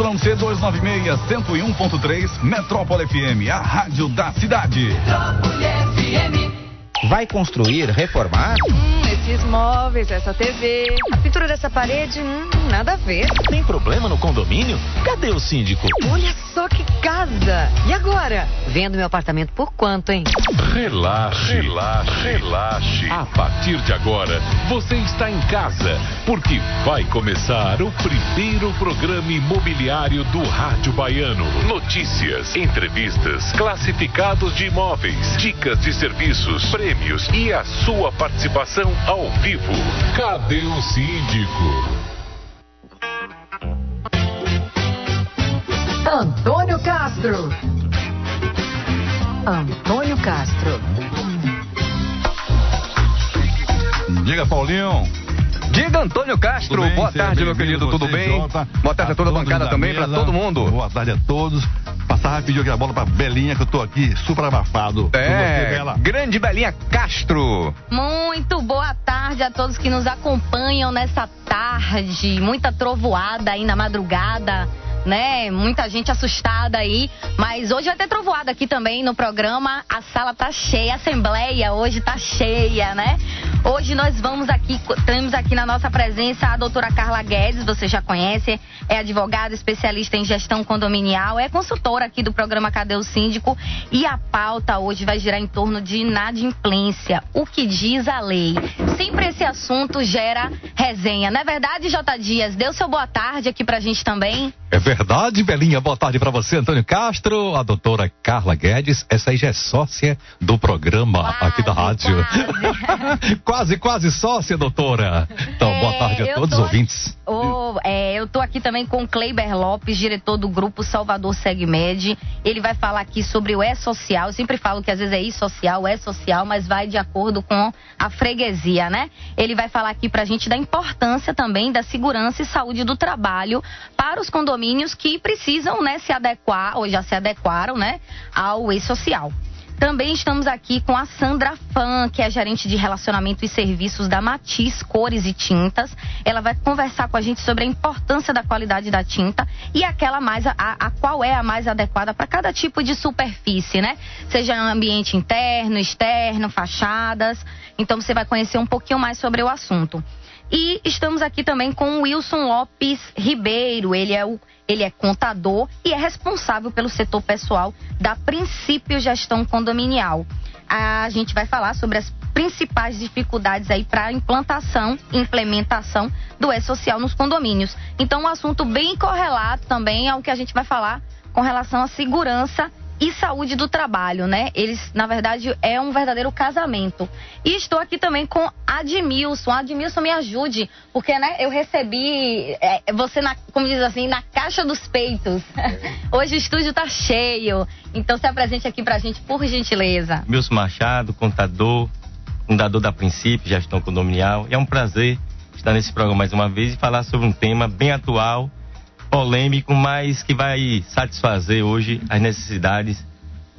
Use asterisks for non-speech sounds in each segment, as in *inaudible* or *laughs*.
ZYC 296, 101.3, Metrópole FM, a rádio da cidade. Metrópole FM. Vai construir, reformar? Hum, esses móveis, essa TV, a pintura dessa parede, hum, nada a ver. Tem problema no condomínio? Cadê o síndico? Olha só que casa! E agora? Vendo meu apartamento por quanto, hein? Relaxe, relaxe, relaxe. A partir de agora, você está em casa, porque vai começar o primeiro programa imobiliário do Rádio Baiano. Notícias, entrevistas, classificados de imóveis, dicas de serviços, prêmios e a sua participação ao vivo. Cadê o síndico? Antônio Castro. Antônio Castro. Diga, Paulinho. Diga Antônio Castro, bem, boa tarde, meu querido, tudo bem? boa tarde a toda a bancada também, para todo mundo. Boa tarde a todos passar rapidinho aqui a bola pra Belinha, que eu tô aqui super abafado. É, você, grande Belinha Castro. Muito boa tarde a todos que nos acompanham nessa tarde. Muita trovoada aí na madrugada né? Muita gente assustada aí. Mas hoje vai ter trovoada aqui também no programa. A sala tá cheia, a assembleia hoje tá cheia, né? Hoje nós vamos aqui, temos aqui na nossa presença a doutora Carla Guedes, você já conhece, é advogada, especialista em gestão condominial, é consultora aqui do programa Cadê o Síndico? E a pauta hoje vai girar em torno de inadimplência, o que diz a lei. Sempre esse assunto gera resenha, não é verdade, J. Dias? Deu seu boa tarde aqui pra gente também. É verdade, Belinha. Boa tarde para você, Antônio Castro. A doutora Carla Guedes, essa aí já é sócia do programa quase, aqui da rádio. Quase. *laughs* quase, quase sócia, doutora. Então, é, boa tarde a todos os ouvintes. Oh, é, eu tô aqui também com o Kleiber Lopes, diretor do grupo Salvador Segmed. Ele vai falar aqui sobre o E-Social. Eu sempre falo que às vezes é E-Social, mas vai de acordo com a freguesia, né? Ele vai falar aqui pra gente da importância também da segurança e saúde do trabalho para os condomínios que precisam né, se adequar, ou já se adequaram, né, ao e-social. Também estamos aqui com a Sandra Fan, que é gerente de relacionamento e serviços da Matiz Cores e Tintas. Ela vai conversar com a gente sobre a importância da qualidade da tinta e aquela mais a, a qual é a mais adequada para cada tipo de superfície, né? Seja ambiente interno, externo, fachadas. Então você vai conhecer um pouquinho mais sobre o assunto. E estamos aqui também com o Wilson Lopes Ribeiro. Ele é o ele é contador e é responsável pelo setor pessoal da Princípio Gestão Condominial. A gente vai falar sobre as principais dificuldades aí para a implantação e implementação do E-Social nos condomínios. Então, um assunto bem correlato também ao que a gente vai falar com relação à segurança e saúde do trabalho, né? Eles, na verdade, é um verdadeiro casamento. E estou aqui também com Admilson. Admilson, me ajude, porque, né, eu recebi é, você, na, como diz assim, na caixa dos peitos. *laughs* Hoje o estúdio tá cheio. Então se apresente aqui pra gente, por gentileza. Milson Machado, contador, fundador da Princípio, gestão condominial. É um prazer estar nesse programa mais uma vez e falar sobre um tema bem atual polêmico, mas que vai satisfazer hoje as necessidades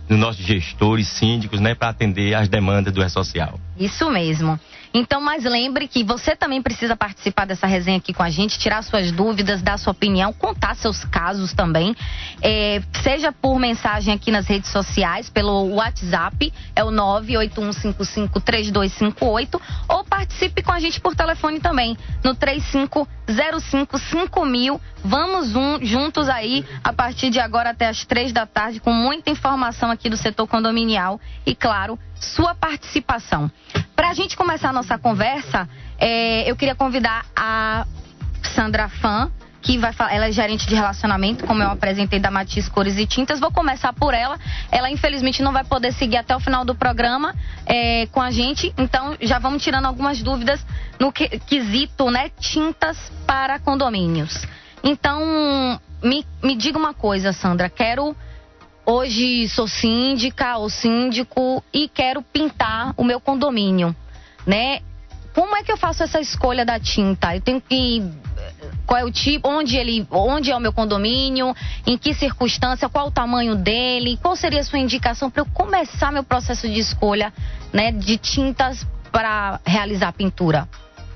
dos nossos gestores, síndicos, né, para atender às demandas do E-Social. Isso mesmo. Então, mas lembre que você também precisa participar dessa resenha aqui com a gente, tirar suas dúvidas, dar sua opinião, contar seus casos também. É, seja por mensagem aqui nas redes sociais, pelo WhatsApp, é o 981553258, ou participe com a gente por telefone também, no 35055000. Vamos um, juntos aí, a partir de agora até as três da tarde, com muita informação aqui do setor condominial e, claro, sua participação. Para a gente começar a nossa conversa, é, eu queria convidar a Sandra Fan, que vai falar, ela é gerente de relacionamento, como eu apresentei da Matiz Cores e Tintas. Vou começar por ela. Ela infelizmente não vai poder seguir até o final do programa é, com a gente, então já vamos tirando algumas dúvidas no que, quesito, né, tintas para condomínios. Então, me, me diga uma coisa, Sandra, quero Hoje sou síndica ou síndico e quero pintar o meu condomínio, né? Como é que eu faço essa escolha da tinta? Eu tenho que qual é o tipo, onde ele, onde é o meu condomínio, em que circunstância, qual o tamanho dele, qual seria a sua indicação para eu começar meu processo de escolha, né, de tintas para realizar a pintura?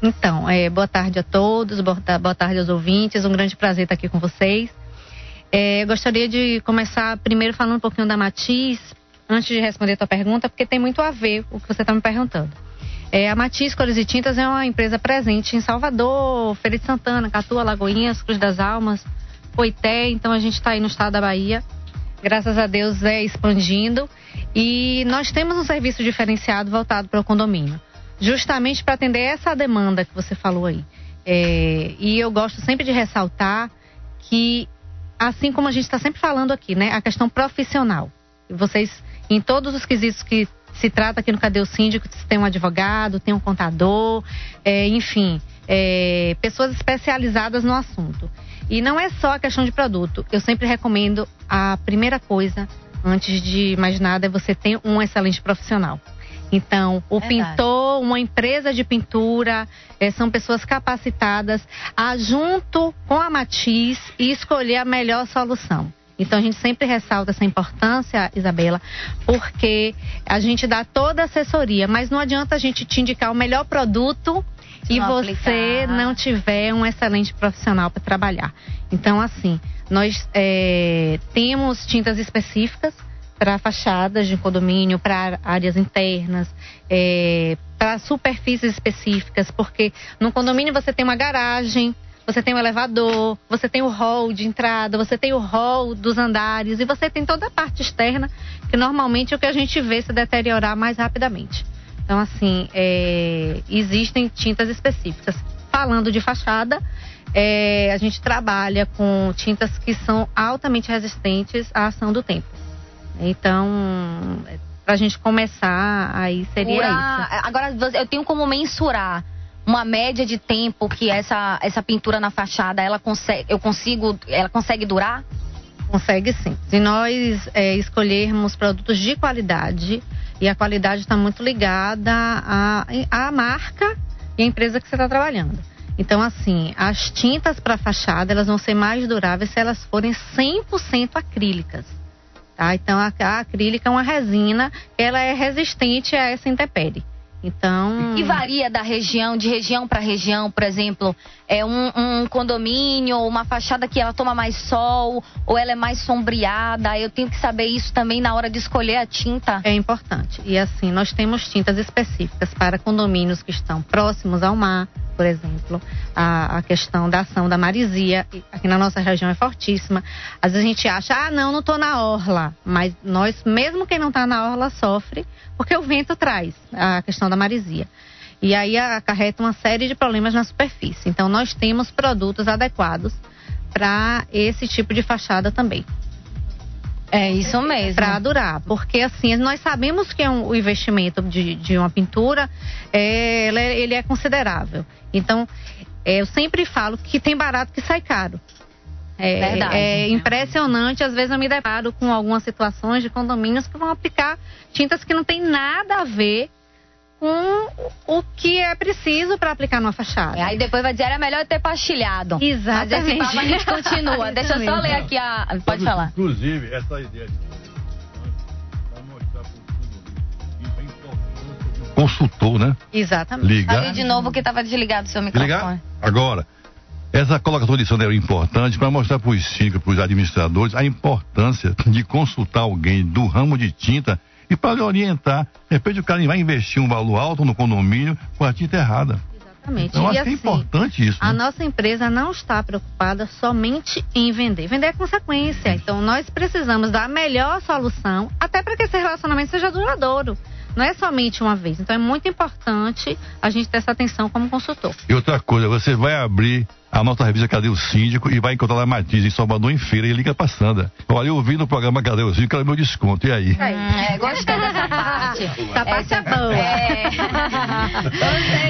Então, é, boa tarde a todos, boa tarde aos ouvintes, um grande prazer estar aqui com vocês. É, eu gostaria de começar primeiro falando um pouquinho da Matiz, antes de responder a tua pergunta, porque tem muito a ver o que você está me perguntando. É, a Matiz Cores e Tintas é uma empresa presente em Salvador, Feira de Santana, Catua, Lagoinhas, Cruz das Almas, Poité, então a gente está aí no estado da Bahia. Graças a Deus é expandindo. E nós temos um serviço diferenciado voltado para o condomínio, justamente para atender essa demanda que você falou aí. É, e eu gosto sempre de ressaltar que, assim como a gente está sempre falando aqui, né, a questão profissional. Vocês, em todos os quesitos que se trata aqui no Cadê o Síndico, tem um advogado, tem um contador, é, enfim, é, pessoas especializadas no assunto. E não é só a questão de produto. Eu sempre recomendo a primeira coisa, antes de mais nada, é você ter um excelente profissional. Então, o Verdade. pintor, uma empresa de pintura, é, são pessoas capacitadas a, junto com a Matiz, e escolher a melhor solução. Então a gente sempre ressalta essa importância, Isabela, porque a gente dá toda a assessoria, mas não adianta a gente te indicar o melhor produto e você aplicar. não tiver um excelente profissional para trabalhar. Então, assim, nós é, temos tintas específicas para fachadas de condomínio, para áreas internas, é, para superfícies específicas, porque no condomínio você tem uma garagem, você tem o elevador, você tem o hall de entrada, você tem o hall dos andares e você tem toda a parte externa, que normalmente é o que a gente vê se deteriorar mais rapidamente. Então, assim, é, existem tintas específicas. Falando de fachada, é, a gente trabalha com tintas que são altamente resistentes à ação do tempo. Então, para a gente começar, aí seria isso. Agora, eu tenho como mensurar uma média de tempo que essa, essa pintura na fachada ela consegue, eu consigo, ela consegue durar? Consegue sim. Se nós é, escolhermos produtos de qualidade, e a qualidade está muito ligada à, à marca e à empresa que você está trabalhando. Então, assim, as tintas para fachada, elas vão ser mais duráveis se elas forem 100% acrílicas. Tá? Então, a, a acrílica é uma resina, ela é resistente a essa intempérie. Então. E varia da região, de região para região, por exemplo, é um, um, condomínio, uma fachada que ela toma mais sol, ou ela é mais sombreada. Eu tenho que saber isso também na hora de escolher a tinta. É importante. E assim, nós temos tintas específicas para condomínios que estão próximos ao mar, por exemplo, a, a, questão da ação da marisia, aqui na nossa região é fortíssima. Às vezes a gente acha, ah, não, não estou na orla. Mas nós, mesmo quem não está na orla, sofre, porque o vento traz a questão da marisia. E aí acarreta uma série de problemas na superfície. Então, nós temos produtos adequados para esse tipo de fachada também. É isso mesmo. Para durar. Porque assim, nós sabemos que é um, o investimento de, de uma pintura, é, ele, é, ele, é considerável. Então, é, eu sempre falo que tem barato que sai caro. É, Verdade, é impressionante, às vezes eu me deparo com algumas situações de condomínios que vão aplicar tintas que não tem nada a ver com o que é preciso para aplicar numa fachada. É, aí depois vai dizer, era melhor ter pastilhado. Exatamente. Mas esse papo a gente continua. Deixa eu só ler aqui a... Pode falar. Inclusive, essa ideia de consultor, né? Exatamente. Ligar. Ali de novo que estava desligado o seu microfone. Ligar? Agora, essa colocação de é importante para mostrar para os síndicos, para os administradores, a importância de consultar alguém do ramo de tinta e para orientar. De repente o cara vai investir um valor alto no condomínio com a tinta errada. Exatamente. Então, eu acho assim, que é assim, importante isso. A né? nossa empresa não está preocupada somente em vender. Vender é consequência. Então, nós precisamos dar a melhor solução, até para que esse relacionamento seja duradouro. Não é somente uma vez. Então, é muito importante a gente ter essa atenção como consultor. E outra coisa, você vai abrir a nossa revista Cadê o Síndico e vai encontrar lá Matiz em Salvador em feira e liga pra Sandra. Olha, eu vi no programa Cadê o Síndico, era meu desconto, e aí? Hum, é, gostei dessa *laughs* parte. Essa parte é boa. É.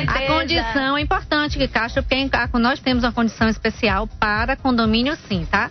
a condição é importante, que Castro, porque nós temos uma condição especial para condomínio sim, tá?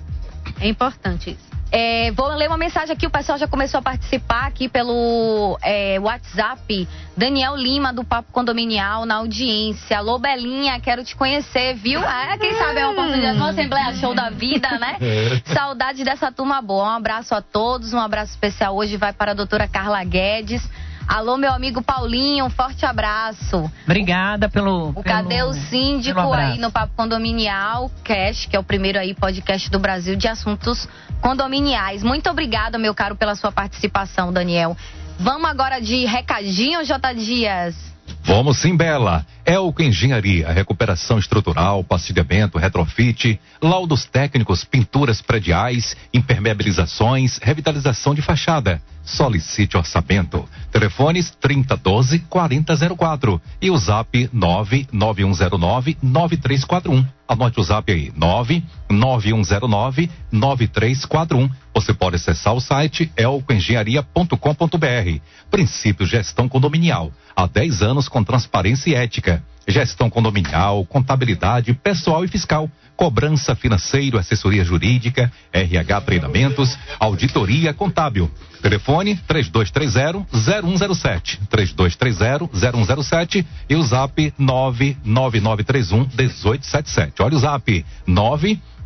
É importante isso. É, vou ler uma mensagem aqui, o pessoal já começou a participar aqui pelo é, WhatsApp. Daniel Lima, do Papo Condominial, na audiência. Alô, Belinha, quero te conhecer, viu? Ah, quem sabe é uma oportunidade, uma Assembleia Show da Vida, né? *laughs* É. Saudade dessa turma boa. Um abraço a todos, um abraço especial hoje vai para a doutora Carla Guedes. Alô, meu amigo Paulinho, um forte abraço. Obrigada pelo. O Cadê o Síndico aí no Papo Condominial Cash, que é o primeiro aí podcast do Brasil de assuntos condominiais. Muito obrigada, meu caro, pela sua participação, Daniel. Vamos agora de recadinho, J. Dias? Vamos sim, Bela. Elco Engenharia, recuperação estrutural, pastilhamento, retrofit, laudos técnicos, pinturas prediais, impermeabilizações, revitalização de fachada. Solicite orçamento. Telefones 3012 4004 e o zap 99109 9341. Anote o zap aí, 99109 9341. Você pode acessar o site elcoengenharia.com.br. Princípio Gestão Condominial. Há 10 anos com transparência e ética. Gestão condominial, contabilidade, pessoal e fiscal, cobrança financeiro, assessoria jurídica, RH treinamentos, auditoria contábil. Telefone 3230-0107. 3230-0107 e o zap 99931-1877. Olha o zap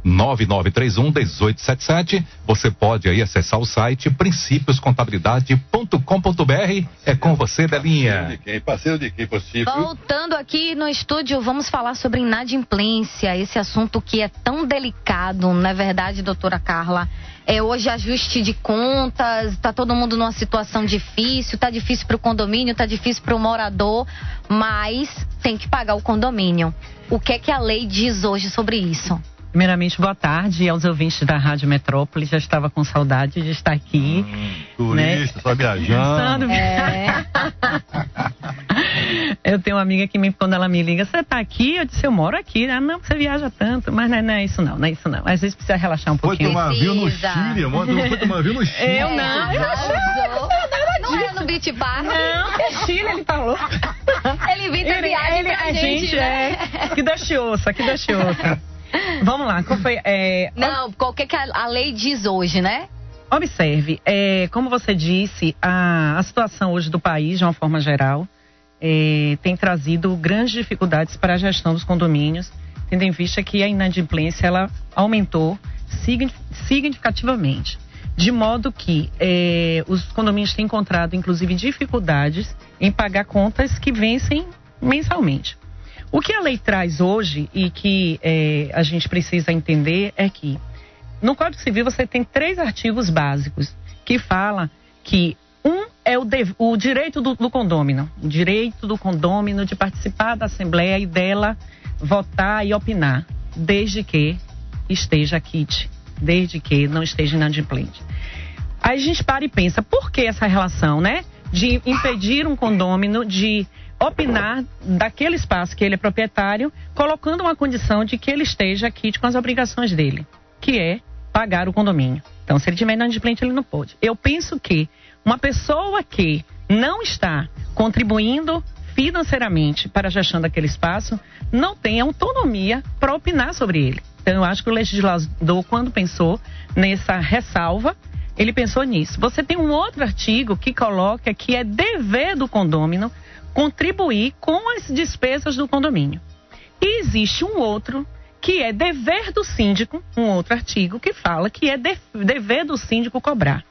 9 9931-1877. Você pode aí acessar o site princípioscontabilidade.com.br. É com você, Belinha. De quem? Parceiro de quem possível? Voltando aqui no estúdio, vamos falar sobre inadimplência, esse assunto que é tão delicado, não é verdade, doutora Carla? É hoje ajuste de contas, tá todo mundo numa situação difícil, tá difícil para o condomínio, tá difícil para o morador, mas tem que pagar o condomínio. O que é que a lei diz hoje sobre isso? Primeiramente, boa tarde aos ouvintes da Rádio Metrópole. Já estava com saudade de estar aqui. Hum, turista, né? só viajando. É. *laughs* eu tenho uma amiga que me, quando ela me liga, você está aqui? Eu disse, eu moro aqui. Ah, não, você viaja tanto. Mas não é, não é, isso não, não é isso não. Às vezes precisa relaxar um pouquinho. Foi tomar avião no *laughs* Chile, amor. Foi tomar avião no Chile. Eu não. Eu não era no Beach Park. Não, é Chile, ele falou. Ele invita ele, viagem ele, pra a gente, gente né? é. Que deixe ossa, que deixe ossa. Vamos lá, qual foi? É... Não, qual que, a lei diz hoje, né? Observe, é, como você disse, a, a, situação hoje do país, de uma forma geral, é, tem trazido grandes dificuldades para a gestão dos condomínios, tendo em vista que a inadimplência ela aumentou significativamente. De modo que é, os condomínios têm encontrado, inclusive, dificuldades em pagar contas que vencem mensalmente. O que a lei traz hoje e que é, a gente precisa entender é que no Código Civil você tem três artigos básicos que fala que um é o, de, o direito do, do condômino, o direito do condômino de participar da Assembleia e dela votar e opinar, desde que esteja kit, desde que não esteja inadimplente. Aí a gente para e pensa, por que essa relação, né? De impedir um condômino de opinar daquele espaço que ele é proprietário, colocando uma condição de que ele esteja quite com as obrigações dele, que é pagar o condomínio. Então, se ele tiver inadimplente, ele não pode. Eu penso que uma pessoa que não está contribuindo financeiramente para a gestão daquele espaço não tem autonomia para opinar sobre ele. Então, eu acho que o legislador, quando pensou nessa ressalva, ele pensou nisso. Você tem um outro artigo que coloca que é dever do condômino contribuir com as despesas do condomínio. E existe um outro que é dever do síndico, um outro artigo que fala que é dever do síndico cobrar.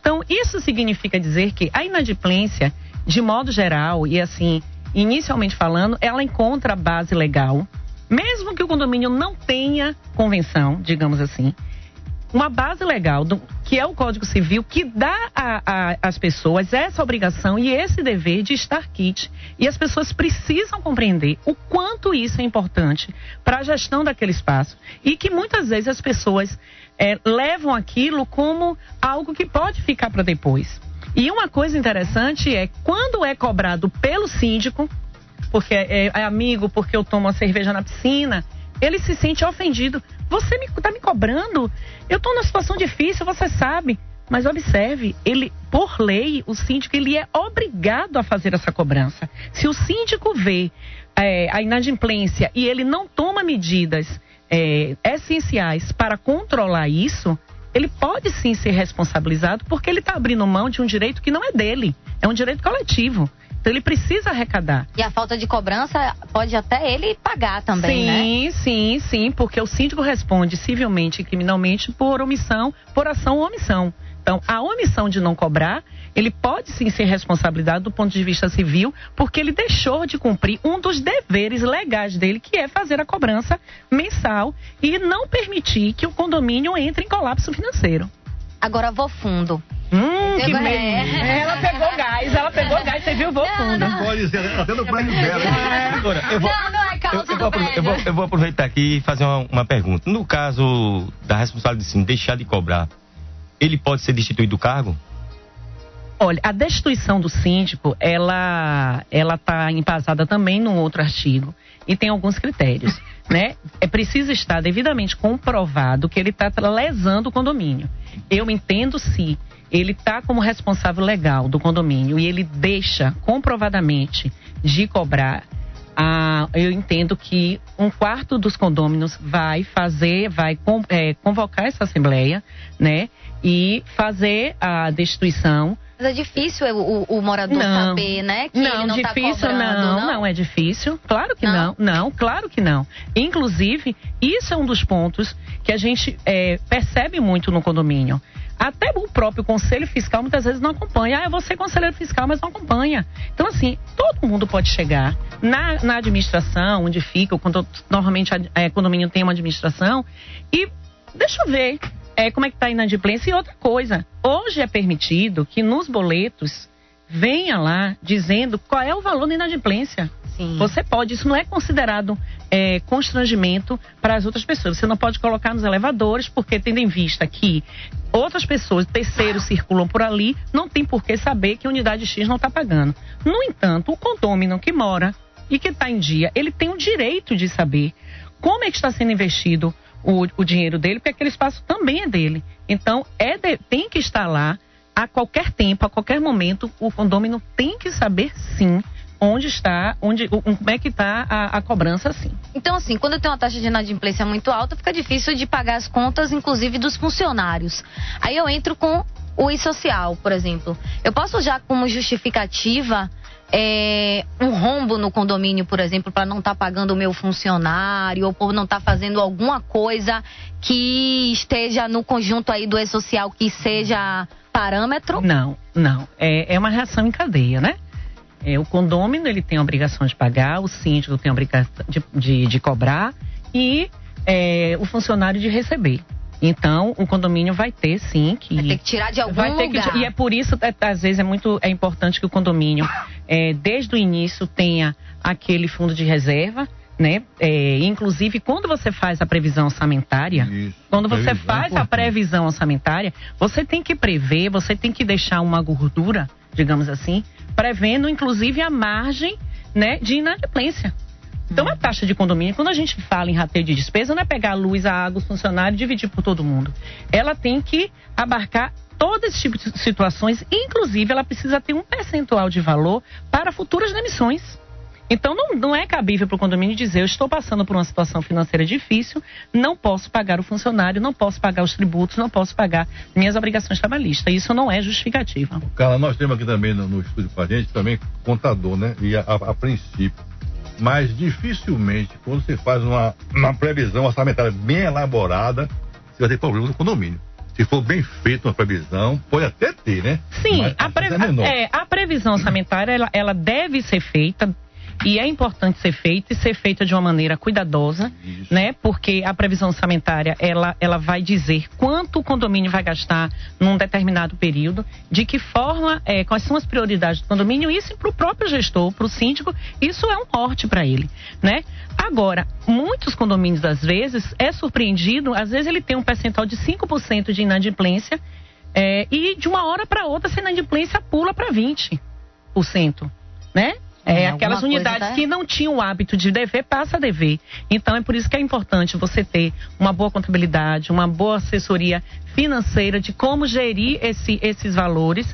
Então, isso significa dizer que a inadimplência, de modo geral, e assim, inicialmente falando, ela encontra base legal, mesmo que o condomínio não tenha convenção, digamos assim, uma base legal, do, que é o Código Civil, que dá às pessoas essa obrigação e esse dever de estar kit. E as pessoas precisam compreender o quanto isso é importante para a gestão daquele espaço. E que muitas vezes as pessoas é, levam aquilo como algo que pode ficar para depois. E uma coisa interessante é quando é cobrado pelo síndico, porque é, é amigo, porque eu tomo uma cerveja na piscina, ele se sente ofendido. Você está me, me cobrando? Eu estou numa situação difícil, você sabe. Mas observe, ele, por lei, o síndico ele é obrigado a fazer essa cobrança. Se o síndico vê é, a inadimplência e ele não toma medidas é, essenciais para controlar isso, ele pode sim ser responsabilizado porque ele está abrindo mão de um direito que não é dele, é um direito coletivo. Então ele precisa arrecadar. E a falta de cobrança pode até ele pagar também, sim, né? Sim, sim, sim, porque o síndico responde civilmente e criminalmente por omissão, por ação ou omissão. Então, a omissão de não cobrar, ele pode sim ser responsabilidade do ponto de vista civil, porque ele deixou de cumprir um dos deveres legais dele, que é fazer a cobrança mensal e não permitir que o condomínio entre em colapso financeiro. Agora vou fundo. Hum, que Pegou- medo. é. Ela pegou gás, ela pegou gás, você viu? Vou fundo. Pode ser, até no prédio dela. Agora, eu vou, Não, não é eu, causa eu vou, eu, vou, eu vou aproveitar aqui e fazer uma, uma pergunta. No caso da responsabilidade de sim, deixar de cobrar, ele pode ser destituído do cargo? Olha, a destituição do síndico, ela ela está embasada também num outro artigo e tem alguns critérios, *laughs* né? É preciso estar devidamente comprovado que ele está lesando o condomínio. Eu entendo se ele está como responsável legal do condomínio e ele deixa comprovadamente de cobrar ah, eu entendo que um quarto dos condôminos vai fazer, vai eh, convocar essa assembleia, né? E fazer a destituição. Mas é difícil o, o- o morador Não. saber, né? Que não, não difícil tá cobrando, não, não, é difícil. Claro que não. não, claro que não. Inclusive, isso é um dos pontos que a gente eh, percebe muito no condomínio. Até o próprio conselho fiscal muitas vezes não acompanha. Ah, eu vou ser conselheiro fiscal, mas não acompanha. Então, assim, todo mundo pode chegar na, na administração, onde fica, quando normalmente a condomínio tem uma administração, e deixa eu ver é, como é que está a inadimplência. E outra coisa, hoje é permitido que nos boletos venha lá dizendo qual é o valor da inadimplência. Você pode, isso não é considerado é, constrangimento para as outras pessoas. Você não pode colocar nos elevadores, porque tendo em vista que outras pessoas, terceiros, circulam por ali, não tem por que saber que a unidade X não está pagando. No entanto, o condômino que mora e que está em dia, ele tem o direito de saber como é que está sendo investido o, o dinheiro dele, porque aquele espaço também é dele. Então, é de- tem que estar lá a qualquer tempo, a qualquer momento, o condômino tem que saber sim onde está, onde, como é que está a, a cobrança sim. Então, assim, quando tem uma taxa de inadimplência muito alta, fica difícil de pagar as contas, inclusive dos funcionários. Aí eu entro com o e-social, por exemplo. Eu posso usar como justificativa é, um rombo no condomínio, por exemplo, para não estar pagando o meu funcionário ou por não estar fazendo alguma coisa que esteja no conjunto aí do e-social que seja parâmetro? Não, não. É, é uma reação em cadeia, né? É, o condômino ele tem a obrigação de pagar, o síndico tem a obrigação de, de, de cobrar e é, o funcionário de receber. Então, o condomínio vai ter sim que. Vai ter que tirar de algum vai ter que- lugar. e é por isso, é, às vezes, é muito é importante que o condomínio, é, desde o início, tenha aquele fundo de reserva. Né? É, inclusive, quando você faz a previsão orçamentária, quando você é faz a previsão orçamentária, você tem que prever, você tem que deixar uma gordura, digamos assim, prevendo inclusive a margem né, de inadimplência. Então, a taxa de condomínio, quando a gente fala em rateio de despesa, não é pegar a luz, a água, o funcionário e dividir por todo mundo. Ela tem que abarcar todo esse tipo de situações, inclusive ela precisa ter um percentual de valor para futuras demissões. Então não, não é cabível para o condomínio dizer eu estou passando por uma situação financeira difícil, não posso pagar o funcionário, não posso pagar os tributos, não posso pagar minhas obrigações trabalhistas. Isso não é justificativa. Carla, nós temos aqui também no, no estúdio com a gente, também contador, né? E a, a- a princípio. Mas dificilmente, quando você faz uma, uma previsão orçamentária bem elaborada, você vai ter problema no condomínio. Se for bem feita uma previsão, pode até ter, né? Sim, Mas a, pre- chance é é, a previsão orçamentária ela, ela deve ser feita e é importante ser feita e ser feita de uma maneira cuidadosa, né? Porque a previsão orçamentária ela, ela vai dizer quanto o condomínio vai gastar num determinado período, de que forma, é, quais são as prioridades do condomínio, isso para o próprio gestor, para o síndico, isso é um norte para ele, né? Agora, muitos condomínios às vezes é surpreendido, às vezes ele tem um percentual de 5% de inadimplência é, e de uma hora para outra essa inadimplência pula para 20%, né? É, É, aquelas unidades tá- que não tinham o hábito de dever, passa a dever. Então é por isso que é importante você ter uma boa contabilidade, uma boa assessoria financeira de como gerir esse- esses valores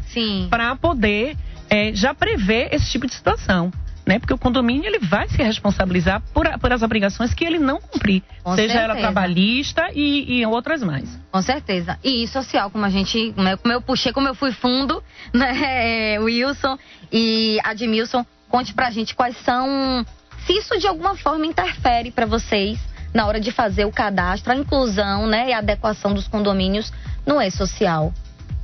para poder é, já prever esse tipo de situação. Né? Porque o condomínio ele vai se responsabilizar por, por as obrigações que ele não cumprir, Com seja ela certeza. trabalhista e, e outras mais. Com certeza. E social, como a gente, como eu, como eu puxei, como eu fui fundo, *laughs* né, Wilson e Admilson, conte pra gente quais são, se isso de alguma forma interfere pra vocês na hora de fazer o cadastro, a inclusão, né, e a adequação dos condomínios no e-social.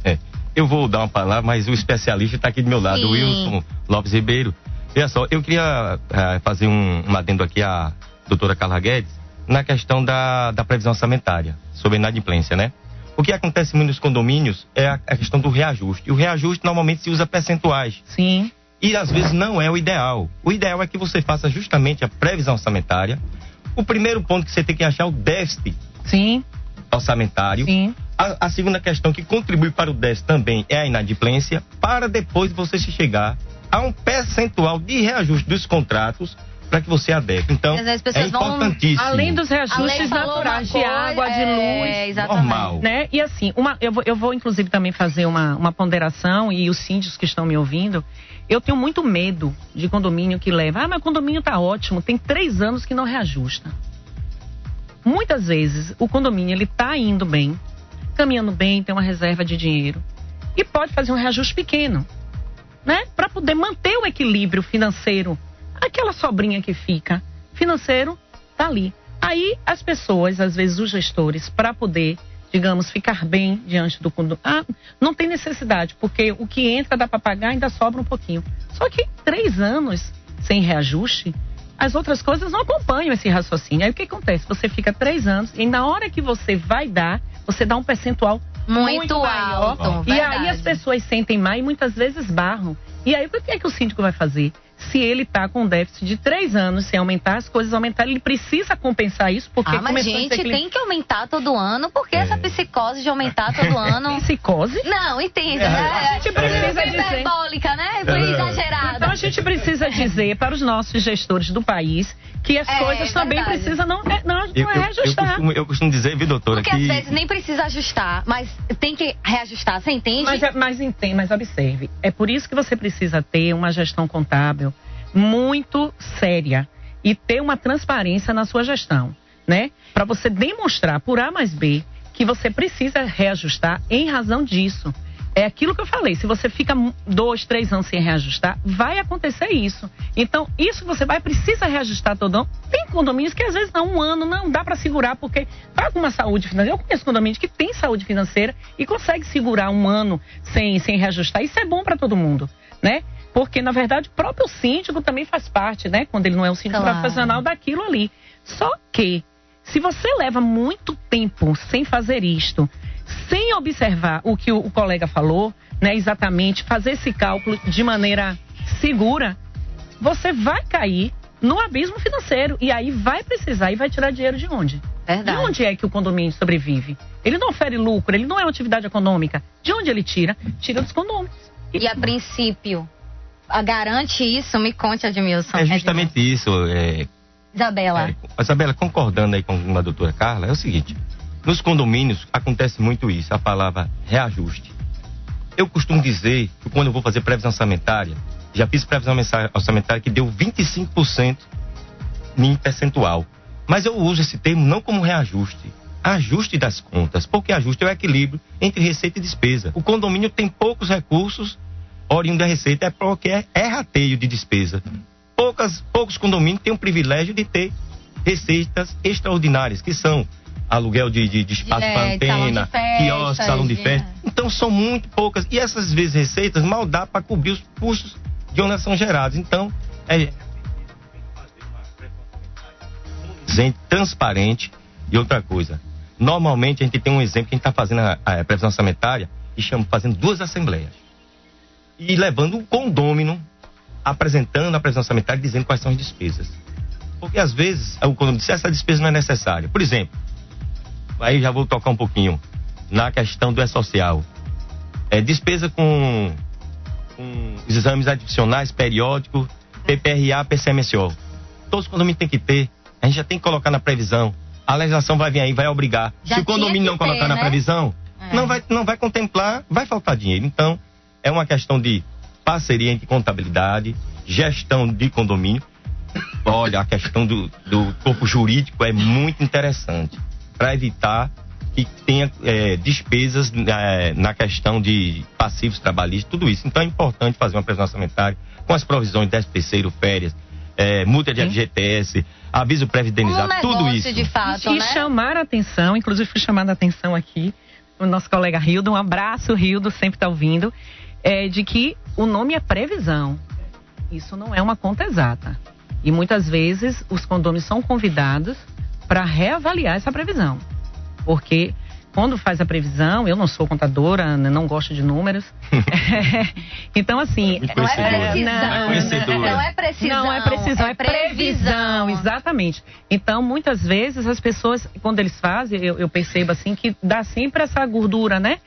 É. Eu vou dar uma palavra, mas o especialista está aqui do meu lado, o Wilson Lopes Ribeiro. Veja só, eu queria uh, fazer um, um adendo aqui à doutora Carla Guedes na questão da, da previsão orçamentária, sobre inadimplência, né? O que acontece muito nos condomínios é a, a questão do reajuste. E o reajuste normalmente se usa percentuais. Sim. E às vezes não é o ideal. O ideal é que você faça justamente a previsão orçamentária. O primeiro ponto que você tem que achar é o déficit Sim. orçamentário. Sim. A, a, segunda questão que contribui para o déficit também é a inadimplência, para depois você se chegar a um percentual de reajuste dos contratos para que você adeque. Então, é importantíssimo. Vão, além dos reajustes naturais de água, de luz, é, exatamente. normal. Né? E assim, uma, eu, vou, eu vou inclusive também fazer uma, uma ponderação e os síndicos que estão me ouvindo, eu tenho muito medo de condomínio que leva, ah, o condomínio está ótimo, tem três anos que não reajusta. Muitas vezes o condomínio ele está indo bem, caminhando bem, tem uma reserva de dinheiro e pode fazer um reajuste pequeno, né? Para poder manter o equilíbrio financeiro aquela sobrinha que fica financeiro tá ali. Aí as pessoas, às vezes os gestores, para poder, digamos, ficar bem diante do condomínio, ah, não tem necessidade, porque o que entra dá para pagar ainda sobra um pouquinho. Só que três anos sem reajuste, as outras coisas não acompanham esse raciocínio. Aí o que acontece? Você fica três anos e na hora que você vai dar, você dá um percentual muito, muito maior. Alto, e aí as pessoas sentem mais e muitas vezes barram. E aí o que é que o síndico vai fazer? Se ele está com um déficit de três anos, sem aumentar, as coisas aumentaram, ele precisa compensar isso, porque ah, mas gente, tem que aumentar todo ano, porque é. essa psicose de aumentar todo *laughs* ano... psicose? Não, entenda, é. né? A gente precisa é. dizer... hiperbólica, né? Foi é. exagerado. Então a gente precisa dizer para os nossos gestores do país que as é, coisas também precisam não, é, não, não eu, é reajustar. Eu, eu, costumo, eu, costumo, dizer, viu, doutora, porque que... às vezes nem precisa ajustar, mas tem que reajustar, você entende? Mas, mas entende, mas observe, é por isso que você precisa ter uma gestão contábil muito séria e ter uma transparência na sua gestão, né? Para você demonstrar por A mais B que você precisa reajustar em razão disso. É aquilo que eu falei. Se você fica dois, três anos sem reajustar, vai acontecer isso. Então, isso você vai precisa reajustar todo ano. Tem condomínios que às vezes não um ano não dá para segurar porque tá com uma saúde financeira. Eu conheço condomínios que tem saúde financeira e consegue segurar um ano sem sem reajustar. Isso é bom para todo mundo, né? Porque, na verdade, o próprio síndico também faz parte, né? Quando ele não é um síndico claro. profissional daquilo ali. Só que, se você leva muito tempo sem fazer isto, sem observar o que o colega falou, né? Exatamente, fazer esse cálculo de maneira segura, você vai cair no abismo financeiro. E aí vai precisar e vai tirar dinheiro de onde? Verdade. De onde é que o condomínio sobrevive? Ele não ofere lucro, ele não é uma atividade econômica. De onde ele tira? Tira dos condomínios. E a princípio, garante isso? Me conte, Admilson. É justamente Edmilson. isso. É, Isabela. É, Isabela, concordando aí com a doutora Carla, é o seguinte: nos condomínios acontece muito isso, a palavra reajuste. Eu costumo dizer que quando eu vou fazer previsão orçamentária, já fiz previsão orçamentária que deu 25% em percentual. Mas eu uso esse termo não como reajuste, ajuste das contas, porque ajuste é o equilíbrio entre receita e despesa. O condomínio tem poucos recursos oriundo da receita é porque é rateio de despesa. Poucas, poucos condomínios têm o privilégio de ter receitas extraordinárias, que são aluguel de, de, de espaço para antena, quiosque, salão de festa. Então são muito poucas. E essas vezes receitas mal dá para cobrir os custos de onde são gerados. Então, é transparente e outra coisa. Normalmente a gente tem um exemplo que a gente está fazendo a, a previsão orçamentária e chama fazendo duas assembleias e levando um condômino, apresentando a presença sanitária dizendo quais são as despesas. Porque às vezes o condômino diz essa despesa não é necessária. Por exemplo, aí já vou tocar um pouquinho na questão do E-Social. É, despesa com, com exames adicionais periódicos, PPRA, PCMSO. Todos os condomínios têm que ter. A gente já tem que colocar na previsão. A legislação vai vir aí, vai obrigar. Já Se o condomínio não ter, colocar né? na previsão, é. não, vai, não vai contemplar, vai faltar dinheiro. Então, é uma questão de parceria entre contabilidade, gestão de condomínio. Olha, a questão do, do corpo jurídico é muito interessante para evitar que tenha é, despesas é, na questão de passivos trabalhistas, tudo isso. Então é importante fazer uma previsão orçamentária com as provisões de terceiro, férias, é, multa de FGTS, aviso previdenciário, um tudo isso. De fato, e né? chamar a atenção, inclusive fui chamada a atenção aqui, o nosso colega Rildo, um abraço, Rildo, sempre está ouvindo, é, de que o nome é previsão. Isso não é uma conta exata. E muitas vezes os condôminos são convidados para reavaliar essa previsão. Porque quando faz a previsão, eu não sou contadora, não gosto de números. *laughs* *laughs* então, assim. Não é precisão. Não é precisão. Não é precisão, é, previsão. Exatamente. Então, muitas vezes as pessoas, quando eles fazem, eu, eu percebo assim que dá sempre essa gordura, né?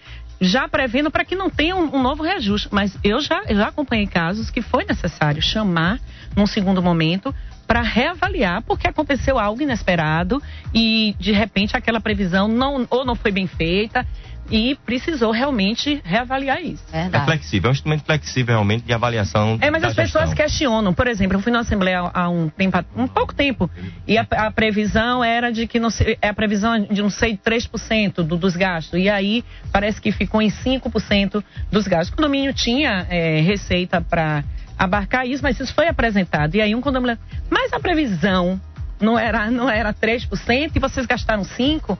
Já prevendo para que não tenha um, um, novo reajuste. Mas eu já, já acompanhei casos que foi necessário chamar num segundo momento para reavaliar porque aconteceu algo inesperado e de repente aquela previsão não ou não foi bem feita e precisou realmente reavaliar isso. Verdade. É flexível, é um instrumento flexível realmente de avaliação. É, mas as gestão. pessoas questionam. Por exemplo, eu fui na Assembleia há um tempo, um pouco tempo, e a, a previsão era de que não sei, é a previsão de não sei 3% do, dos gastos. E aí parece que ficou em 5% dos gastos. O condomínio tinha é, receita para abarcar isso, mas isso foi apresentado. E aí um condomínio, mas a previsão não era, não era 3% e vocês gastaram 5%?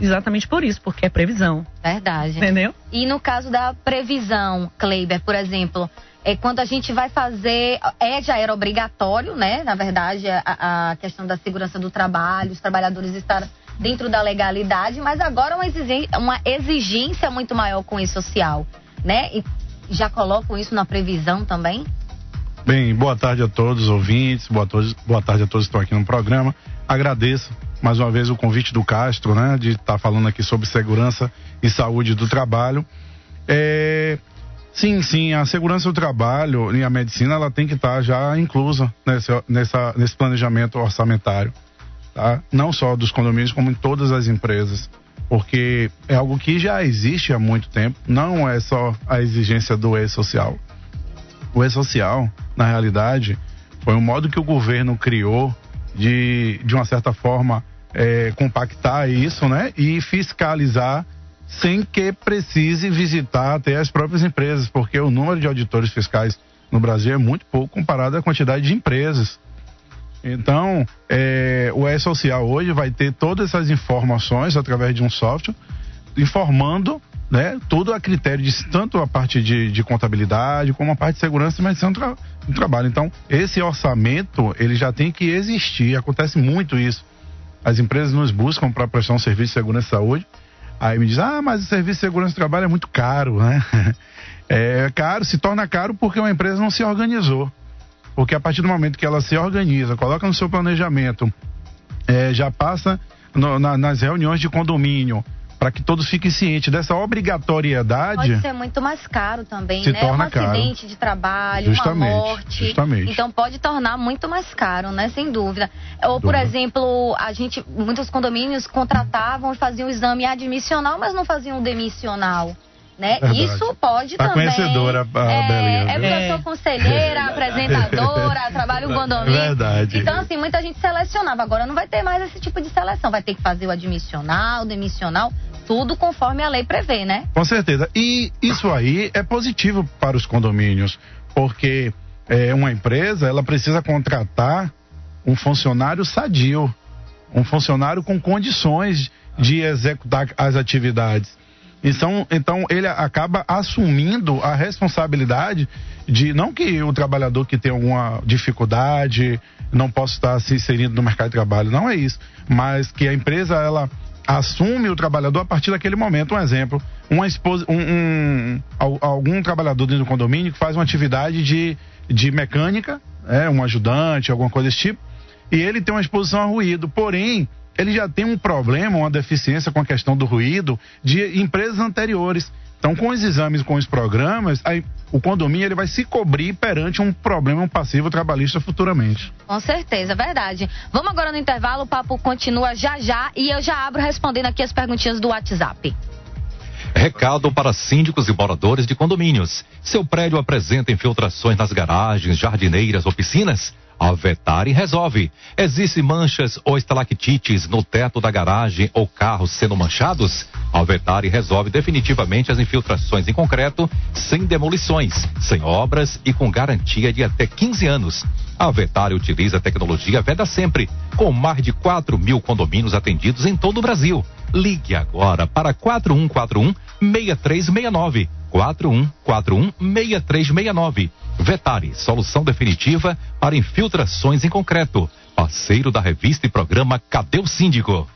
Exatamente por isso, porque é previsão. Verdade. Entendeu? E no caso da previsão, Kleiber, por exemplo, é quando a gente vai fazer, é já era obrigatório, né? Na verdade, a, a questão da segurança do trabalho, os trabalhadores estar dentro da legalidade, mas agora uma exigência, uma exigência muito maior com o social, né? E já colocam isso na previsão também? Bem, boa tarde a todos os ouvintes, boa, boa tarde a todos que estão aqui no programa. Agradeço mais uma vez o convite do Castro, né, de estar tá falando aqui sobre segurança e saúde do trabalho. É, sim, sim, a segurança do trabalho e a medicina ela tem que estar tá já inclusa nesse, nessa, nesse planejamento orçamentário, tá? Não só dos condomínios, como em todas as empresas, porque é algo que já existe há muito tempo. Não é só a exigência do e-social. O e-social, na realidade, foi um modo que o governo criou de, de uma certa forma, é, compactar isso, né? E fiscalizar sem que precise visitar até as próprias empresas, porque o número de auditores fiscais no Brasil é muito pouco comparado à quantidade de empresas. Então, é, o E-Social hoje vai ter todas essas informações através de um software, informando né, tudo a critério de tanto a parte de, de contabilidade como a parte de segurança e medição do, tra do trabalho. Então, esse orçamento, ele já tem que existir. Acontece muito isso as empresas nos buscam para prestar um serviço de segurança e saúde. Aí me diz, ah, mas o serviço de segurança e trabalho é muito caro, né? *laughs* É caro, se torna caro porque uma empresa não se organizou. Porque a partir do momento que ela se organiza, coloca no seu planejamento, é, já passa no, na, nas reuniões de condomínio, para que todos fiquem cientes dessa obrigatoriedade. Pode ser muito mais caro também, se né? Torna um caro. acidente de trabalho, justamente, uma morte. Justamente. Então pode tornar muito mais caro, né? Sem dúvida. Ou, por dúvida. exemplo, a gente, muitos condomínios contratavam e faziam o exame admissional, mas não faziam o demissional. Né? Verdade. Isso pode tá também. conhecedora, a é, Belinha. é porque eu sou conselheira, *laughs* apresentadora, trabalho em condomínio. Verdade. Então, assim, muita gente selecionava. Agora não vai ter mais esse tipo de seleção. Vai ter que fazer o admissional, o demissional tudo conforme a lei prevê, né? Com certeza. E isso aí é positivo para os condomínios, porque é, uma empresa ela precisa contratar um funcionário sadio, um funcionário com condições de executar as atividades. Então, então ele acaba assumindo a responsabilidade de não que o trabalhador que tem alguma dificuldade não possa estar se inserindo no mercado de trabalho, não é isso, mas que a empresa ela assume o trabalhador a partir daquele momento. Um exemplo, uma esposa, um, um, algum trabalhador dentro do condomínio que faz uma atividade de, de mecânica, é, um ajudante, alguma coisa desse tipo, e ele tem uma exposição a ruído, porém, ele já tem um problema, uma deficiência com a questão do ruído de empresas anteriores. Então, com os exames, com os programas, aí, o condomínio ele vai se cobrir perante um problema, um passivo trabalhista futuramente. Com certeza, verdade. Vamos agora no intervalo, o papo continua já já e eu já abro respondendo aqui as perguntinhas do WhatsApp. Recado para síndicos e moradores de condomínios. Seu prédio apresenta infiltrações nas garagens, jardineiras ou piscinas? A Vetari resolve. Existem manchas ou estalactites no teto da garagem ou carros sendo manchados? A Vetari resolve definitivamente as infiltrações em concreto, sem demolições, sem obras e com garantia de até 15 anos. A Vetari utiliza a tecnologia Veda Sempre, com mais de 4 mil condomínios atendidos em todo o Brasil. Ligue agora para 4141 6369. 4141 6369. Vetari, solução definitiva para infiltrações em concreto. Parceiro da revista e programa Cadê o Síndico?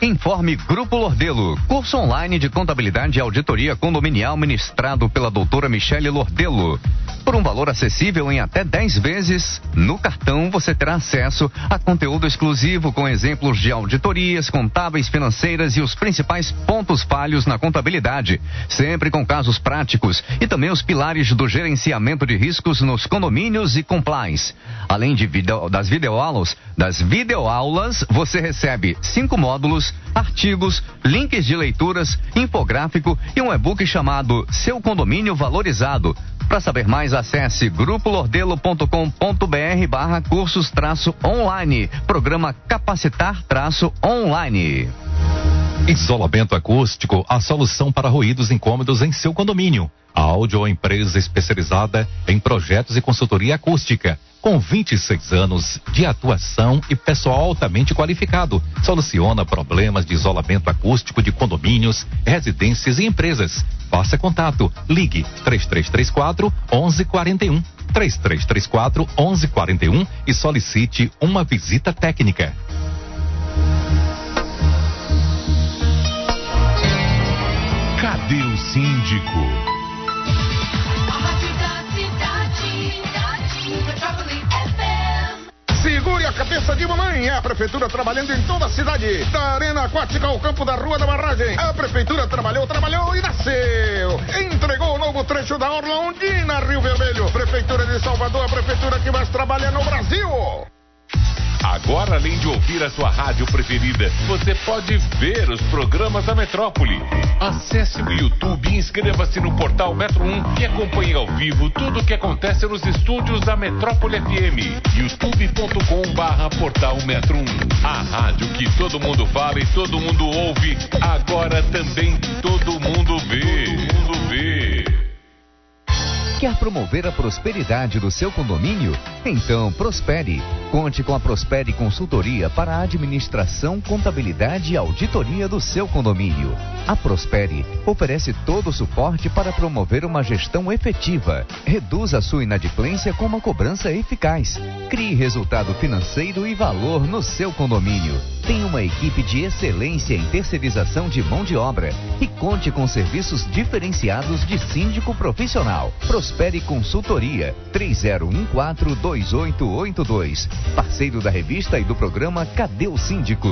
Informe Grupo Lordelo, curso online de contabilidade e auditoria condominial ministrado pela doutora Michele Lordelo. Por um valor acessível em até 10 vezes, no cartão você terá acesso a conteúdo exclusivo com exemplos de auditorias contábeis financeiras e os principais pontos falhos na contabilidade, sempre com casos práticos e também os pilares do gerenciamento de riscos nos condomínios e compliance. Além de video, das videoaulas, das videoaulas, você recebe cinco módulos artigos, links de leituras, infográfico e um e-book chamado Seu Condomínio Valorizado. Para saber mais, acesse grupolordelo.com.br barra cursos online. Programa Capacitar online. Isolamento acústico, a solução para ruídos incômodos em seu condomínio. A Audio empresa especializada em projetos e consultoria acústica, com 26 anos de atuação e pessoal altamente qualificado. Soluciona problemas de isolamento acústico de condomínios, residências e empresas. Faça contato. Ligue 3334 1141. 3334 1141 e solicite uma visita técnica. Cadê o síndico? Cabeça de mamãe. É a prefeitura trabalhando em toda a cidade. Da arena aquática ao campo da rua da barragem. A prefeitura trabalhou, trabalhou e nasceu. Entregou o novo trecho da Orla Ondina, Rio Vermelho. Prefeitura de Salvador, a prefeitura que mais trabalha no Brasil. Agora, além de ouvir a sua rádio preferida, você pode ver os programas da Metrópole. Acesse o YouTube e inscreva-se no portal Metro 1 e acompanhe ao vivo tudo o que acontece nos estúdios da Metrópole FM. youtube.com barra portal Metro 1. A rádio que todo mundo fala e todo mundo ouve, agora também todo mundo vê. Todo mundo vê. Quer promover a prosperidade do seu condomínio? Então prospere. Conte com a Prospere Consultoria para a administração, contabilidade e auditoria do seu condomínio. A Prospere oferece todo o suporte para promover uma gestão efetiva. Reduza a sua inadimplência com uma cobrança eficaz. Crie resultado financeiro e valor no seu condomínio. Tem uma equipe de excelência em terceirização de mão de obra e conte com serviços diferenciados de síndico profissional. Prospere Consultoria 30142882. Parceiro da revista e do programa Cadê o Síndico?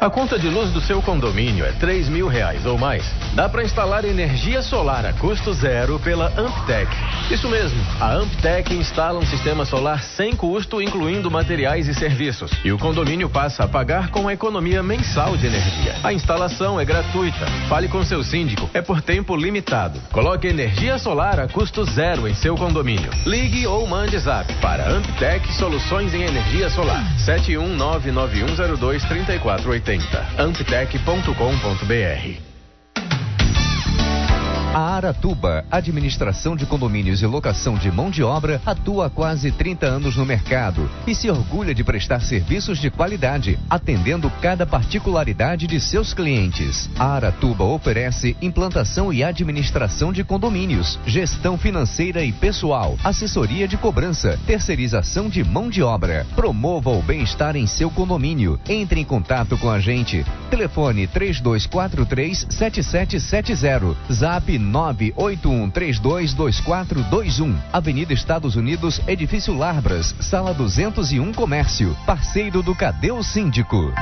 A conta de luz do seu condomínio é três mil reais ou mais. Dá para instalar energia solar a custo zero pela Amptec. Isso mesmo, a Amptec instala um sistema solar sem custo, incluindo materiais e serviços. E o condomínio passa a pagar com a economia mensal de energia. A instalação é gratuita. Fale com seu síndico. É por tempo limitado. Coloque energia solar a custo zero em seu condomínio. Ligue ou mande zap para Amptec Soluções em Energia Solar. 71991023480 amptec.com.br A Aratuba, Administração de Condomínios e Locação de Mão de Obra, atua há quase 30 anos no mercado e se orgulha de prestar serviços de qualidade, atendendo cada particularidade de seus clientes. A Aratuba oferece implantação e administração de condomínios, gestão financeira e pessoal, assessoria de cobrança, terceirização de mão de obra. Promova o bem-estar em seu condomínio. Entre em contato com a gente. Telefone 3243 7770. Zap 981322421. Avenida Estados Unidos, Edifício Larbras, Sala 201 Comércio. Parceiro do Cadê Síndico?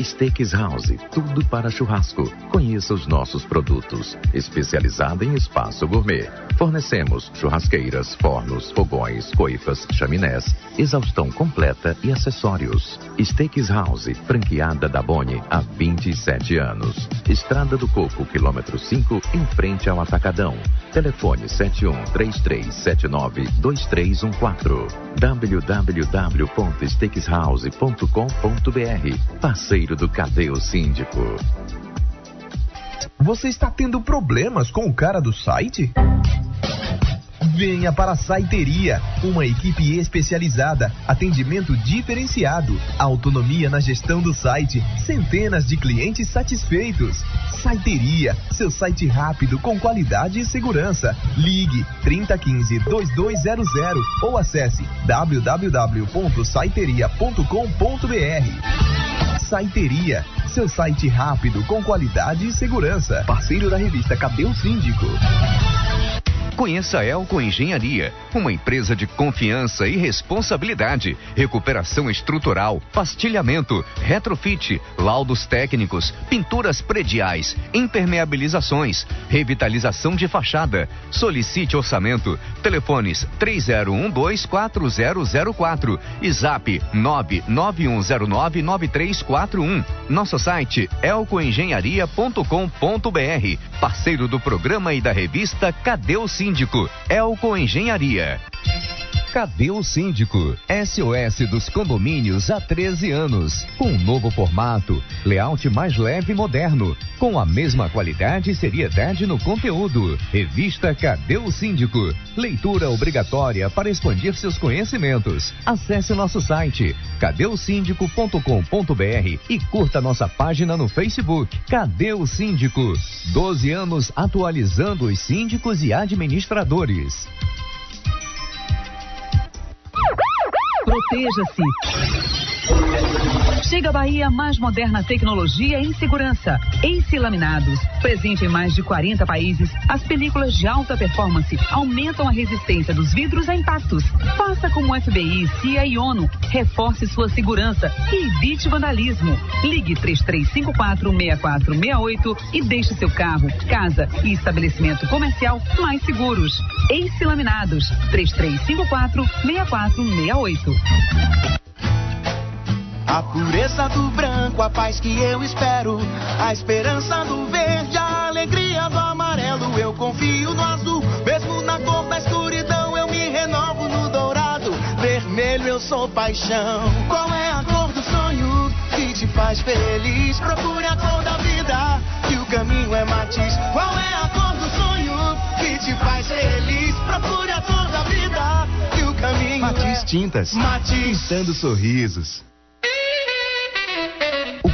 Steakhouse, tudo para churrasco. Conheça os nossos produtos. Especializada em espaço gourmet. Fornecemos churrasqueiras, fornos, fogões, coifas, chaminés, exaustão completa e acessórios. Steakhouse, franqueada da Boni há 27 anos. Estrada do Coco, quilômetro 5, em frente ao Atacadão. Telefone 7133792314. www.steakhouse.com.br. Do Cadê o Síndico? Você está tendo problemas com o cara do site? Venha para a Saiteria, uma equipe especializada, atendimento diferenciado, autonomia na gestão do site, centenas de clientes satisfeitos. Saiteria, seu site rápido com qualidade e segurança. Ligue 3015 2200 ou acesse www.saiteria.com.br. Saiteria, seu site rápido com qualidade e segurança. Parceiro da revista Cadê o Síndico? Conheça a Elco Engenharia, uma empresa de confiança e responsabilidade, recuperação estrutural, pastilhamento, retrofit, laudos técnicos, pinturas prediais, impermeabilizações, revitalização de fachada. Solicite orçamento. Telefones 30124004 e Zap 991099341. Nosso site elcoengenharia.com.br. Parceiro do programa e da revista Cadê o Síndico? Elco Engenharia. Cadê o Síndico? SOS dos condomínios há 13 anos. Com um novo formato, layout mais leve e moderno. Com a mesma qualidade e seriedade no conteúdo. Revista Cadê o Síndico? Leitura obrigatória para expandir seus conhecimentos. Acesse nosso site cadeusíndico.com.br e curta nossa página no Facebook. Cadê o Síndico? 12 anos atualizando os síndicos e administradores. Proteja-se. Chega a Bahia mais moderna tecnologia em segurança. Ace Laminados. Presente em mais de 40 países, as películas de alta performance aumentam a resistência dos vidros a impactos. Faça como FBI, CIA e ONU. Reforce sua segurança e evite vandalismo. Ligue 3354-6468 e deixe seu carro, casa e estabelecimento comercial mais seguros. Ace Laminados. 3354-6468. A pureza do branco, a paz que eu espero. A esperança do verde, a alegria do amarelo. Eu confio no azul, mesmo na cor da escuridão. Eu me renovo no dourado. Vermelho, eu sou paixão. Qual é a cor do sonho que te faz feliz? Procure a cor da vida, que o caminho é matiz. Qual é a cor do sonho que te faz feliz? Procure a cor da vida, que o caminho Matiz é Tintas. Matiz. Pintando sorrisos.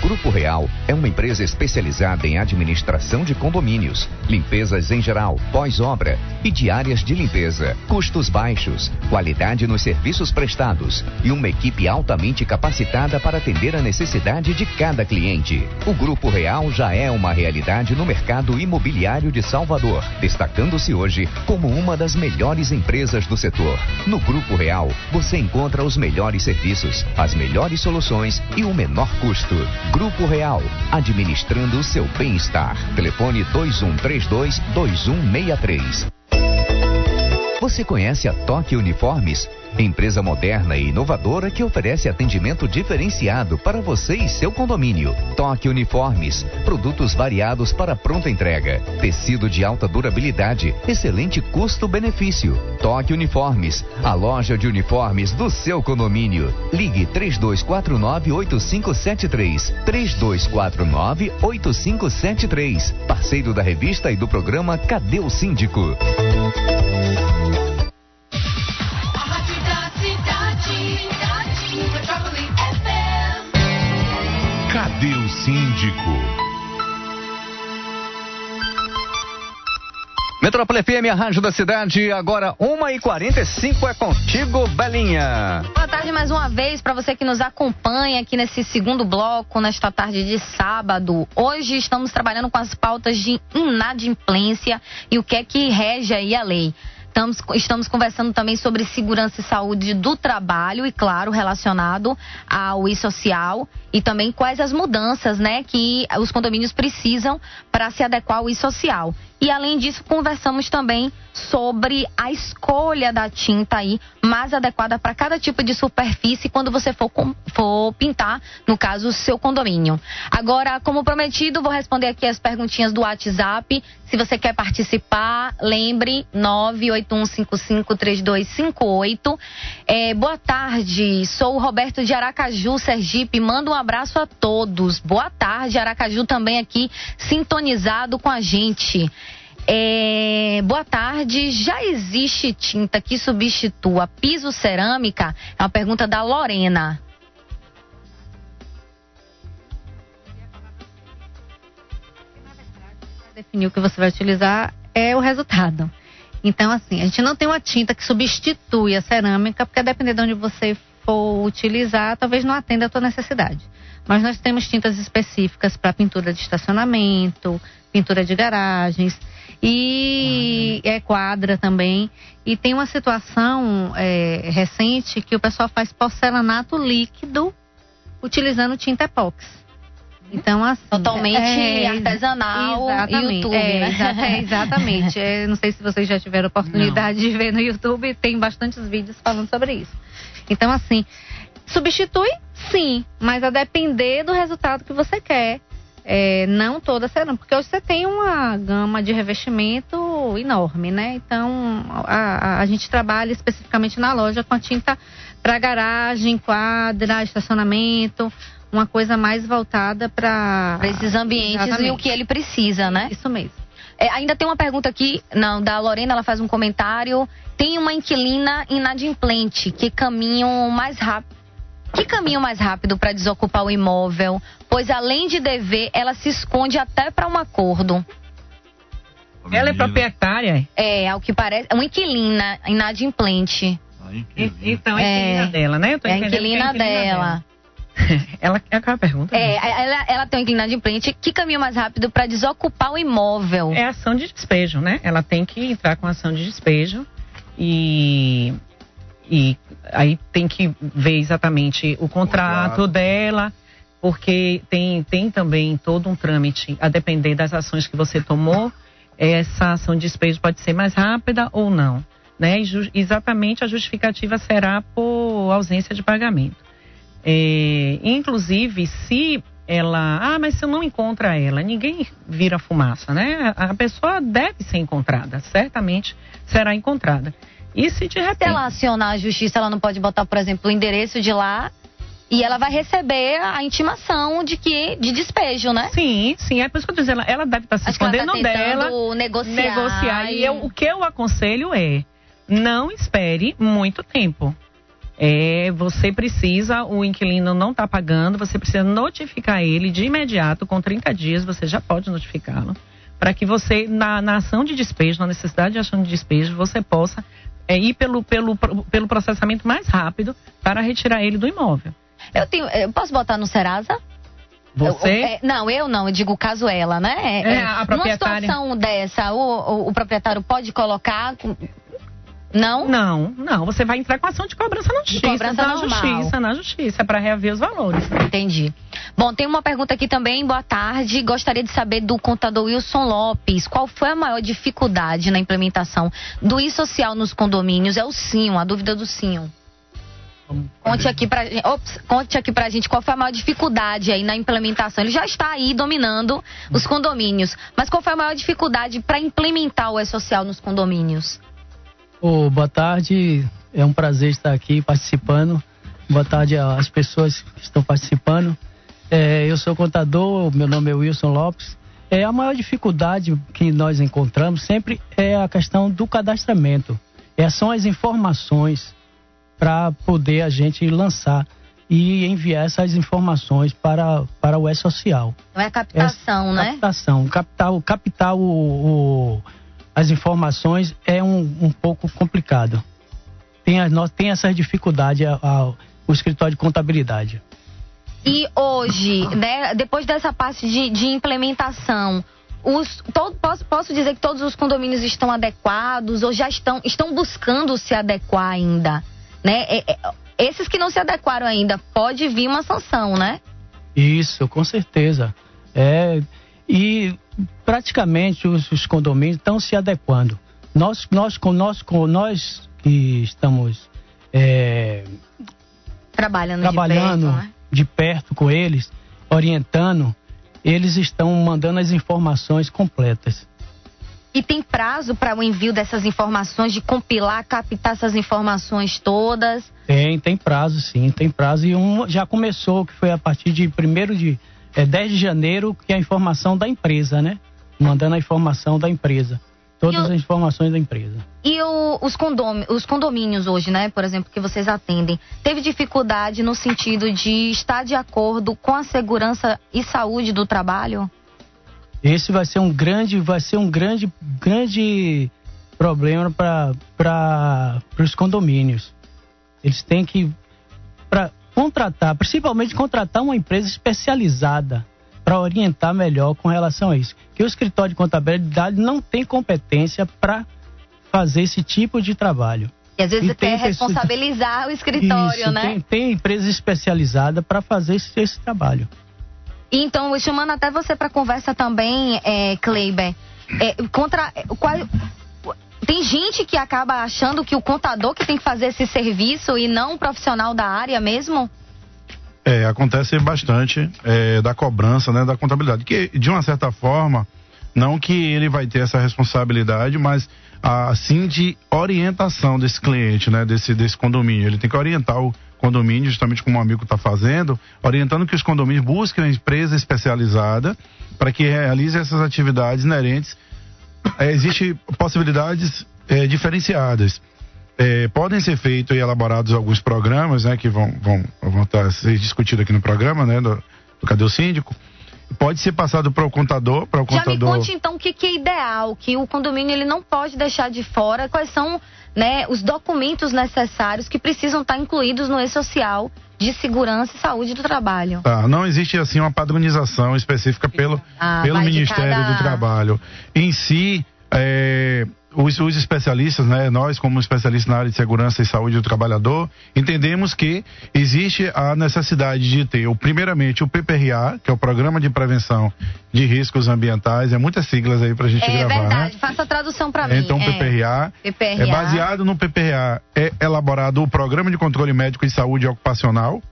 Grupo Real é uma empresa especializada em administração de condomínios, limpezas em geral, pós-obra e diárias de limpeza, custos baixos, qualidade nos serviços prestados e uma equipe altamente capacitada para atender a necessidade de cada cliente. O Grupo Real já é uma realidade no mercado imobiliário de Salvador, destacando-se hoje como uma das melhores empresas do setor. No Grupo Real, você encontra os melhores serviços, as melhores soluções e o menor custo. Grupo Real, administrando o seu bem-estar. Telefone 2132-2163. Você conhece a Toque Uniformes? Empresa moderna e inovadora que oferece atendimento diferenciado para você e seu condomínio. Toque Uniformes, produtos variados para pronta entrega, tecido de alta durabilidade, excelente custo-benefício. Toque Uniformes, a loja de uniformes do seu condomínio. Ligue 3249-8573. 3249-8573. Parceiro da revista e do programa Cadê o Síndico? Síndico? Metrópole FM, a rádio da cidade, agora 1h45 é contigo, Belinha. Boa tarde mais uma vez para você que nos acompanha aqui nesse segundo bloco, nesta tarde de sábado. Hoje estamos trabalhando com as pautas de inadimplência e o que é que rege aí a lei. Estamos, estamos conversando também sobre segurança e saúde do trabalho e, claro, relacionado ao e-social e também quais as mudanças, né, que os condomínios precisam para se adequar ao e-social. E além disso, conversamos também sobre a escolha da tinta aí mais adequada para cada tipo de superfície quando você for, for pintar, no caso, o seu condomínio. Agora, como prometido, vou responder aqui as perguntinhas do WhatsApp. Se você quer participar, lembre 981553258. É, boa tarde, sou o Roberto de Aracaju, Sergipe. Manda um abraço a todos. Boa tarde, Aracaju também aqui sintonizado com a gente. É, boa tarde. Já existe tinta que substitua piso cerâmica? É uma pergunta da Lorena. Definir o que você vai utilizar é o resultado. Então, assim, a gente não tem uma tinta que substitui a cerâmica, porque a depender de onde você for utilizar, talvez não atenda a tua necessidade. Mas nós temos tintas específicas para pintura de estacionamento, pintura de garagens e é quadra também. E tem uma situação é, recente que o pessoal faz porcelanato líquido utilizando tinta epox. Então, assim. Totalmente é, artesanal exatamente, YouTube, é, né? exa- é, exatamente. É, não sei se vocês já tiveram oportunidade de ver no YouTube, tem bastantes vídeos falando sobre isso. Então, assim, substitui? Sim, mas a depender do resultado que você quer. É, não toda cerâmica, porque hoje você tem uma gama de revestimento enorme, né? Então, a, a- a gente trabalha especificamente na loja com a tinta para garagem, quadra, estacionamento, uma coisa mais voltada para esses ambientes e o que ele precisa, né? Isso mesmo. É, ainda tem uma pergunta aqui, não, da Lorena, ela faz um comentário. Tem uma inquilina inadimplente que caminham mais rápido. Que caminho mais rápido para desocupar o imóvel? Pois além de dever, ela se esconde até para um acordo. Ela é proprietária? É, ao que parece, é uma inquilina inadimplente. E- Então é inquilina dela, né? Eu tô é a entendendo que inquilina dela. *laughs* Ela é qual a pergunta? É, ela, ela tem uma inquilina inadimplente. Que caminho mais rápido para desocupar o imóvel? É ação de despejo, né? Ela tem que entrar com ação de despejo e, e aí tem que ver exatamente o contrato dela, porque tem, tem também todo um trâmite, a depender das ações que você tomou, essa ação de despejo pode ser mais rápida ou não. Né? Exatamente a justificativa será por ausência de pagamento. É, inclusive, se ela. Ah, mas se eu não encontra ela, ninguém vira fumaça, né? A pessoa deve ser encontrada, certamente será encontrada. E se de repente. Se ela acionar a justiça, ela não pode botar, por exemplo, o endereço de lá e ela vai receber a intimação de que de despejo, né? Sim, sim, é por isso que eu tô dizendo, ela, ela deve estar se Acho tá escondendo tentando dela. negociar negociar. E e- eu- o que eu aconselho é não espere muito tempo. É, você precisa, o inquilino não está pagando, você precisa notificar ele de imediato, com 30 dias, você já pode notificá-lo, para que você, na, na ação de despejo, na necessidade de ação de despejo, você possa é, ir pelo, pelo, pelo processamento mais rápido para retirar ele do imóvel. Eu tenho, eu posso botar no Serasa? Você? Eu- é, não, eu não, eu digo caso ela, né? É, a proprietária. Numa situação dessa, o, o- o proprietário pode colocar. Não? Não, não. Você vai entrar com ação de cobrança na justiça. cobrança na normal. justiça, na justiça, para reaver os valores. Entendi. Bom, tem uma pergunta aqui também. Boa tarde. Gostaria de saber do contador Wilson Lopes. Qual foi a maior dificuldade na implementação do e-social nos condomínios? É o Sim, a dúvida do Sim. Conte aqui, pra, ops, conte aqui pra gente qual foi a maior dificuldade aí na implementação. Ele já está aí dominando os condomínios. Mas qual foi a maior dificuldade para implementar o e-social nos condomínios? Ô, boa tarde, é um prazer estar aqui participando. Boa tarde às pessoas que estão participando. É, eu sou contador, meu nome é Wilson Lopes. É, a maior dificuldade que nós encontramos sempre é a questão do cadastramento. É, são as informações para poder a gente lançar e enviar essas informações para, para o E-Social. Não é a captação, né? Captação. Captar, o- captar o, o- as informações é um, um pouco complicado. Tem, as, nós, tem essas dificuldades a- a- o escritório de contabilidade. E hoje, né, depois dessa parte de, de implementação, os, to, posso, posso dizer que todos os condomínios estão adequados ou já estão, estão buscando se adequar ainda, né? É, é, esses que não se adequaram ainda, pode vir uma sanção, né? Isso, com certeza. É, e praticamente os, os condomínios estão se adequando. Nós, nós, com, nós, com nós que estamos é, trabalhando, trabalhando de, perto, né? de perto com eles, orientando, eles estão mandando as informações completas. E tem prazo para o envio dessas informações, de compilar, captar essas informações todas? Tem, tem prazo sim, tem prazo. E um já começou, que foi a partir de 1 de é, 10 de janeiro, que é a informação da empresa, né? Mandando a informação da empresa. Todas as informações da empresa. E o, os, condom, os condomínios hoje, né, por exemplo, que vocês atendem, teve dificuldade no sentido de estar de acordo com a segurança e saúde do trabalho? Esse vai ser um grande, vai ser um grande, grande problema para os condomínios. Eles têm que contratar, principalmente contratar uma empresa especializada para orientar melhor com relação a isso. Que o escritório de contabilidade não tem competência para fazer esse tipo de trabalho. E às vezes e quer responsabilizar o escritório, isso, né? Tem, tem empresa especializada para fazer esse, esse, trabalho. Então, chamando até você para conversa também, é, Kleiber, é, contra qual, tem gente que acaba achando que o contador que tem que fazer esse serviço e não um profissional da área mesmo? É, acontece bastante é, da cobrança, né, da contabilidade. Que, de uma certa forma, não que ele vai ter essa responsabilidade, mas assim de orientação desse cliente, né, desse, desse condomínio. Ele tem que orientar o condomínio, justamente como o amigo está fazendo, orientando que os condomínios busquem uma empresa especializada para que realize essas atividades inerentes. É, Existem possibilidades é, diferenciadas é, podem ser feitos e elaborados alguns programas, né, que vão, vão, vão estar ser discutidos aqui no programa, né, do, do Cadê o Síndico. Pode ser passado para o contador, para o contador. Já me conte então o que, que é ideal, que o condomínio ele não pode deixar de fora, quais são né, os documentos necessários que precisam estar incluídos no e-social de segurança e saúde do trabalho. Tá, não existe assim uma padronização específica pelo, ah, pelo Ministério cada... do Trabalho. Em si, é, os, os, especialistas, né, nós como especialistas na área de segurança e saúde do trabalhador, entendemos que existe a necessidade de ter, o, primeiramente, o PPRA, que é o Programa de Prevenção de Riscos Ambientais, é muitas siglas aí pra gente é, gravar, É verdade, né? faça a tradução para mim. Então, PPRA, é. PPRA. É baseado no PPRA, é elaborado o Programa de Controle Médico e Saúde Ocupacional,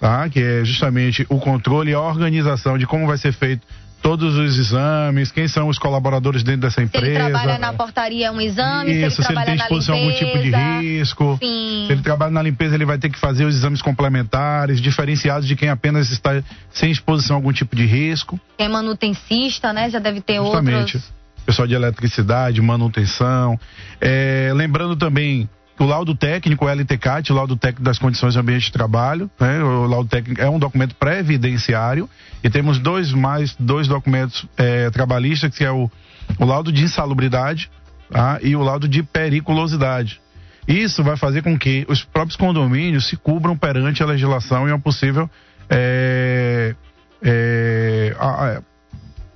tá? que é justamente o controle e a organização de como vai ser feito todos os exames, quem são os colaboradores dentro dessa empresa. Se ele trabalha na portaria é um exame, Isso, se ele, se ele tem exposição a algum tipo de risco. Sim. Se ele trabalha na limpeza, ele vai ter que fazer os exames complementares, diferenciados de quem apenas está sem exposição a algum tipo de risco. Quem é manutencista, né? Já deve ter Justamente. outros. Pessoal de eletricidade, manutenção. É, lembrando também o laudo técnico, o LTCAT, o laudo técnico das condições de ambiente de trabalho, né? o laudo técnico é um documento pré-evidenciário e temos dois mais dois documentos é, trabalhistas que é o, o laudo de insalubridade tá? e o laudo de periculosidade. Isso vai fazer com que os próprios condomínios se cubram perante a legislação e uma possível é, é, a, a,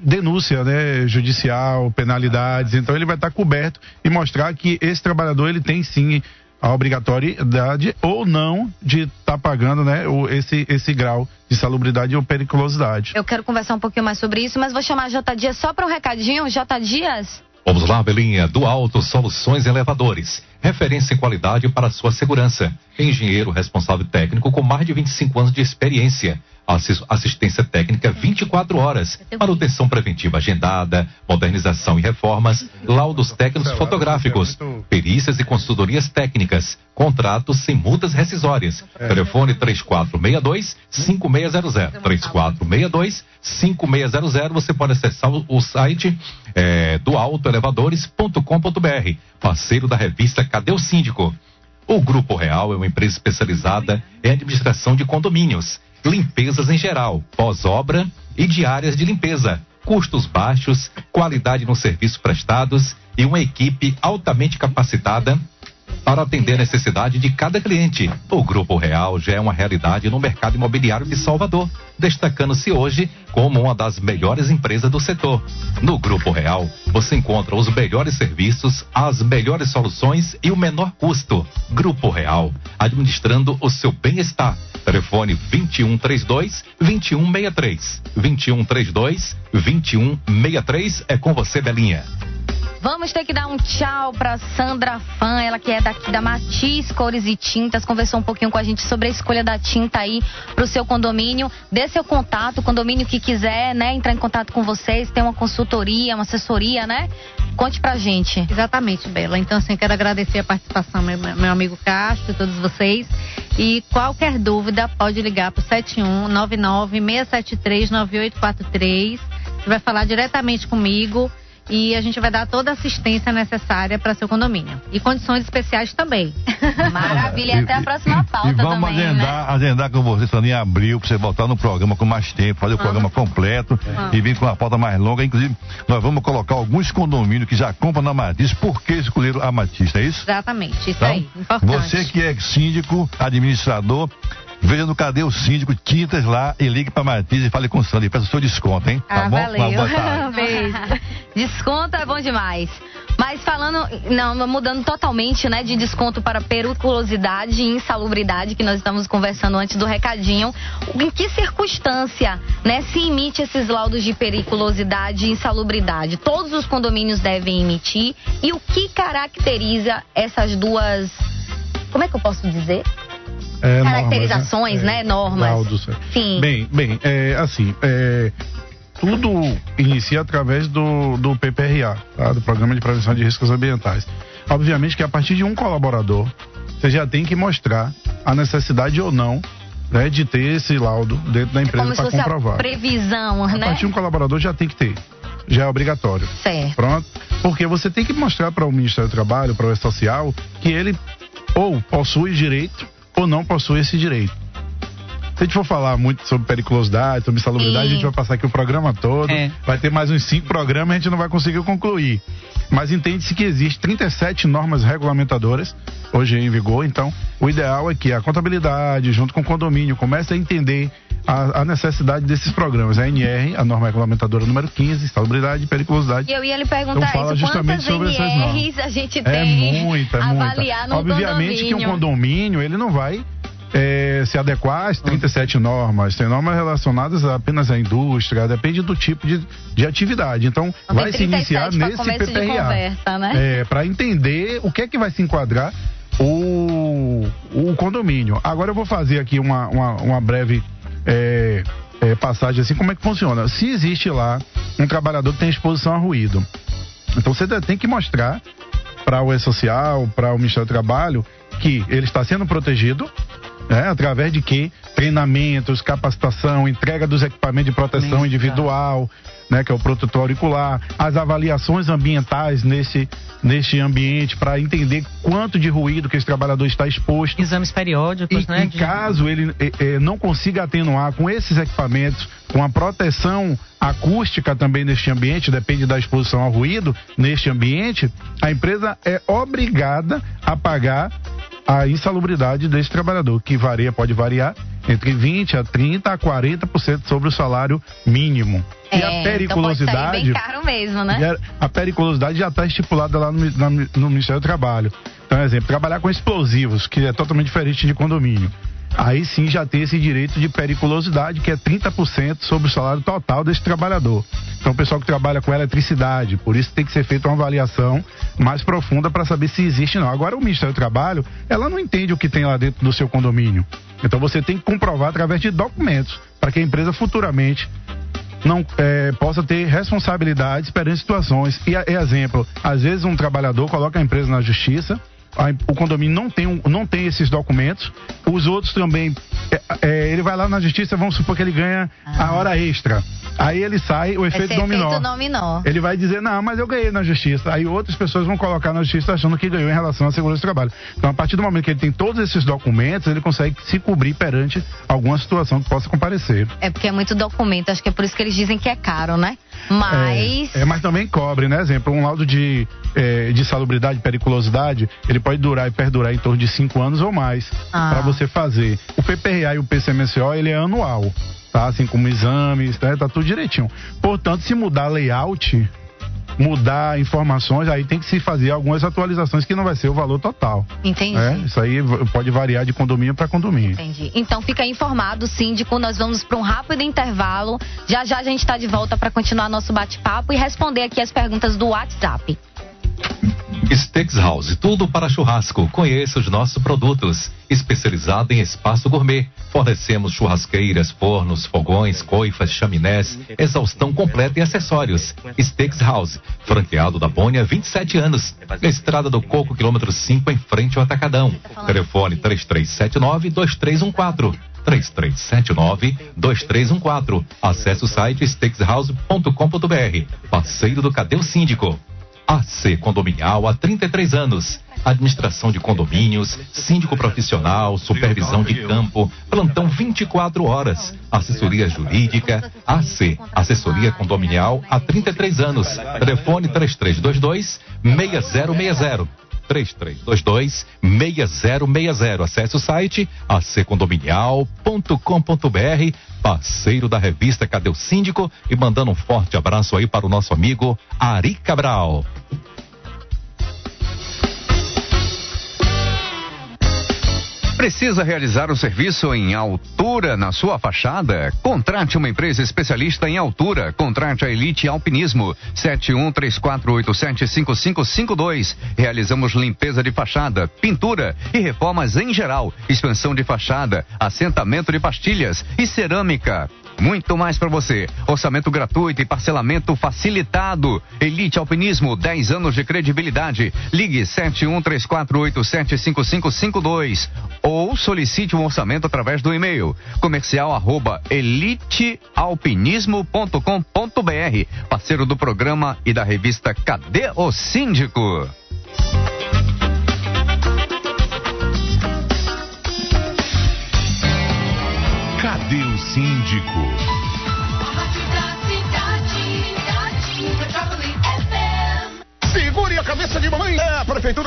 denúncia né, judicial, penalidades. Então ele vai estar coberto e mostrar que esse trabalhador ele tem sim a obrigatoriedade ou não de estar tá pagando né, o, esse, esse grau de salubridade ou periculosidade. Eu quero conversar um pouquinho mais sobre isso, mas vou chamar a J. Dias só para um recadinho. J. Dias? Vamos lá, Belinha. Do Alto Soluções Elevadores. Referência em qualidade para sua segurança. Engenheiro responsável técnico com mais de 25 anos de experiência assistência técnica 24 horas, manutenção preventiva agendada, modernização e reformas, laudos técnicos fotográficos, perícias e consultorias técnicas, contratos sem multas rescisórias. Telefone 3462 5600 3462 5600. Você pode acessar o, site é, do autoelevadores.com.br, parceiro da revista Cadê o Síndico? O Grupo Real é uma empresa especializada em administração de condomínios limpezas em geral, pós-obra e diárias de limpeza, custos baixos, qualidade no serviço prestados e uma equipe altamente capacitada para atender a necessidade de cada cliente. O Grupo Real já é uma realidade no mercado imobiliário de Salvador, destacando-se hoje como uma das melhores empresas do setor. No Grupo Real, você encontra os melhores serviços, as melhores soluções e o menor custo. Grupo Real, administrando o seu bem-estar. Telefone 2132 2163. 2132 2163 é com você, Belinha. Vamos ter que dar um tchau para Sandra Fã, ela que é daqui da Matiz Cores e Tintas, conversou um pouquinho com a gente sobre a escolha da tinta aí para o seu condomínio. Dê seu contato, condomínio que quiser, né, entrar em contato com vocês, tem uma consultoria, uma assessoria, né? Conte pra gente. Exatamente, Bela. Então, assim, quero agradecer a participação, meu, meu amigo Castro e todos vocês. E qualquer dúvida, pode ligar pro 7199 673 9843. Você vai falar diretamente comigo e a gente vai dar toda a assistência necessária para seu condomínio. E condições especiais também. *laughs* Maravilha, até a próxima pauta E vamos também, agendar, né? agendar com você, Sandra, em abril, pra você voltar no programa com mais tempo, fazer o programa completo e vir com uma pauta mais longa. Inclusive, nós vamos colocar alguns condomínios que já compram na Matiz. Por que escolheram a Matiz, não é isso? Exatamente, isso Então, aí. Importante. Você que é síndico, administrador, veja no Cadê o Síndico, Tintas lá e ligue pra Matiz e fale com o Sandra e peça o seu desconto, hein? Tá Ah, bom? valeu. Uma boa *laughs* tarde. Beijo. Desconto é bom demais. Mas falando, não, mudando totalmente, né, de desconto para periculosidade e insalubridade, que nós estamos conversando antes do recadinho. Em que circunstância, né, se emite esses laudos de periculosidade e insalubridade? Todos os condomínios devem emitir. E o que caracteriza essas duas. Como é que eu posso dizer? É, normas, Caracterizações, né? Normas. Laudos, é. Sim. Bem, bem, é, assim, é, tudo inicia através do, do PPRA, tá? do Programa de Prevenção de Riscos Ambientais. Obviamente que a partir de um colaborador, você já tem que mostrar a necessidade ou não né, de ter esse laudo dentro da empresa Como se para fosse a comprovar. previsão, A né? partir de um colaborador já tem que ter. Já é obrigatório. Certo. Pronto? Porque você tem que mostrar para o Ministério do Trabalho, para o social, que ele ou possui direito ou não possui esse direito. Se a gente for falar muito sobre periculosidade, sobre salubridade, a gente vai passar aqui o programa todo. Vai ter mais uns cinco programas e a gente não vai conseguir concluir. Mas entende-se que existe 37 normas regulamentadoras hoje em vigor, então o ideal é que a contabilidade, junto com o condomínio, comece a entender a, a necessidade desses programas. A NR, a norma regulamentadora número 15, salubridade e periculosidade. E eu ia lhe perguntar Então isso, quantas NRs a gente É tem muita, é avaliar muita. no Obviamente que um condomínio? condomínio, ele não vai é, se adequar às 37 normas. Tem normas relacionadas apenas à indústria, depende do tipo de, de atividade. Então, Não vai se iniciar 37 pra nesse PPRA. né? É, para entender o que é que vai se enquadrar o, o condomínio. Agora eu vou fazer aqui uma, uma, uma breve é, é, passagem assim, como é que funciona. Se existe lá um trabalhador que tem exposição a ruído, então você tem que mostrar para o E-Social, para o Ministério do Trabalho, que ele está sendo protegido, né, através de que? Treinamentos, capacitação, entrega dos equipamentos de proteção individual, né, que é o protetor auricular, as avaliações ambientais nesse, nesse ambiente para entender quanto de ruído que esse trabalhador está exposto. Exames periódicos, E, né? em de- caso ele eh, eh, não consiga atenuar com esses equipamentos, com a proteção acústica também neste ambiente, depende da exposição ao ruído neste ambiente, a empresa é obrigada a pagar a insalubridade desse trabalhador, que varia, pode variar entre 20 a 30 a 40% sobre o salário mínimo. e a É, periculosidade Então sair bem caro mesmo, né? a, periculosidade já está estipulada lá no, na- no Ministério do Trabalho. Então, exemplo, trabalhar com explosivos, que é totalmente diferente de condomínio. Aí sim já tem esse direito de periculosidade, que é 30% sobre o salário total desse trabalhador. Então, o pessoal que trabalha com eletricidade, por isso tem que ser feita uma avaliação mais profunda para saber se existe ou não. Agora, o Ministério do Trabalho, ela não entende o que tem lá dentro do seu condomínio. Então, você tem que comprovar através de documentos, para que a empresa futuramente não é, possa ter responsabilidades perante situações. E, exemplo, às vezes um trabalhador coloca a empresa na justiça, a o condomínio não tem, um- não tem esses documentos, os outros também, é, é, ele vai lá na justiça, vamos supor que ele ganha a hora extra. Aí ele sai, o efeito dominó. efeito dominó. Ele vai dizer, não, mas eu ganhei na justiça. Aí outras pessoas vão colocar na justiça achando que ganhou em relação à segurança do trabalho. Então, a partir do momento que ele tem todos esses documentos, ele consegue se cobrir perante alguma situação que possa comparecer. É porque é muito documento, acho que é por isso que eles dizem que é caro, né? Mas. É, é, mas também cobre, né? Exemplo, um laudo de, é, de salubridade, periculosidade, ele pode durar e perdurar em torno de cinco anos ou mais Ah. para você fazer. O PPRA e o PCMSO, ele é anual, tá? Assim como exames, né? Tá tudo direitinho. Portanto, se mudar layout, mudar informações, aí tem que se fazer algumas atualizações que não vai ser o valor total. Entendi. É, isso aí pode variar de condomínio para condomínio. Entendi. Então fica informado, síndico. Nós vamos para um rápido intervalo. Já já a gente está de volta para continuar nosso bate-papo e responder aqui as perguntas do WhatsApp. Steaks House, tudo para churrasco. Conheça os nossos produtos. Especializado em espaço gourmet. Fornecemos churrasqueiras, fornos, fogões, coifas, chaminés, exaustão completa e acessórios. Steaks House, franqueado da Bônia há 27 anos. Estrada do Coco, quilômetro 5, em frente ao Atacadão. Telefone 3379-2314. 3379-2314. Acesse o site steakshouse.com.br. Parceiro do Cadê o Síndico? AC Condominial há 33 anos. Administração de condomínios, síndico profissional, supervisão de campo, plantão 24 horas, assessoria jurídica, AC, assessoria condominial há 33 anos. Telefone 3322 6060. 3322 6060. Acesse o site accondominial.com.br, parceiro da revista Cadê o Síndico e mandando um forte abraço aí para o nosso amigo Ari Cabral. Precisa realizar o serviço em altura na sua fachada? Contrate uma empresa especialista em altura. Contrate a Elite Alpinismo 7134875552. Realizamos limpeza de fachada, pintura e reformas em geral, expansão de fachada, assentamento de pastilhas e cerâmica. Muito mais para você. Orçamento gratuito e parcelamento facilitado. Elite Alpinismo, 10 anos de credibilidade. Ligue 7134875552 ou solicite um orçamento através do e-mail comercial arroba elitealpinismo.com.br. Parceiro do programa e da revista Cadê o Síndico?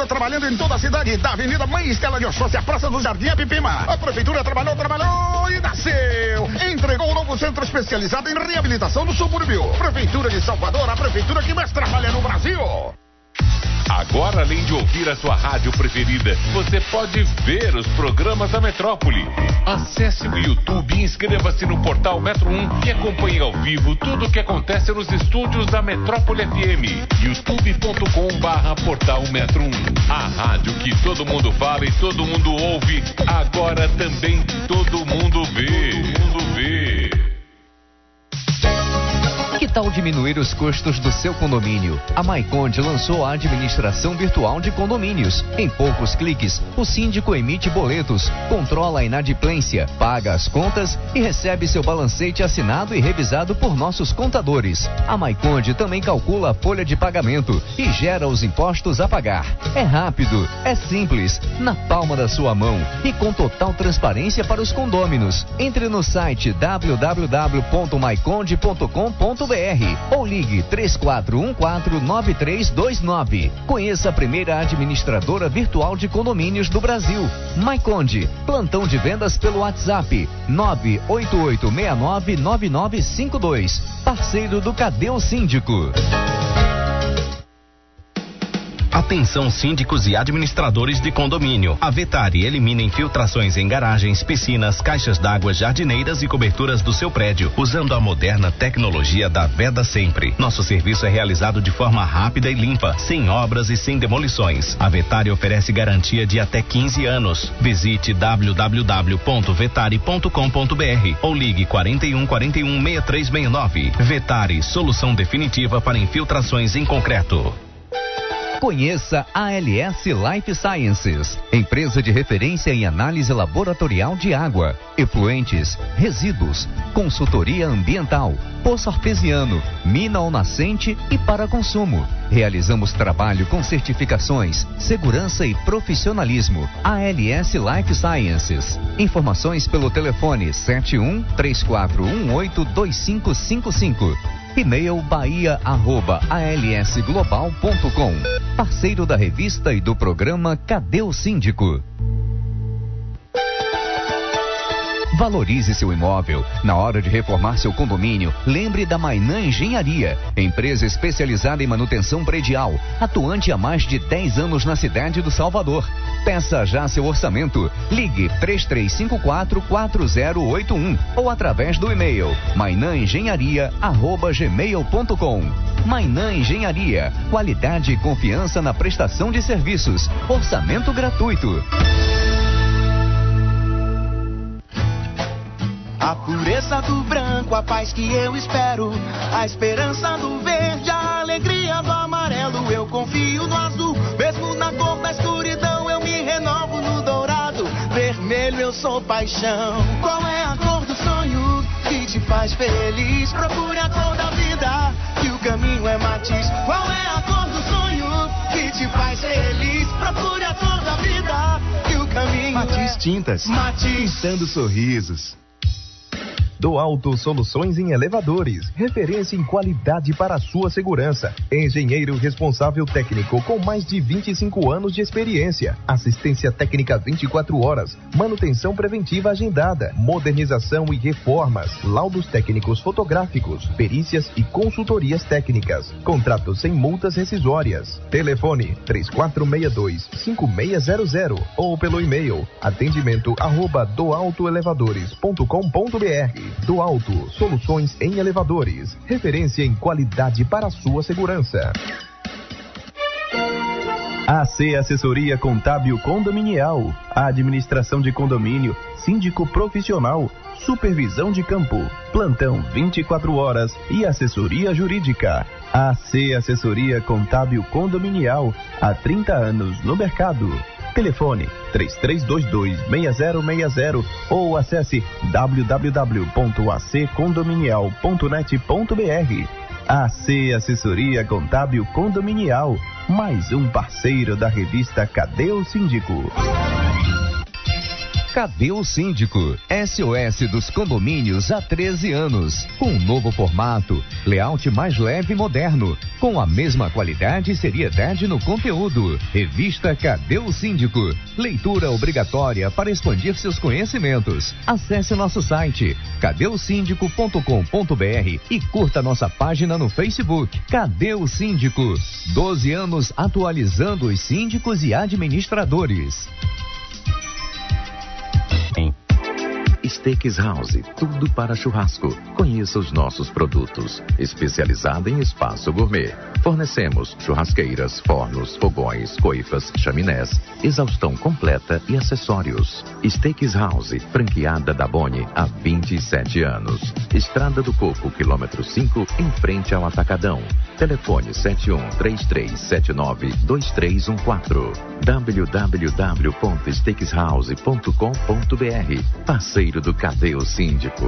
Trabalhando em toda a cidade. Da Avenida Mãe Estela de Oxóssi, a Praça do Jardim Apipima. A prefeitura trabalhou, trabalhou e nasceu. Entregou um novo centro especializado em reabilitação do subúrbio. Prefeitura de Salvador, a prefeitura que mais trabalha no Brasil. Agora, além de ouvir a sua rádio preferida, você pode ver os programas da Metrópole. Acesse o YouTube e inscreva-se no portal Metro 1 e acompanhe ao vivo tudo o que acontece nos estúdios da Metrópole FM. youtube.com barra portal Metro 1. A rádio que todo mundo fala e todo mundo ouve, agora também todo mundo vê. Todo mundo vê. Que tal diminuir os custos do seu condomínio? A Maiconde lançou a administração virtual de condomínios. Em poucos cliques, o síndico emite boletos, controla a inadimplência, paga as contas e recebe seu balancete assinado e revisado por nossos contadores. A Maiconde também calcula a folha de pagamento e gera os impostos a pagar. É rápido, é simples, na palma da sua mão e com total transparência para os condôminos. Entre no site www.maiconde.com.br ou ligue 34149329. Conheça a primeira administradora virtual de condomínios do Brasil, Maiconde. Plantão de vendas pelo WhatsApp 988699952. Parceiro do Cadê o Síndico? Atenção síndicos e administradores de condomínio. A Vetari elimina infiltrações em garagens, piscinas, caixas d'água, jardineiras e coberturas do seu prédio, usando a moderna tecnologia da Veda Sempre. Nosso serviço é realizado de forma rápida e limpa, sem obras e sem demolições. A Vetari oferece garantia de até 15 anos. Visite www.vetari.com.br ou ligue 41 41 6369. Vetari, solução definitiva para infiltrações em concreto. Conheça a ALS Life Sciences, empresa de referência em análise laboratorial de água, efluentes, resíduos, consultoria ambiental, poço artesiano, mina ao nascente e para consumo. Realizamos trabalho com certificações, segurança e profissionalismo. ALS Life Sciences. Informações pelo telefone 71 3418 2555. E-mail bahia@alsglobal.com. Parceiro da revista e do programa Cadê o Síndico? Valorize seu imóvel. Na hora de reformar seu condomínio, lembre da Mainã Engenharia, empresa especializada em manutenção predial, atuante há mais de 10 anos na cidade do Salvador. Peça já seu orçamento. Ligue 33544081 ou através do e-mail mainãengenharia@gmail.com. Mainã Engenharia, qualidade e confiança na prestação de serviços. Orçamento gratuito. A pureza do branco, a paz que eu espero. A esperança do verde, a alegria do amarelo. Eu confio no azul, mesmo na cor da escuridão. Eu me renovo no dourado. Vermelho, eu sou paixão. Qual é a cor do sonho que te faz feliz? Procure a cor da vida, que o caminho é matiz. Qual é a cor do sonho que te faz feliz? Procure a cor da vida, que o caminho Matiz é Tintas. Matiz. Pintando sorrisos. Do Alto Soluções em Elevadores, referência em qualidade para a sua segurança. Engenheiro responsável técnico com mais de 25 anos de experiência. Assistência técnica 24 horas. Manutenção preventiva agendada. Modernização e reformas. Laudos técnicos fotográficos. Perícias e consultorias técnicas. Contratos sem multas rescisórias. Telefone 3462-5600 ou pelo e-mail atendimento arroba doaltoelevadores.com.br do Alto, soluções em elevadores. Referência em qualidade para sua segurança. AC Assessoria Contábil Condominial, Administração de Condomínio, Síndico Profissional, Supervisão de Campo, Plantão 24 horas e Assessoria Jurídica. AC Assessoria Contábil Condominial, há 30 anos no mercado. Telefone 3322-6060 ou acesse www.accondominial.net.br. AC Assessoria Contábil Condominial, mais um parceiro da revista Cadê o Síndico? Cadê o Síndico? SOS dos condomínios há 13 anos. Com um novo formato, layout mais leve e moderno. Com a mesma qualidade e seriedade no conteúdo. Revista Cadê o Síndico? Leitura obrigatória para expandir seus conhecimentos. Acesse nosso site cadeosíndico.com.br e curta nossa página no Facebook. Cadê o Síndico? 12 anos atualizando os síndicos e administradores. Steaks House, tudo para churrasco. Conheça os nossos produtos. Especializada em espaço gourmet. Fornecemos churrasqueiras, fornos, fogões, coifas, chaminés, exaustão completa e acessórios. Steaks House, franqueada da Boni há 27 anos. Estrada do Coco, quilômetro 5, em frente ao Atacadão. Telefone 7133792314. www.steakshouse.com.br. Parceiro do Cadê o Síndico?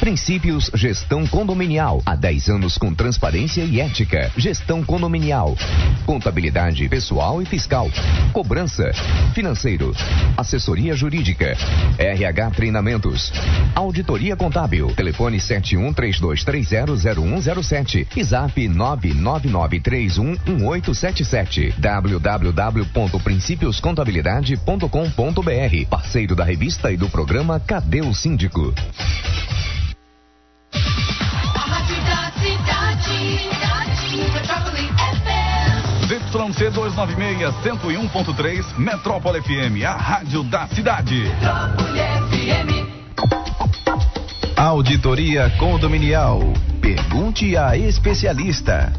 Princípios Gestão Condominial. Há 10 anos com transparência e ética. Gestão condominial. Contabilidade pessoal e fiscal. Cobrança. Financeiro. Assessoria jurídica. RH Treinamentos. Auditoria Contábil. Telefone 7132300107. E zap 999311877. www.principioscontabilidade.com.br. Parceiro da revista e do programa Cadê o Síndico? ZYC 296, 101.3, Metrópole FM, a rádio da cidade. Auditoria Condominial. Pergunte a especialista.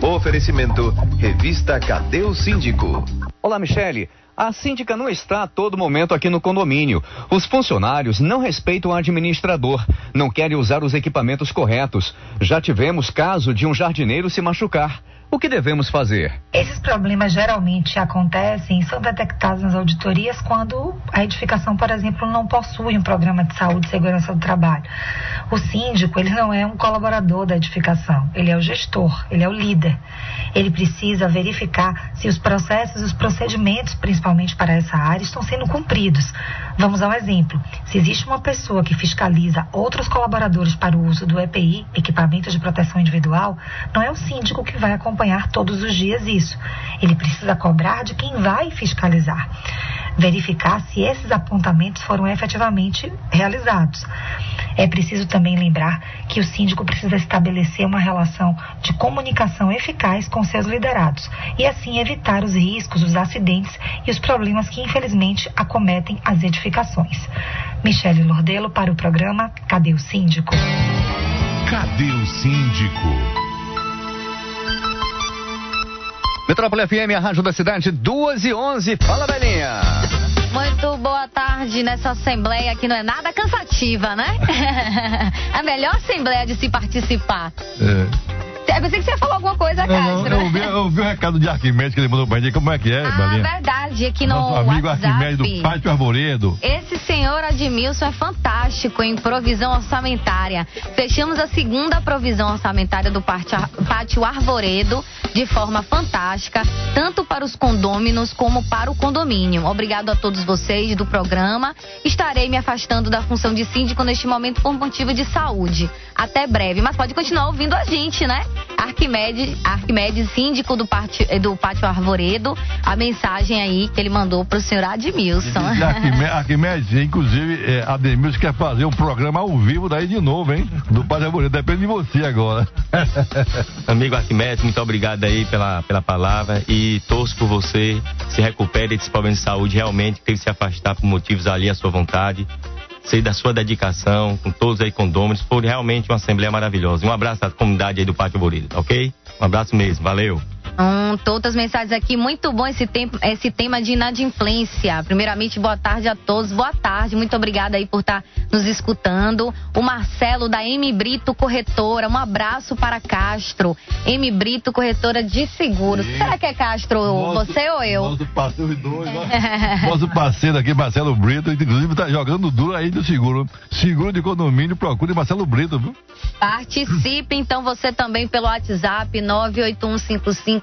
Oferecimento Revista Cadê o Síndico? Olá, Michele. A síndica não está a todo momento aqui no condomínio. Os funcionários não respeitam o administrador, não querem usar os equipamentos corretos. Já tivemos caso de um jardineiro se machucar. O que devemos fazer? Esses problemas geralmente acontecem e são detectados nas auditorias quando a edificação, por exemplo, não possui um programa de saúde e segurança do trabalho. O síndico, ele não é um colaborador da edificação, ele é o gestor, ele é o líder. Ele precisa verificar se os processos e os procedimentos, principalmente para essa área, estão sendo cumpridos. Vamos a um exemplo. Se existe uma pessoa que fiscaliza outros colaboradores para o uso do EPI, equipamento de proteção individual, não é o síndico que vai acompanhar todos os dias isso. Ele precisa cobrar de quem vai fiscalizar. Verificar se esses apontamentos foram efetivamente realizados. É preciso também lembrar que o síndico precisa estabelecer uma relação de comunicação eficaz com seus liderados e assim evitar os riscos, os acidentes e os problemas que infelizmente acometem as edificações. Michele Lordelo para o programa Cadê o Síndico? Cadê o Síndico? Metrópole FM, a rádio da cidade, 2 e 11. Fala, velhinha. Muito boa tarde nessa assembleia que não é nada cansativa, né? *laughs* a melhor assembleia de se participar. É. Eu pensei que você ia falar alguma coisa, Não, não, Castro. eu, vi, eu o recado de Arquimedes que ele mandou pra gente. Como é que é, Ah, Balinha? verdade, aqui no Nosso amigo WhatsApp. Arquimedes do Pátio Arvoredo. Esse senhor Admilson é fantástico em provisão orçamentária. Fechamos a segunda provisão orçamentária do Pátio Arvoredo de forma fantástica, tanto para os condôminos como para o condomínio. Obrigado a todos vocês do programa. Estarei me afastando da função de síndico neste momento por motivo de saúde. Até breve, mas pode continuar ouvindo a gente, né? Arquimedes, Arquimedes síndico do Pátio, do Pátio Arvoredo, a mensagem aí que ele mandou para o senhor Admilson. Diz Arquime- Arquimedes, inclusive, é, Ademilson quer fazer um programa ao vivo daí de novo, hein? Do Pátio Arvoredo. Depende de você agora. *laughs* Amigo Arquimedes, muito obrigado aí pela, pela palavra e torço por você, se recupere desse problema de saúde, realmente teve que se afastar por motivos ali à sua vontade. Sei da sua dedicação, com todos aí condôminos, foi realmente uma assembleia maravilhosa. Um abraço à comunidade aí do Pátio Borido, tá ok? Um abraço mesmo, valeu. Hum, todas as mensagens aqui, muito bom esse, tempo, esse tema de inadimplência. Primeiramente, boa tarde a todos, boa tarde, muito obrigada aí por estar nos escutando. O Marcelo da M Brito Corretora, um abraço para Castro. M Brito Corretora de Seguros. Será que é Castro você ou eu? Nosso parceiro dois, *laughs* Nosso parceiro aqui, Marcelo Brito, inclusive tá jogando duro aí do seguro. Seguro de condomínio, procure Marcelo Brito, viu? Participe então você também pelo WhatsApp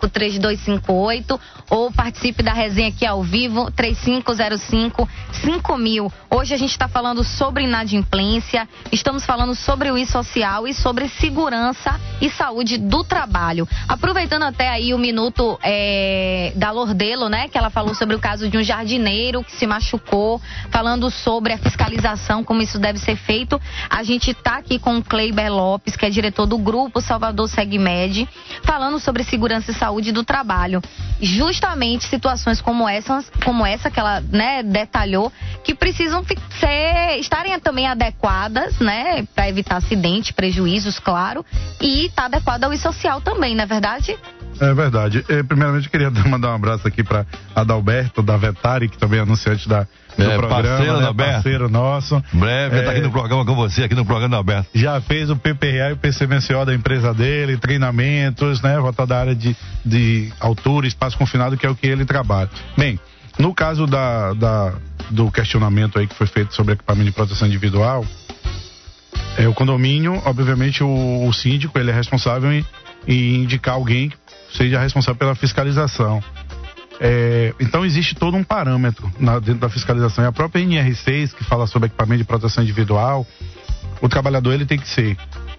981553258 ou participe da resenha aqui ao vivo 3505 5000. Hoje a gente está falando sobre inadimplência, estamos falando sobre o e-social e sobre segurança e saúde do trabalho. Aproveitando até aí o minuto é, da Lordelo, né, que ela falou sobre o caso de um jardineiro que se machucou, falando sobre a fiscalização, como isso deve ser feito. A gente está aqui com o Kleiber Lopes, que é diretor do grupo Salvador Segmed, falando sobre segurança e saúde do trabalho. Justamente situações como essa, como essa que ela né, detalhou, que precisam ser, estarem também adequadas, né, para evitar acidente, prejuízos, claro, e tá adequada ao e-social também, não é verdade? É verdade. Eh, primeiramente, eu queria *laughs* mandar um abraço aqui para Adalberto, da Vetari, que também é anunciante da, do É, programa. parceiro né? Adalberto. Parceiro nosso. Breve, É, tá aqui no programa com você, aqui no programa aberto. Já fez o PPA e o PCMCO da empresa dele, treinamentos, né? Volta da área de, de altura, espaço confinado, que é o que ele trabalha. Bem, no caso da, da- do questionamento aí que foi feito sobre equipamento de proteção individual, é, o condomínio, obviamente, o, o síndico, ele é responsável em, em indicar alguém que seja responsável pela fiscalização. É, então existe todo um parâmetro na- dentro da fiscalização. E a própria NR6, que fala sobre equipamento de proteção individual, o trabalhador ele tem que ser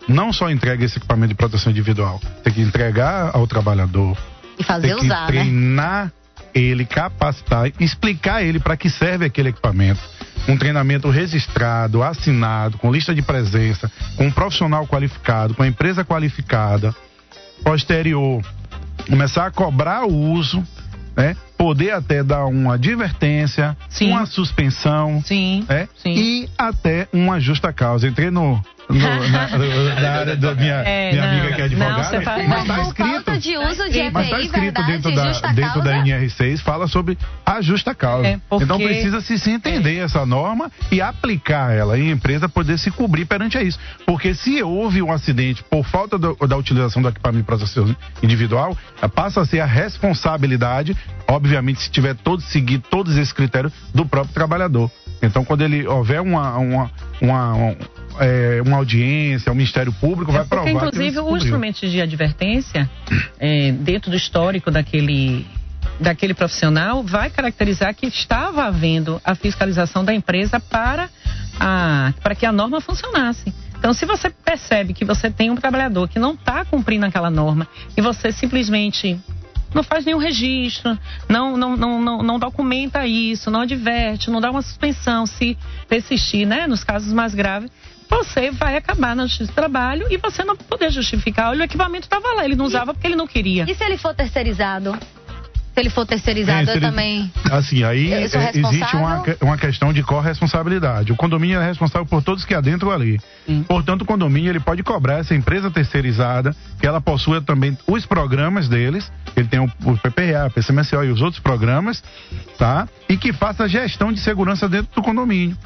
não só entregue esse equipamento de proteção individual, tem que entregar ao trabalhador, E fazer tem que usar, né? treinar ele, capacitar, explicar ele para que serve aquele equipamento. Um treinamento registrado, assinado, com lista de presença, com um profissional qualificado, com a empresa qualificada. Posterior, começar a cobrar o uso, né? Poder até dar uma advertência, uma suspensão, né? e até uma justa causa. Entrei no, no- na, *laughs* na área da minha, É, minha não, amiga que é não, advogada, fala- mas está escrito. De uso de Mas está EPI, escrito verdade, dentro, da, dentro da causa. NR6, fala sobre a justa causa. É, porque- Então precisa se, se entender essa norma e aplicar ela e a empresa poder se cobrir perante a isso. Porque se houve um acidente por falta do- da utilização do equipamento de proteção individual, eh, passa a ser a responsabilidade, obviamente, se tiver todo seguir todos esses critérios do próprio trabalhador. Então, quando ele houver uma, uma, uma, um, é, uma audiência, o Ministério Público vai provar. Porque, que ele inclusive, se o cobriu. instrumento de advertência, é, dentro do histórico daquele, daquele profissional, vai caracterizar que estava havendo a fiscalização da empresa para, a, para que a norma funcionasse. Então, se você percebe que você tem um trabalhador que não está cumprindo aquela norma e você simplesmente não faz nenhum registro, não, não, não, não, não documenta isso, não adverte, não dá uma suspensão se persistir, né, nos casos mais graves, você vai acabar na justiça do trabalho e você não poder justificar. Olha, o equipamento estava lá, ele não usava porque ele não queria. E se ele for terceirizado? Se ele for terceirizado, É, se eu ele- também. Assim, aí é, existe uma, uma questão de corresponsabilidade. O condomínio é responsável por todos que adentram ali. Portanto, o condomínio ele pode cobrar essa empresa terceirizada, que ela possua também os programas deles, ele tem o, o PPA, o PCMSO e os outros programas, tá? E que faça a gestão de segurança dentro do condomínio.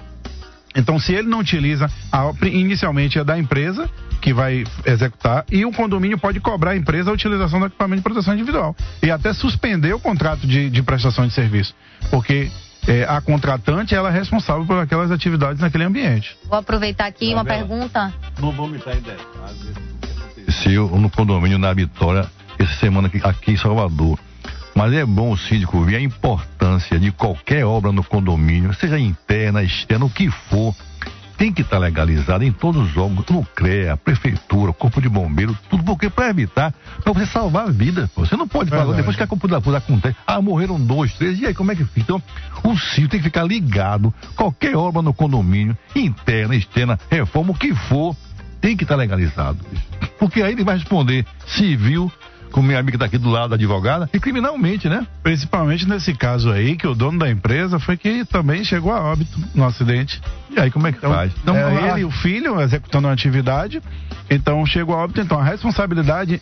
Então, se ele não utiliza, a, inicialmente é da empresa que vai executar e o condomínio pode cobrar a empresa a utilização do equipamento de proteção individual e até suspender o contrato de, de prestação de serviço, porque é, a contratante ela é responsável por aquelas atividades naquele ambiente. Vou aproveitar aqui uma pergunta. Não vamos entrar em detalhes. Aconteceu no condomínio na Vitória, essa semana aqui, aqui em Salvador. Mas é bom o síndico ver a importância de qualquer obra no condomínio, seja interna, externa, o que for. Tem que estar legalizado em todos os órgãos, no CREA, prefeitura, corpo de bombeiro, tudo porque para evitar, para você salvar a vida. Você não pode falar, depois que a coisa acontece, ah, morreram dois, três, e aí como é que fica? Então, o síndico tem que ficar ligado, qualquer obra no condomínio, interna, externa, reforma, o que for, tem que estar legalizado. bicho. Porque aí ele vai responder civil, como minha amiga está aqui do lado, advogada, e criminalmente, né? Principalmente nesse caso aí, que o dono da empresa foi que também chegou a óbito no acidente. E aí, como é que faz? Então, Então, é ele e o filho executando uma atividade, então chegou a óbito, então a responsabilidade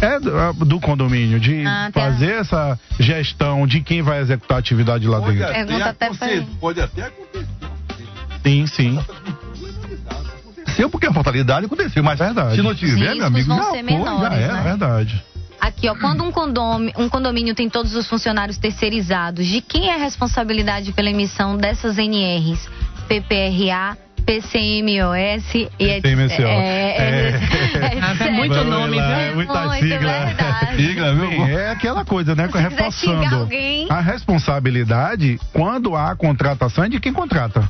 é do, do condomínio de Ah, tá. fazer essa gestão de quem vai executar a atividade lá Pode dentro. até, pode até acontecer. Sim, sim. Aconteceu porque a fatalidade aconteceu, mas Verdade. se não tiver, Os meu riscos amigo, vão já foi, menores, já era. né? Verdade. Aqui, ó, quando um condomínio, um condomínio tem todos os funcionários terceirizados, de quem é a responsabilidade pela emissão dessas NRs? PPRA, PCMOS e etc. PCMSO. É, é, Ah, tem muito nome, lá, viu? é muita Muito, sigla. Sigla, viu? É aquela coisa, né? Alguém- A responsabilidade, quando há contratação, é de quem contrata.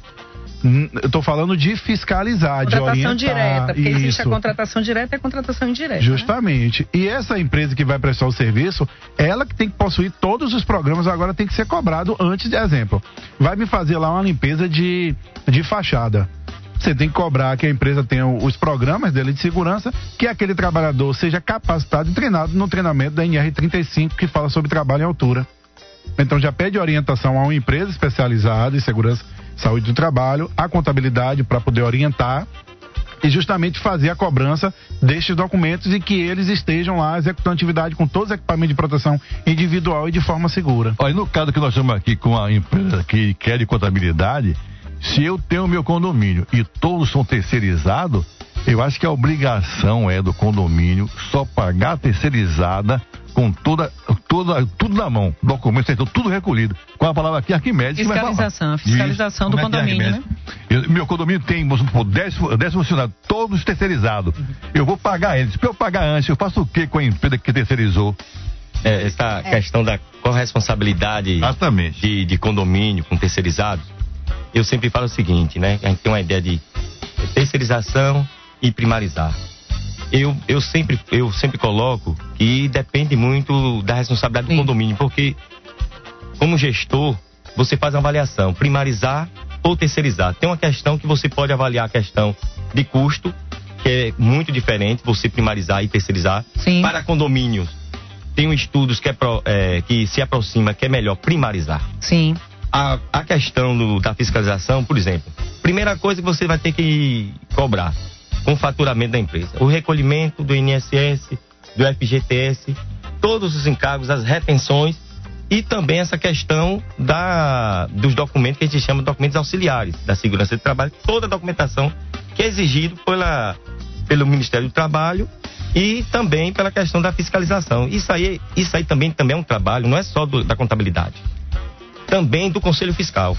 Eu tô falando de fiscalizar, de Contratação orientar. direta, porque existe Isso. a contratação direta e a contratação indireta. né? Justamente. E essa empresa que vai prestar o serviço, ela que tem que possuir todos os programas, agora tem que ser cobrado antes de exemplo. Vai me fazer lá uma limpeza de, de fachada. Você tem que cobrar que a empresa tenha os programas dele de segurança, que aquele trabalhador seja capacitado e treinado no treinamento da NR35, que fala sobre trabalho em altura. Então já pede orientação a uma empresa especializada em segurança saúde do trabalho, a contabilidade para poder orientar e justamente fazer a cobrança destes documentos e que eles estejam lá executando atividade com todos os equipamentos de proteção individual e de forma segura. Olha, no caso que nós estamos aqui com a empresa que quer de contabilidade, se eu tenho meu condomínio e todos são terceirizados, eu acho que a obrigação é do condomínio só pagar a terceirizada com toda, toda, tudo na mão, documentos, então, tudo recolhido. Com a palavra aqui, Arquimedes. que vai falar. Fiscalização, a fiscalização Isso. do é é, condomínio, né? Eu- meu condomínio tem, vamos supor, 10, 10 funcionários, todos terceirizados. Eu vou pagar eles. Para eu pagar antes, eu faço o que com a empresa que terceirizou? É, essa questão da corresponsabilidade Exatamente. de, de condomínio com terceirizados, eu sempre falo o seguinte, né? A gente tem uma ideia de terceirização e primarizar. Eu, eu, sempre, eu sempre coloco que depende muito da responsabilidade do condomínio, porque como gestor, você faz uma avaliação, primarizar ou terceirizar. Tem uma questão que você pode avaliar a questão de custo, que é muito diferente você primarizar e terceirizar. Sim. Para condomínios, tem um estudos que, é pro- é, que se aproxima que é melhor primarizar. Sim. A, a questão do- da fiscalização, por exemplo, primeira coisa que você vai ter que cobrar com o faturamento da empresa, o recolhimento do INSS, do FGTS, todos os encargos, as retenções e também essa questão da, dos documentos que a gente chama de documentos auxiliares da segurança do trabalho, toda a documentação que é exigido pela, pelo Ministério do Trabalho e também pela questão da fiscalização. Isso aí, isso aí também, também é um trabalho, não é só do, da contabilidade, também do Conselho Fiscal,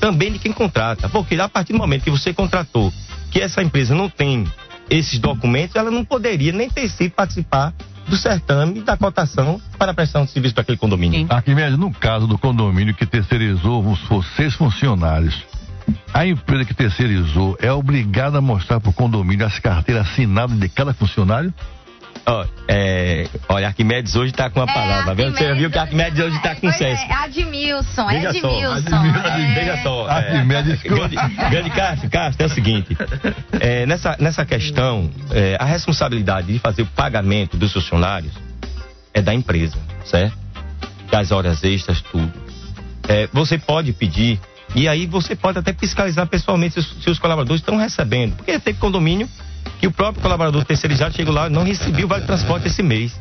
também de quem contrata, porque a partir do momento que você contratou que essa empresa não tem esses documentos, ela não poderia nem ter sido participar do certame da cotação para a prestação de serviço para aquele condomínio. Arquimedes, no caso do condomínio que terceirizou, vamos supor, seis funcionários, a empresa que terceirizou é obrigada a mostrar para o condomínio as carteiras assinadas de cada funcionário? Ó, é, olha, Arquimedes hoje está com a palavra, viu? Você viu que Arquimedes hoje está com sucesso. É Admilson, é só, Admilson. Veja só, é, Arquimedes grande, grande Castro, Castro, é o seguinte, é, nessa, nessa questão, é, a responsabilidade de fazer o pagamento dos funcionários é da empresa, certo? Das horas extras, tudo. É, você pode pedir, e aí você pode até fiscalizar pessoalmente se os, se os colaboradores estão recebendo, porque tem condomínio que o próprio colaborador terceirizado chegou lá e não recebeu o vale transporte esse mês.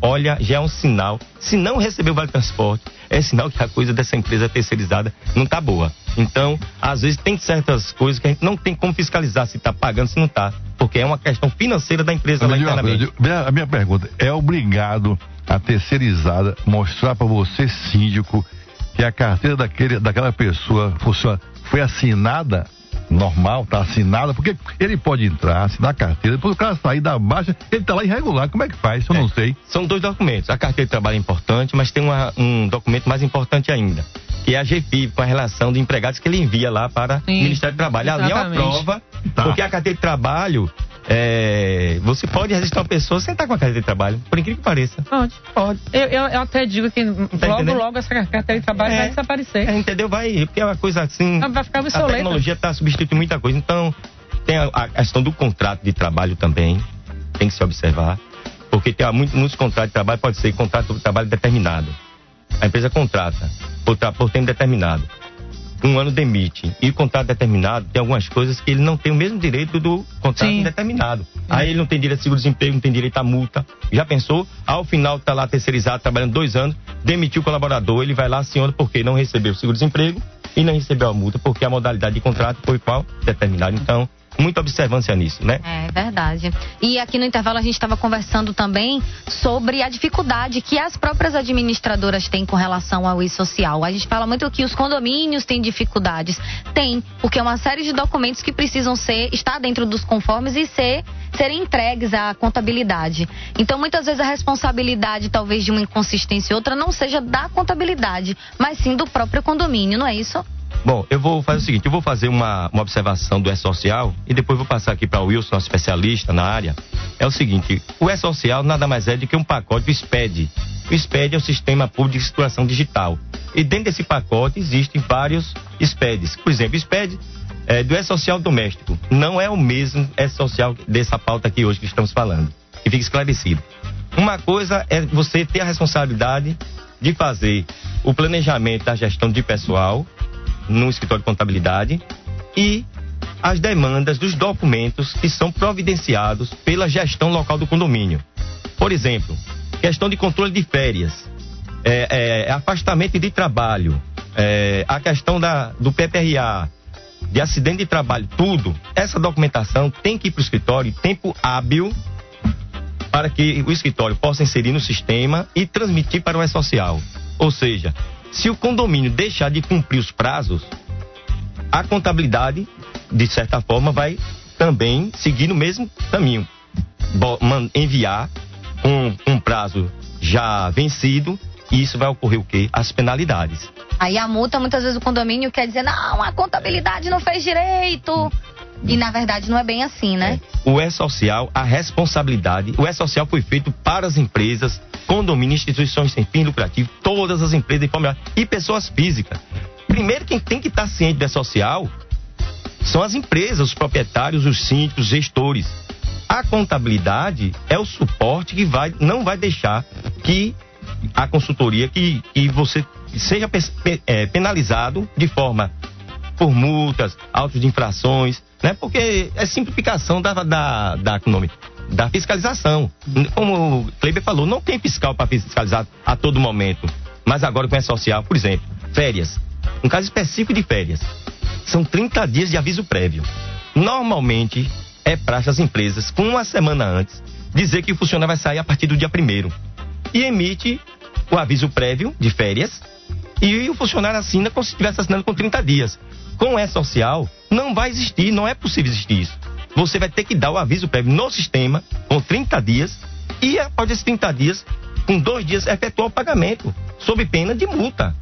Olha, já é um sinal. Se não recebeu o vale transporte, é sinal que a coisa dessa empresa terceirizada não está boa. Então, às vezes tem certas coisas que a gente não tem como fiscalizar se está pagando, se não está, porque é uma questão financeira da empresa lá uma coisa, internamente. eu digo, A minha pergunta, é obrigado a terceirizada mostrar para você, síndico, que a carteira daquele, daquela pessoa funciona, foi assinada normal, tá assinada, porque ele pode entrar, assinar a carteira, depois o cara sair da baixa, ele tá lá irregular, como é que faz? Eu não sei. São dois documentos. A carteira de trabalho é importante, mas tem uma- um documento mais importante ainda, que é a GFIP, com a relação de empregados que ele envia lá para o Ministério do Trabalho. Ali é uma exatamente. prova, Tá. porque a carteira de trabalho, é, você pode registrar uma pessoa sem estar com a carteira de trabalho, por incrível que pareça. Pode. Pode. Eu, eu, eu até digo que logo, entendendo? logo essa carteira de trabalho É. vai desaparecer. É, entendeu? Vai, porque é uma coisa assim. Vai ficar A tecnologia está substituindo muita coisa. Então, tem a, a questão do contrato de trabalho também, tem que se observar. Porque tem muito, muitos contratos de trabalho, pode ser contrato de trabalho determinado. A empresa contrata por, por tempo determinado. Um ano demite. E o contrato determinado tem algumas coisas que ele não tem o mesmo direito do contrato indeterminado. Aí ele não tem direito a seguro-desemprego, não tem direito a multa. Já pensou? Ao final tá lá terceirizado, trabalhando dois anos, demitiu o colaborador, ele vai lá, aciona porque não recebeu o seguro-desemprego e não recebeu a multa, porque a modalidade de contrato foi qual? Determinada. Então, muita observância nisso, né? É verdade. E aqui no intervalo a gente estava conversando também sobre a dificuldade que as próprias administradoras têm com relação ao e-social. A gente fala muito que os condomínios têm dificuldades. Tem, porque é uma série de documentos que precisam ser, estar dentro dos conformes e ser, serem entregues à contabilidade. Então, muitas vezes a responsabilidade, talvez, de uma inconsistência e outra, não seja da contabilidade, mas sim do próprio condomínio, não é isso? Bom, eu vou fazer o seguinte, eu vou fazer uma, uma observação do E-Social e depois vou passar aqui para o Wilson, nosso especialista na área. É o seguinte, o E-Social nada mais é do que um pacote do SPED. O SPED é o Sistema Público de Situação Digital. E dentro desse pacote existem vários SPEDs. Por exemplo, o SPED é, do E-Social Doméstico não é o mesmo E-Social dessa pauta aqui hoje que estamos falando. Que fique esclarecido. Uma coisa é você ter a responsabilidade de fazer o planejamento da gestão de pessoal no escritório de contabilidade e as demandas dos documentos que são providenciados pela gestão local do condomínio. Por exemplo, questão de controle de férias, é, é, afastamento de trabalho, é, a questão da, do PPRA, de acidente de trabalho, tudo. Essa documentação tem que ir para o escritório em tempo hábil para que o escritório possa inserir no sistema e transmitir para o E-Social. Ou seja, se o condomínio deixar de cumprir os prazos, a contabilidade, de certa forma, vai também seguir no mesmo caminho. Enviar com um prazo já vencido, e isso vai ocorrer o quê? As penalidades. Aí a multa, muitas vezes o condomínio quer dizer, não, a contabilidade não fez direito. E na verdade não é bem assim, né? O E-Social, a responsabilidade, o E-Social foi feito para as empresas, condomínios, instituições sem fim lucrativo, todas as empresas de forma e pessoas físicas. Primeiro, quem tem que estar ciente do E-Social são as empresas, os proprietários, os síndicos, os gestores. A contabilidade é o suporte que vai, não vai deixar que a consultoria, que, que você seja eh, penalizado de forma por multas, autos de infrações, né? Porque é simplificação da, da, da economia. Da fiscalização. Como o Kleber falou, não tem fiscal para fiscalizar a todo momento. Mas agora com a social, por exemplo, férias. Um caso específico de férias. São 30 dias de aviso prévio. Normalmente é praxe as empresas, com uma semana antes, dizer que o funcionário vai sair a partir do dia primeiro. E emite o aviso prévio de férias e o funcionário assina como se estivesse assinando com 30 dias. Com essa social, não vai existir, não é possível existir isso. Você vai ter que dar o aviso prévio no sistema, com 30 dias, e após esses 30 dias, com dois dias, efetuar o pagamento, sob pena de multa.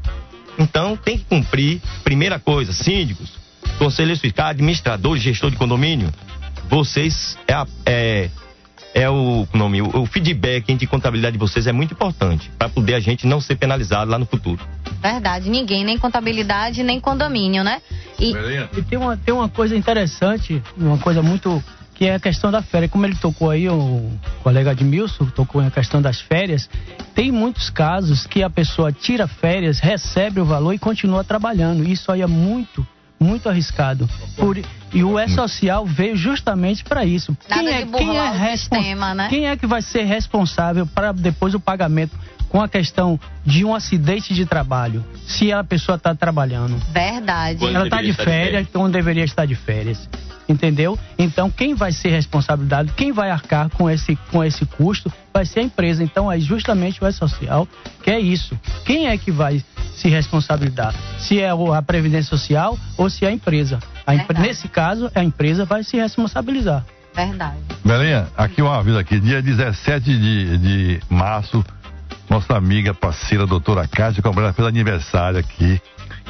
Então, tem que cumprir, primeira coisa, síndicos, conselheiros fiscais, administradores, gestor de condomínio, vocês é, é é o nome, o, o feedback de contabilidade de vocês é muito importante para poder a gente não ser penalizado lá no futuro. Verdade, ninguém, nem contabilidade, nem condomínio, né? E, e tem, uma, tem uma coisa interessante, uma coisa muito que é a questão da férias. Como ele tocou aí, o colega Admilson tocou na questão das férias, tem muitos casos que a pessoa tira férias, recebe o valor e continua trabalhando. Isso aí é muito, muito arriscado. Por, e o E-Social veio justamente para isso. Nada quem é, quem é, sistema, né? quem é que vai ser responsável para depois o pagamento com a questão de um acidente de trabalho, se a pessoa está trabalhando? Verdade. Ela está de férias, então deveria estar de férias entendeu? Então quem vai ser responsabilidade, quem vai arcar com esse, com esse custo vai ser a empresa. Então é justamente o E-Social que é isso. Quem é que vai se responsabilizar? Se é a Previdência Social ou se é a empresa. A nesse caso, a empresa vai se responsabilizar. Verdade. Belinha, aqui um aviso aqui, dia 17 de, de março, nossa amiga, parceira, doutora Cátia Cabral, fez aniversário aqui.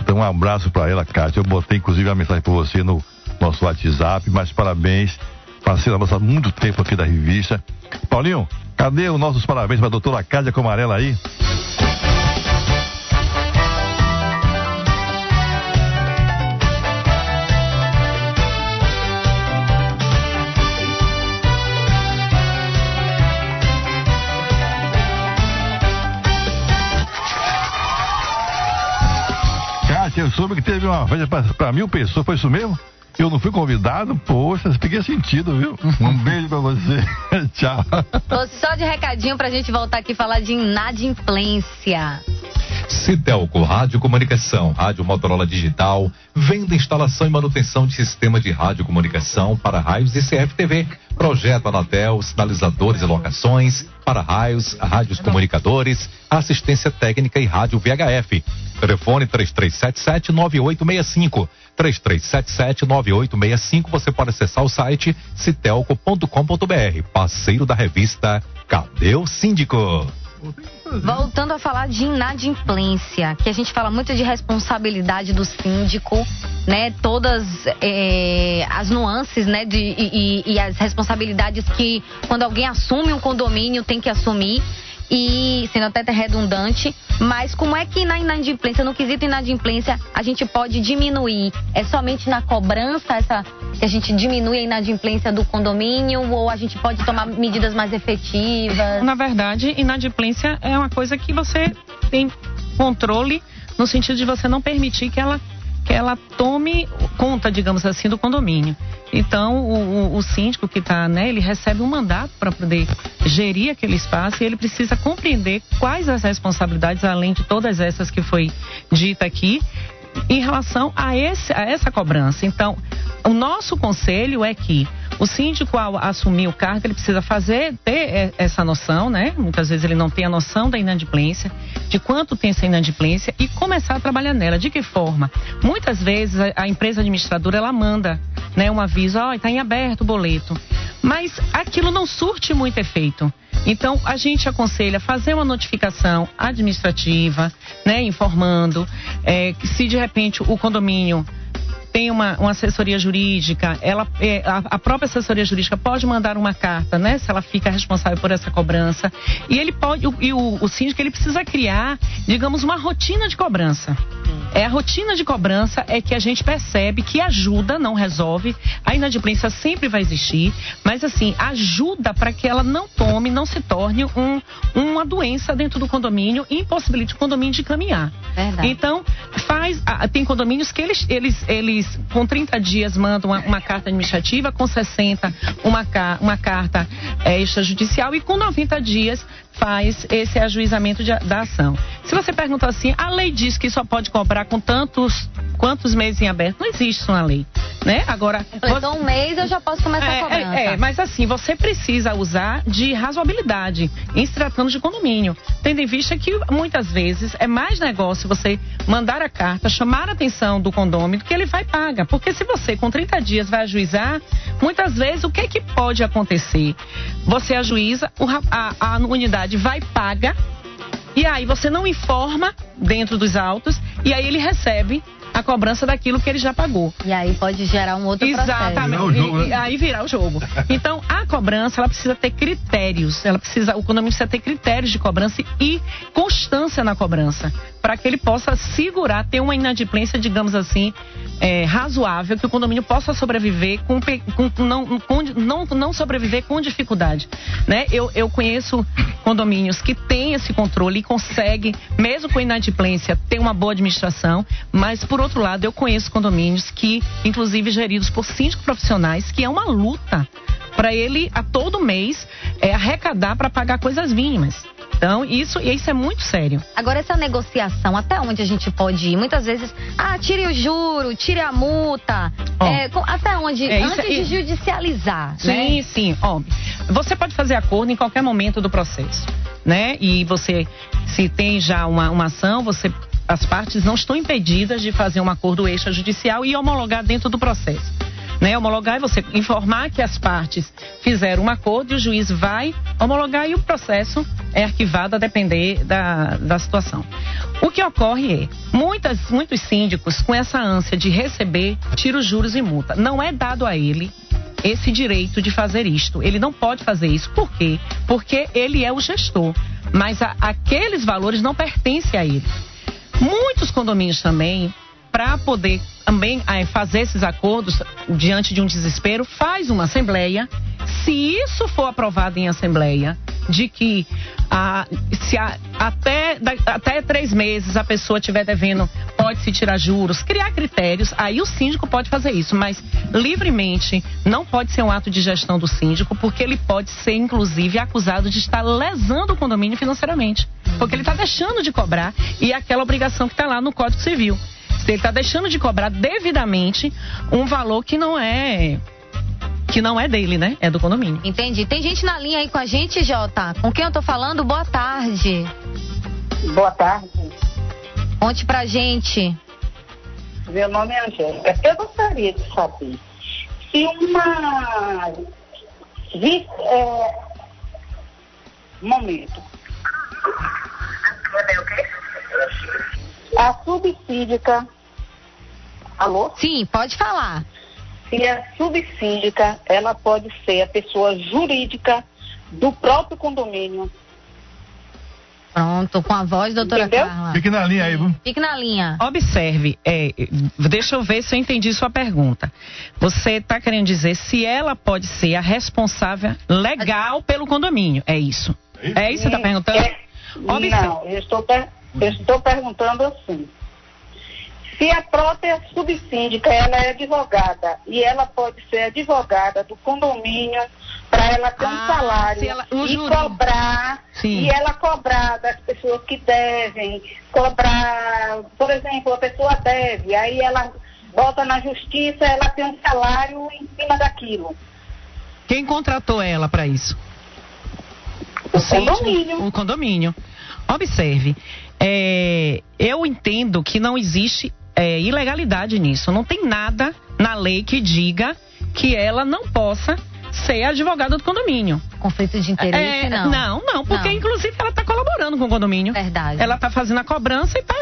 Então um abraço para ela, Cátia. Eu botei inclusive a mensagem para você no nosso WhatsApp, mas parabéns, parceira nossa há muito tempo aqui da revista. Paulinho, cadê os nossos parabéns para a doutora Cádia Comarela aí? Eu soube que teve uma festa para mil pessoas, foi isso mesmo? Eu não fui convidado? Poxa, fiquei sentido, viu? Um *laughs* beijo pra você. *laughs* Tchau. Tô só de recadinho pra gente voltar aqui e falar de inadimplência. Cidelco Rádio Comunicação, Rádio Motorola Digital, venda, instalação e manutenção de sistema de rádio comunicação para raios e CFTV. Projeto Anatel, sinalizadores e locações para raios, rádios comunicadores, assistência técnica e rádio VHF. Telefone 3377-9865. 3377-9865. Você pode acessar o site citelco.com.br. Parceiro da revista Cadê o Síndico? Voltando a falar de inadimplência, que a gente fala muito de responsabilidade do síndico, né? Todas é, as nuances, né? De, e, e as responsabilidades que quando alguém assume um condomínio tem que assumir e sendo até redundante, mas como é que na inadimplência, no quesito inadimplência, a gente pode diminuir? É somente na cobrança essa que a gente diminui a inadimplência do condomínio ou a gente pode tomar medidas mais efetivas? Na verdade, inadimplência é uma coisa que você tem controle no sentido de você não permitir que ela que ela tome conta, digamos assim, do condomínio. Então, o, o, o síndico que está, né, ele recebe um mandato para poder gerir aquele espaço e ele precisa compreender quais as responsabilidades, além de todas essas que foi dita aqui, em relação a, esse, a essa cobrança. Então, o nosso conselho é que o síndico, ao assumir o cargo, ele precisa fazer, ter essa noção, né? Muitas vezes ele não tem a noção da inadimplência, de quanto tem essa inadimplência e começar a trabalhar nela. De que forma? Muitas vezes a, a empresa administradora, ela manda né, um aviso, ó, oh, está em aberto o boleto. Mas aquilo não surte muito efeito. Então, a gente aconselha fazer uma notificação administrativa, né, informando é, que se de repente o condomínio tem uma, uma assessoria jurídica, ela, é, a, a, própria assessoria jurídica pode mandar uma carta, né? Se ela fica responsável por essa cobrança. E ele pode, o, e o, o síndico ele precisa criar, digamos, uma rotina de cobrança. É a rotina de cobrança é que a gente percebe que ajuda, não resolve. A inadimplência sempre vai existir, mas assim, ajuda para que ela não tome, não se torne um, uma doença dentro do condomínio e impossibilite o condomínio de caminhar. Verdade. Então, faz. Tem condomínios que eles, eles, eles com 30 dias mandam uma, uma carta administrativa, com 60 uma, uma carta é, extrajudicial e com 90 dias faz esse ajuizamento de- da ação. Se você pergunta assim, a lei diz que só pode cobrar com tantos quantos meses em aberto? Não existe isso na lei, né? Agora, Então, um mês eu já posso começar a cobrança. é, é, mas assim, você precisa usar de razoabilidade em se tratando de condomínio. Tendo em vista que muitas vezes é mais negócio você mandar a carta, chamar a atenção do condômino que ele vai e paga. Porque se você com 30 dias vai ajuizar, muitas vezes o que é que pode acontecer? Você ajuiza, a, a unidade vai e paga, e aí você não informa dentro dos autos, e aí ele recebe a cobrança daquilo que ele já pagou. E aí pode gerar um outro Exatamente. processo. E- e aí virar o jogo. *laughs* Então, a cobrança, ela precisa ter critérios. Ela precisa, o condomínio precisa ter critérios de cobrança e constância na cobrança. Para que ele possa segurar, ter uma inadimplência, digamos assim, é, razoável, que o condomínio possa sobreviver com, com- não, com- não, não sobreviver com dificuldade. Né? Eu, eu conheço condomínios que têm esse controle e conseguem, mesmo com inadimplência, ter uma boa administração, mas por outro lado, eu conheço condomínios que, inclusive geridos por síndicos profissionais, que é uma luta para ele a todo mês é, arrecadar para pagar coisas mínimas. Então, isso, isso é muito sério. Agora, essa negociação, até onde a gente pode ir? Muitas vezes, ah, tire o juro, tire a multa. É, com- até onde? É, antes é- de judicializar, Sim, né? sim. Ó, você pode fazer acordo em qualquer momento do processo, né? E você, se tem já uma, uma ação, você as partes não estão impedidas de fazer um acordo extrajudicial e homologar dentro do processo. Né, homologar é você informar que as partes fizeram um acordo e o juiz vai homologar e o processo é arquivado a depender da, da situação. O que ocorre é, muitas, muitos síndicos com essa ânsia de receber, tira os juros e multa. Não é dado a ele esse direito de fazer isto. Ele não pode fazer isso. Por quê? Porque ele é o gestor. Mas a- aqueles valores não pertencem a ele. Muitos condomínios também, para poder também eh, fazer esses acordos diante de um desespero, faz uma assembleia. Se isso for aprovado em assembleia, de que ah, se a- até, da- até três meses a pessoa estiver devendo, pode se tirar juros, criar critérios, aí o síndico pode fazer isso, mas livremente não pode ser um ato de gestão do síndico, porque ele pode ser, inclusive, acusado de estar lesando o condomínio financeiramente. Porque ele está deixando de cobrar e é aquela obrigação que está lá no Código Civil. Ele está deixando de cobrar devidamente um valor que não é que não é dele, né? É do condomínio. Entendi. Tem gente na linha aí com a gente, Jota? Com quem eu tô falando? Boa tarde. Boa tarde. Conte pra gente. Meu nome é Angélica. Eu gostaria de saber se uma. vi- é, momento. A subsíndica. Alô? Sim, pode falar. Se a subsíndica, ela pode ser a pessoa jurídica do próprio condomínio. Pronto, com a voz, doutora Entendeu? Carla. Fique na linha aí, viu? Fique na linha. Observe, é, deixa eu ver se eu entendi sua pergunta. Você está querendo dizer se ela pode ser a responsável legal pelo condomínio? É isso? É isso que você está perguntando? Observe. Não, eu estou, per- eu estou perguntando assim. Se a própria subsíndica ela é advogada e ela pode ser advogada do condomínio para ela ter um salário ela- o e cobrar Sim. e ela cobrar das pessoas que devem, cobrar, por exemplo, a pessoa deve, aí ela bota na justiça, ela tem um salário em cima daquilo. Quem contratou ela para isso? O condomínio. O condomínio. Observe, é, eu entendo que não existe é, ilegalidade nisso. Não tem nada na lei que diga que ela não possa ser advogada do condomínio. Conflito de interesse, É, não. Não, não, porque Não. inclusive ela está colaborando com o condomínio. Verdade. Ela está fazendo a cobrança e está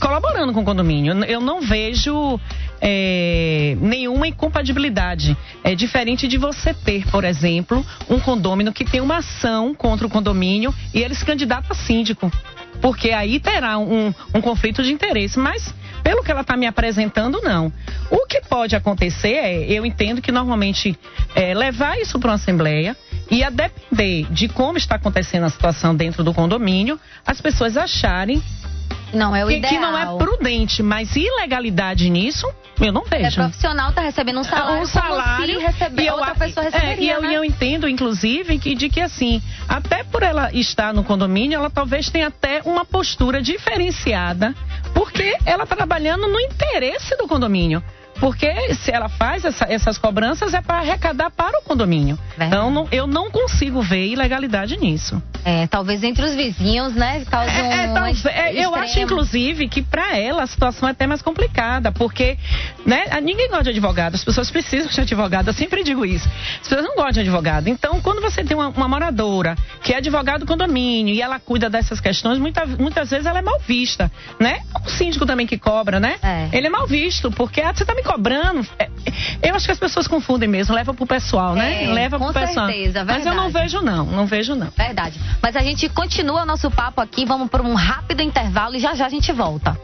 colaborando com o condomínio. Eu não vejo é, nenhuma incompatibilidade. É diferente de você ter, por exemplo, um condômino que tem uma ação contra o condomínio e ele se candidata a síndico. Porque aí terá um, um conflito de interesse. Mas pelo que ela está me apresentando, não. O que pode acontecer é, eu entendo que normalmente é, levar isso para uma assembleia e a depender de como está acontecendo a situação dentro do condomínio, as pessoas acharem não é o que, ideal. que não é prudente, mas ilegalidade nisso, eu não É vejo. profissional, tá recebendo um salário, um salário como se receber, e eu, outra pessoa é, receberia, e eu, né? e eu entendo, inclusive, que, de que assim, até por ela estar no condomínio, ela talvez tenha até uma postura diferenciada, porque ela está trabalhando no interesse do condomínio. Porque se ela faz essa- essas cobranças é para arrecadar para o condomínio. Então não- eu não consigo ver ilegalidade nisso. É, talvez entre os vizinhos, né, cause um É, talvez- é, eu acho, inclusive, que para ela a situação é até mais complicada, porque né, a- ninguém gosta de advogado, as pessoas precisam de advogado, eu sempre digo isso. As pessoas não gostam de advogado. Então, quando você tem uma, uma moradora que é advogado do condomínio e ela cuida dessas questões, muita- muitas vezes ela é mal vista, né? O síndico também que cobra, né? Ele é mal visto, porque ah, você tá me cobrando. É, Eu acho que as pessoas confundem mesmo, leva pro pessoal, né? É, leva com pro pessoal. certeza, Mas eu não vejo não, não vejo não. Verdade. Mas a gente continua o nosso papo aqui, vamos por um rápido intervalo e já já a gente volta.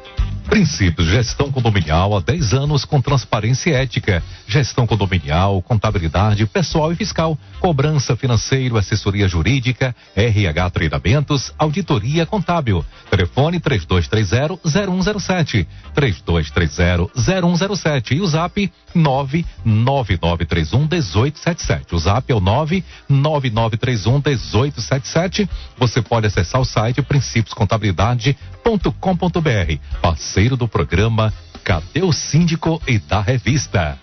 Princípios gestão condominial há 10 anos com transparência e ética. Gestão condominial, contabilidade, pessoal e fiscal, cobrança financeiro, assessoria jurídica, RH treinamentos, auditoria contábil. Telefone 3230-0107. 3230-0107 e o zap 99931-1877. O zap é o 99931-1877. Você pode acessar o site princípioscontabilidade.com.br. Parceiro do programa Cadê o Síndico e da Revista.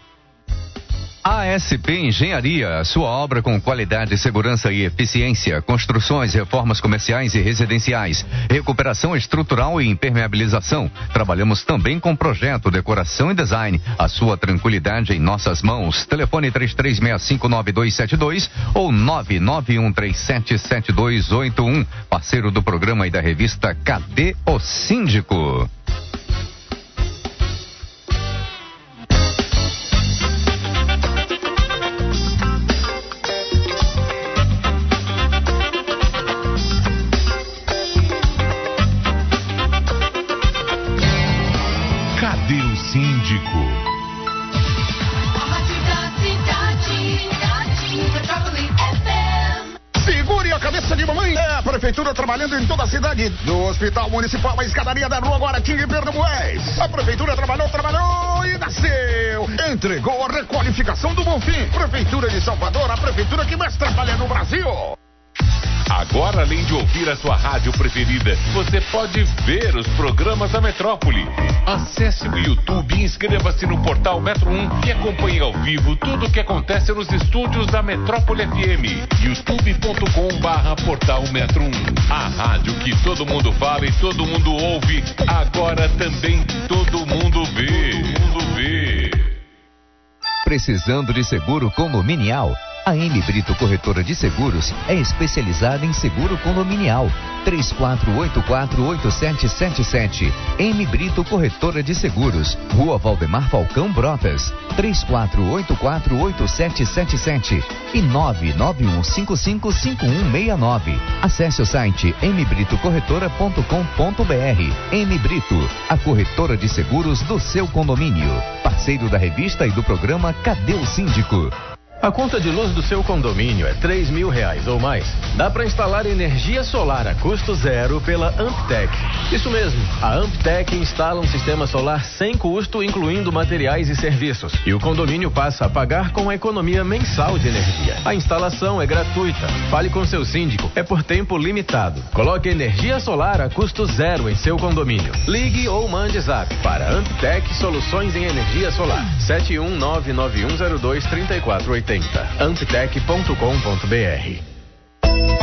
ASP Engenharia, sua obra com qualidade, segurança e eficiência, construções, reformas comerciais e residenciais, recuperação estrutural e impermeabilização. Trabalhamos também com projeto, decoração e design. A sua tranquilidade em nossas mãos. Telefone 33659272 ou 991377281. Parceiro do programa e da revista Cadê o Síndico? Prefeitura trabalhando em toda a cidade. Do Hospital Municipal, a escadaria da Rua Guaratinga e Pernambués. A prefeitura trabalhou, trabalhou e nasceu. Entregou a requalificação do Bonfim. Prefeitura de Salvador, a prefeitura que mais trabalha no Brasil. Agora, além de ouvir a sua rádio preferida, você pode ver os programas da Metrópole. Acesse o YouTube e inscreva-se no portal Metro 1 e acompanhe ao vivo tudo o que acontece nos estúdios da Metrópole FM. youtube.com barra portal Metro 1. A rádio que todo mundo fala e todo mundo ouve, agora também todo mundo vê. Todo mundo vê. Precisando de seguro condominial? A M Brito Corretora de Seguros é especializada em seguro condominial. 34848777. M Brito Corretora de Seguros. Rua Valdemar Falcão Brotas. 34848777 e 991555169. Acesse o site mbritocorretora.com.br. M Brito, a corretora de seguros do seu condomínio. Parceiro da revista e do programa Cadê o Síndico? A conta de luz do seu condomínio é 3 mil reais ou mais. Dá para instalar energia solar a custo zero pela Amptec. Isso mesmo, a Amptec instala um sistema solar sem custo, incluindo materiais e serviços. E o condomínio passa a pagar com a economia mensal de energia. A instalação é gratuita. Fale com seu síndico. É por tempo limitado. Coloque energia solar a custo zero em seu condomínio. Ligue ou mande zap para Amptec Soluções em Energia Solar. 71991023480. Amptec.com.br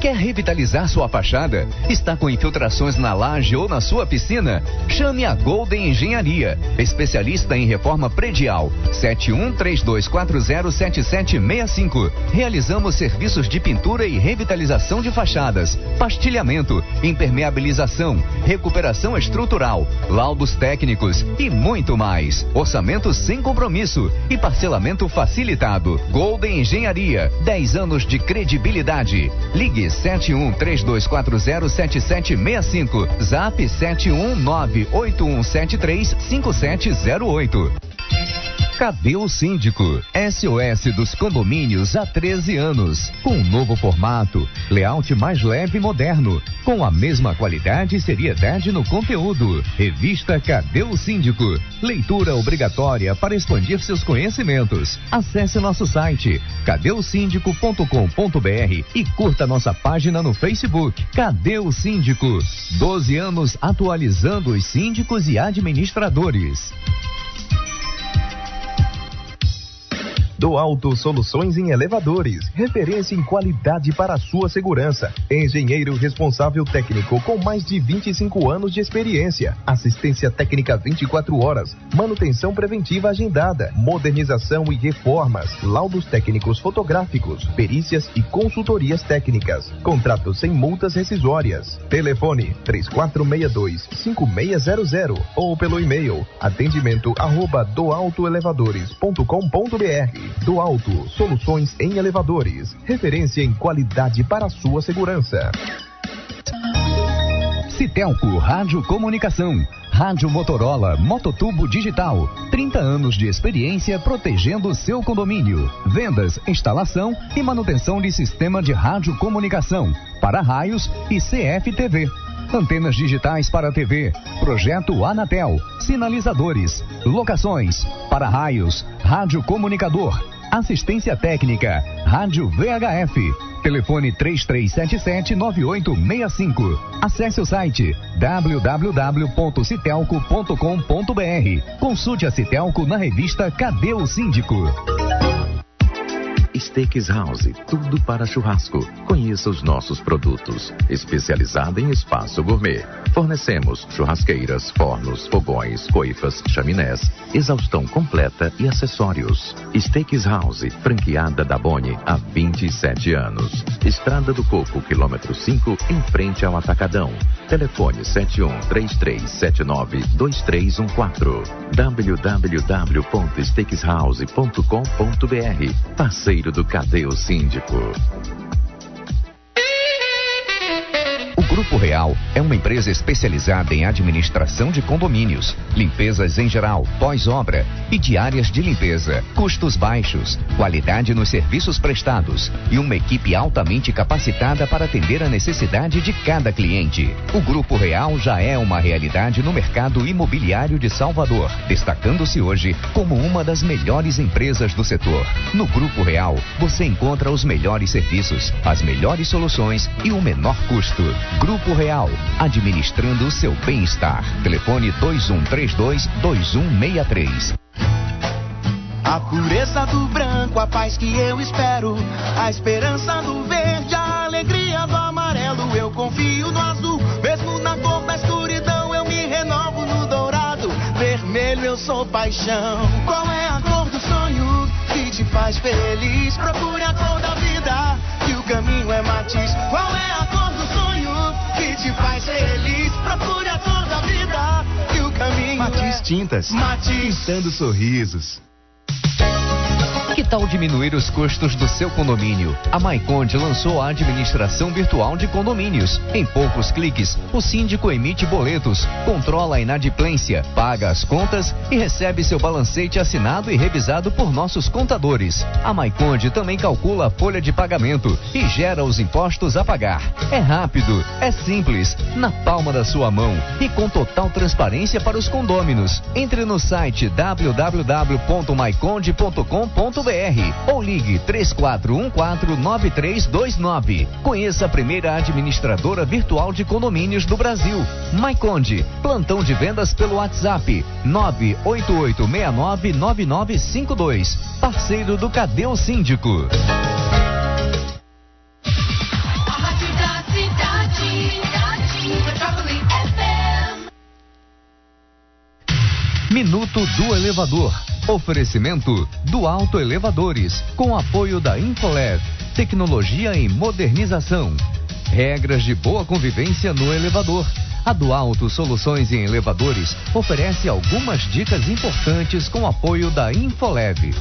Quer revitalizar sua fachada? Está com infiltrações na laje ou na sua piscina? Chame a Golden Engenharia, especialista em reforma predial. 7132407765. Realizamos serviços de pintura e revitalização de fachadas, pastilhamento, impermeabilização, recuperação estrutural, laudos técnicos e muito mais. Orçamento sem compromisso e parcelamento facilitado. Golden Engenharia, 10 anos de credibilidade. Ligue Ligue 7132407765. Zap 71981735708. Cadê o síndico? SOS dos condomínios há 13 anos. Com um novo formato, layout mais leve e moderno, com a mesma qualidade e seriedade no conteúdo. Revista Cadê o Síndico? Leitura obrigatória para expandir seus conhecimentos. Acesse nosso site cadeosíndico.com.br e curta nossa página no Facebook. Cadê o Síndico? 12 anos atualizando os síndicos e administradores. Do Alto Soluções em Elevadores, referência em qualidade para a sua segurança. Engenheiro responsável técnico com mais de 25 anos de experiência. Assistência técnica 24 horas. Manutenção preventiva agendada. Modernização e reformas. Laudos técnicos fotográficos. Perícias e consultorias técnicas. Contratos sem multas rescisórias. Telefone 3462-5600 ou pelo e-mail atendimento arroba do Alto, soluções em elevadores. Referência em qualidade para sua segurança. Citelco Rádio Comunicação. Rádio Motorola Mototubo Digital. 30 anos de experiência protegendo seu condomínio. Vendas, instalação e manutenção de sistema de rádio comunicação para raios e CFTV. Antenas digitais para TV. Projeto Anatel. Sinalizadores. Locações. Para raios. Rádio comunicador. Assistência técnica. Rádio VHF. Telefone 3377-9865. Acesse o site www.citelco.com.br. Consulte a Citelco na revista Cadê o Síndico? Steaks House, tudo para churrasco. Conheça os nossos produtos. Especializada em espaço gourmet. Fornecemos churrasqueiras, fornos, fogões, coifas, chaminés, exaustão completa e acessórios. Steaks House, franqueada da Boni há 27 anos. Estrada do Coco, quilômetro 5, em frente ao Atacadão. Telefone 7133792314. www.steakshouse.com.br. Do Cadê o Síndico? Grupo Real é uma empresa especializada em administração de condomínios, limpezas em geral, pós-obra e diárias de limpeza, custos baixos, qualidade nos serviços prestados e uma equipe altamente capacitada para atender a necessidade de cada cliente. O Grupo Real já é uma realidade no mercado imobiliário de Salvador, destacando-se hoje como uma das melhores empresas do setor. No Grupo Real, você encontra os melhores serviços, as melhores soluções e o menor custo. Grupo Real, administrando o seu bem-estar. Telefone 2132-2163. A pureza do branco, a paz que eu espero, a esperança do verde, a alegria do amarelo. Eu confio no azul, mesmo na cor da escuridão, eu me renovo no dourado. Vermelho, eu sou paixão. Qual é a cor do sonho que te faz feliz? Procure a cor da vida, que o caminho é matiz. Qual é a cor te faz feliz? Procure a cor da vida, que o caminho Matiz é Tintas. Matiz. Pintando sorrisos. Que tal diminuir os custos do seu condomínio? A Maiconde lançou a administração virtual de condomínios. Em poucos cliques, o síndico emite boletos, controla a inadimplência, paga as contas e recebe seu balancete assinado e revisado por nossos contadores. A Maiconde também calcula a folha de pagamento e gera os impostos a pagar. É rápido, é simples, na palma da sua mão e com total transparência para os condôminos. Entre no site www.maiconde.com.br ou ligue 34149329. Conheça a primeira administradora virtual de condomínios do Brasil, Maiconde. Plantão de vendas pelo WhatsApp 988699952. Parceiro do Cadê o Síndico? Minuto do Elevador. Oferecimento do Alto Elevadores, com apoio da Infolev, tecnologia em modernização. Regras de boa convivência no elevador. A do Alto Soluções em Elevadores oferece algumas dicas importantes com apoio da Infolev.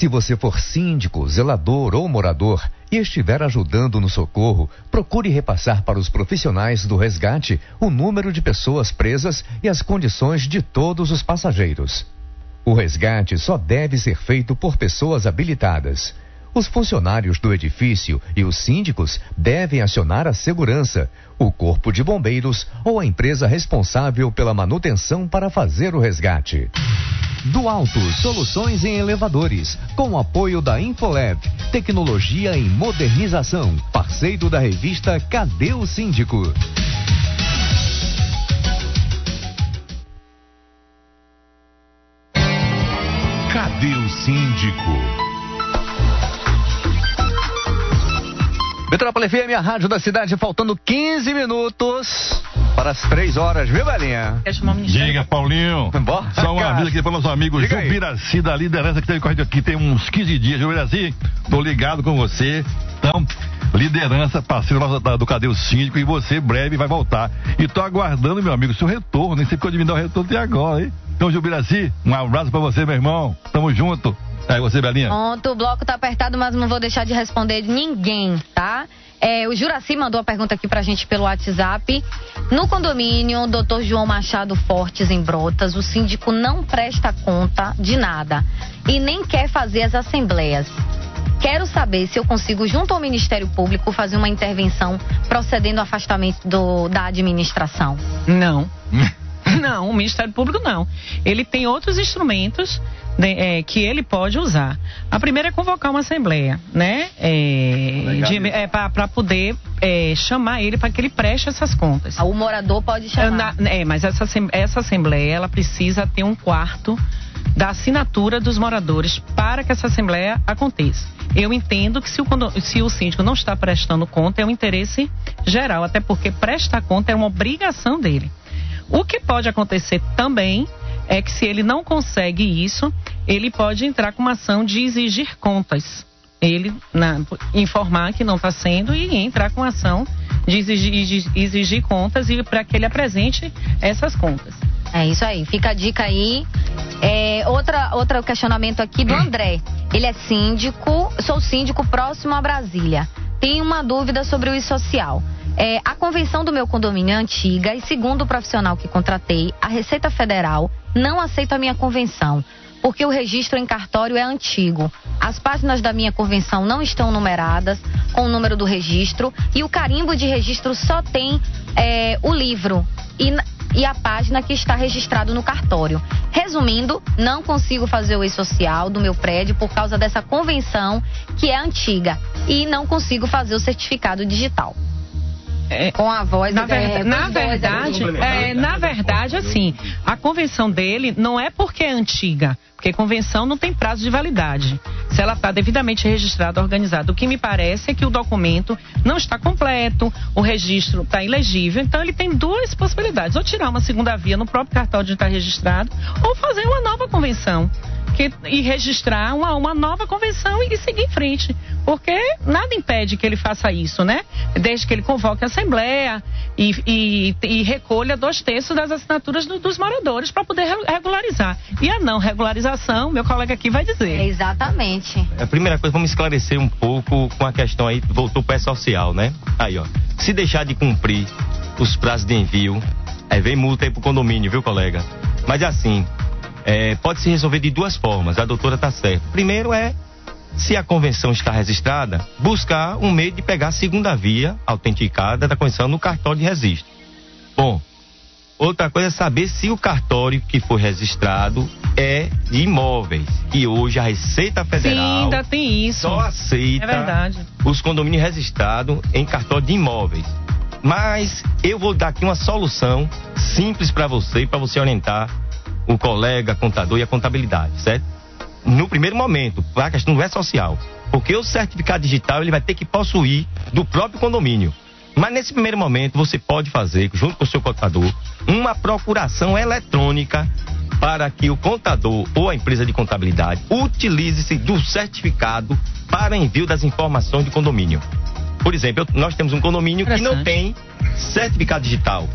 Se você for síndico, zelador ou morador e estiver ajudando no socorro, procure repassar para os profissionais do resgate o número de pessoas presas e as condições de todos os passageiros. O resgate só deve ser feito por pessoas habilitadas. Os funcionários do edifício e os síndicos devem acionar a segurança, o corpo de bombeiros ou a empresa responsável pela manutenção para fazer o resgate. Do Alto Soluções em Elevadores, com apoio da Infolab, tecnologia em modernização, parceiro da revista Cadê o Síndico? Cadê o síndico? Metrópole FM, a rádio da cidade, faltando 15 minutos para as 3 horas, viu, Belinha? Diga, Paulinho. Bora, Só cara. aviso aqui para nossos amigos Diga aí. Jubiraci, da liderança que teve correndo aqui tem uns 15 dias. Jubiraci, tô ligado com você. Então, liderança, parceiro nosso da- do Cadê o Síndico, e você breve vai voltar. E tô aguardando, meu amigo, seu retorno. Nem sei quando me dar o retorno até agora, hein? Então, Jubiraci, um abraço para você, meu irmão. Tamo junto. Aí você, Belinha. Pronto, o bloco tá apertado, mas não vou deixar de responder ninguém, tá? É, o Juraci mandou a pergunta aqui pra gente pelo WhatsApp. No condomínio, Dr. João Machado Fortes, em Brotas, o síndico não presta conta de nada e nem quer fazer as assembleias. Quero saber se eu consigo, junto ao Ministério Público, fazer uma intervenção procedendo ao afastamento do- da administração. Não. *laughs* Não, o Ministério Público não. Ele tem outros instrumentos é, que ele pode usar. A primeira é convocar uma assembleia, né? É, para poder é, chamar ele para que ele preste essas contas. O morador pode chamar. é, mas essa, essa assembleia ela precisa ter um quarto da assinatura dos moradores para que essa assembleia aconteça. Eu entendo que se o, se o síndico não está prestando conta, é um interesse geral, até porque prestar conta é uma obrigação dele. O que pode acontecer também é que se ele não consegue isso, ele pode entrar com uma ação de exigir contas. Ele na- informar que não está sendo e entrar com ação de exigir, exigir contas e para que ele apresente essas contas. É isso aí, fica a dica aí. É, outra, outro questionamento aqui do André. Ele é síndico, sou síndico próximo a Brasília. Tenho uma dúvida sobre o e-social. É, a convenção do meu condomínio é antiga e, segundo o profissional que contratei, a Receita Federal não aceita a minha convenção, porque o registro em cartório é antigo. As páginas da minha convenção não estão numeradas com o número do registro e o carimbo de registro só tem é, o livro. E, e a página que está registrado no cartório. Resumindo, não consigo fazer o e-social do meu prédio por causa dessa convenção que é antiga e não consigo fazer o certificado digital. com a voz Na, é, verda- com na dois verdade, é, na verdade, assim, a convenção dele não é porque é antiga, porque convenção não tem prazo de validade. Se ela está devidamente registrada, organizada. O que me parece é que o documento não está completo, o registro está ilegível, então ele tem duas possibilidades: ou tirar uma segunda via no próprio cartório onde está registrado, ou fazer uma nova convenção. Que, e registrar uma, uma nova convenção e seguir em frente. Porque nada impede que ele faça isso, né? Desde que ele convoque a Assembleia e, e, e recolha dois terços das assinaturas do- dos moradores para poder re- regularizar. E a não regularização, meu colega aqui vai dizer. Exatamente. A primeira coisa, vamos esclarecer um pouco com a questão aí, voltou para social, né? Aí, ó. Se deixar de cumprir os prazos de envio, aí vem multa aí pro condomínio, viu, colega? Mas assim, é, pode se resolver de duas formas, a doutora tá certa. Primeiro é, se a convenção está registrada, buscar um meio de pegar a segunda via autenticada da convenção no cartório de registro. Bom, Outra coisa é saber se o cartório que foi registrado é de imóveis. E hoje a Receita Federal Sim, ainda tem isso. só aceita É os condomínios registrados em cartório de imóveis. Mas eu vou dar aqui uma solução simples para você, para você orientar o colega, contador e a contabilidade, certo? No primeiro momento, a questão não é social. Porque o certificado digital ele vai ter que possuir do próprio condomínio. Mas nesse primeiro momento você pode fazer, junto com o seu contador, uma procuração eletrônica para que o contador ou a empresa de contabilidade utilize-se do certificado para envio das informações do condomínio. Por exemplo, eu- nós temos um condomínio que não tem certificado digital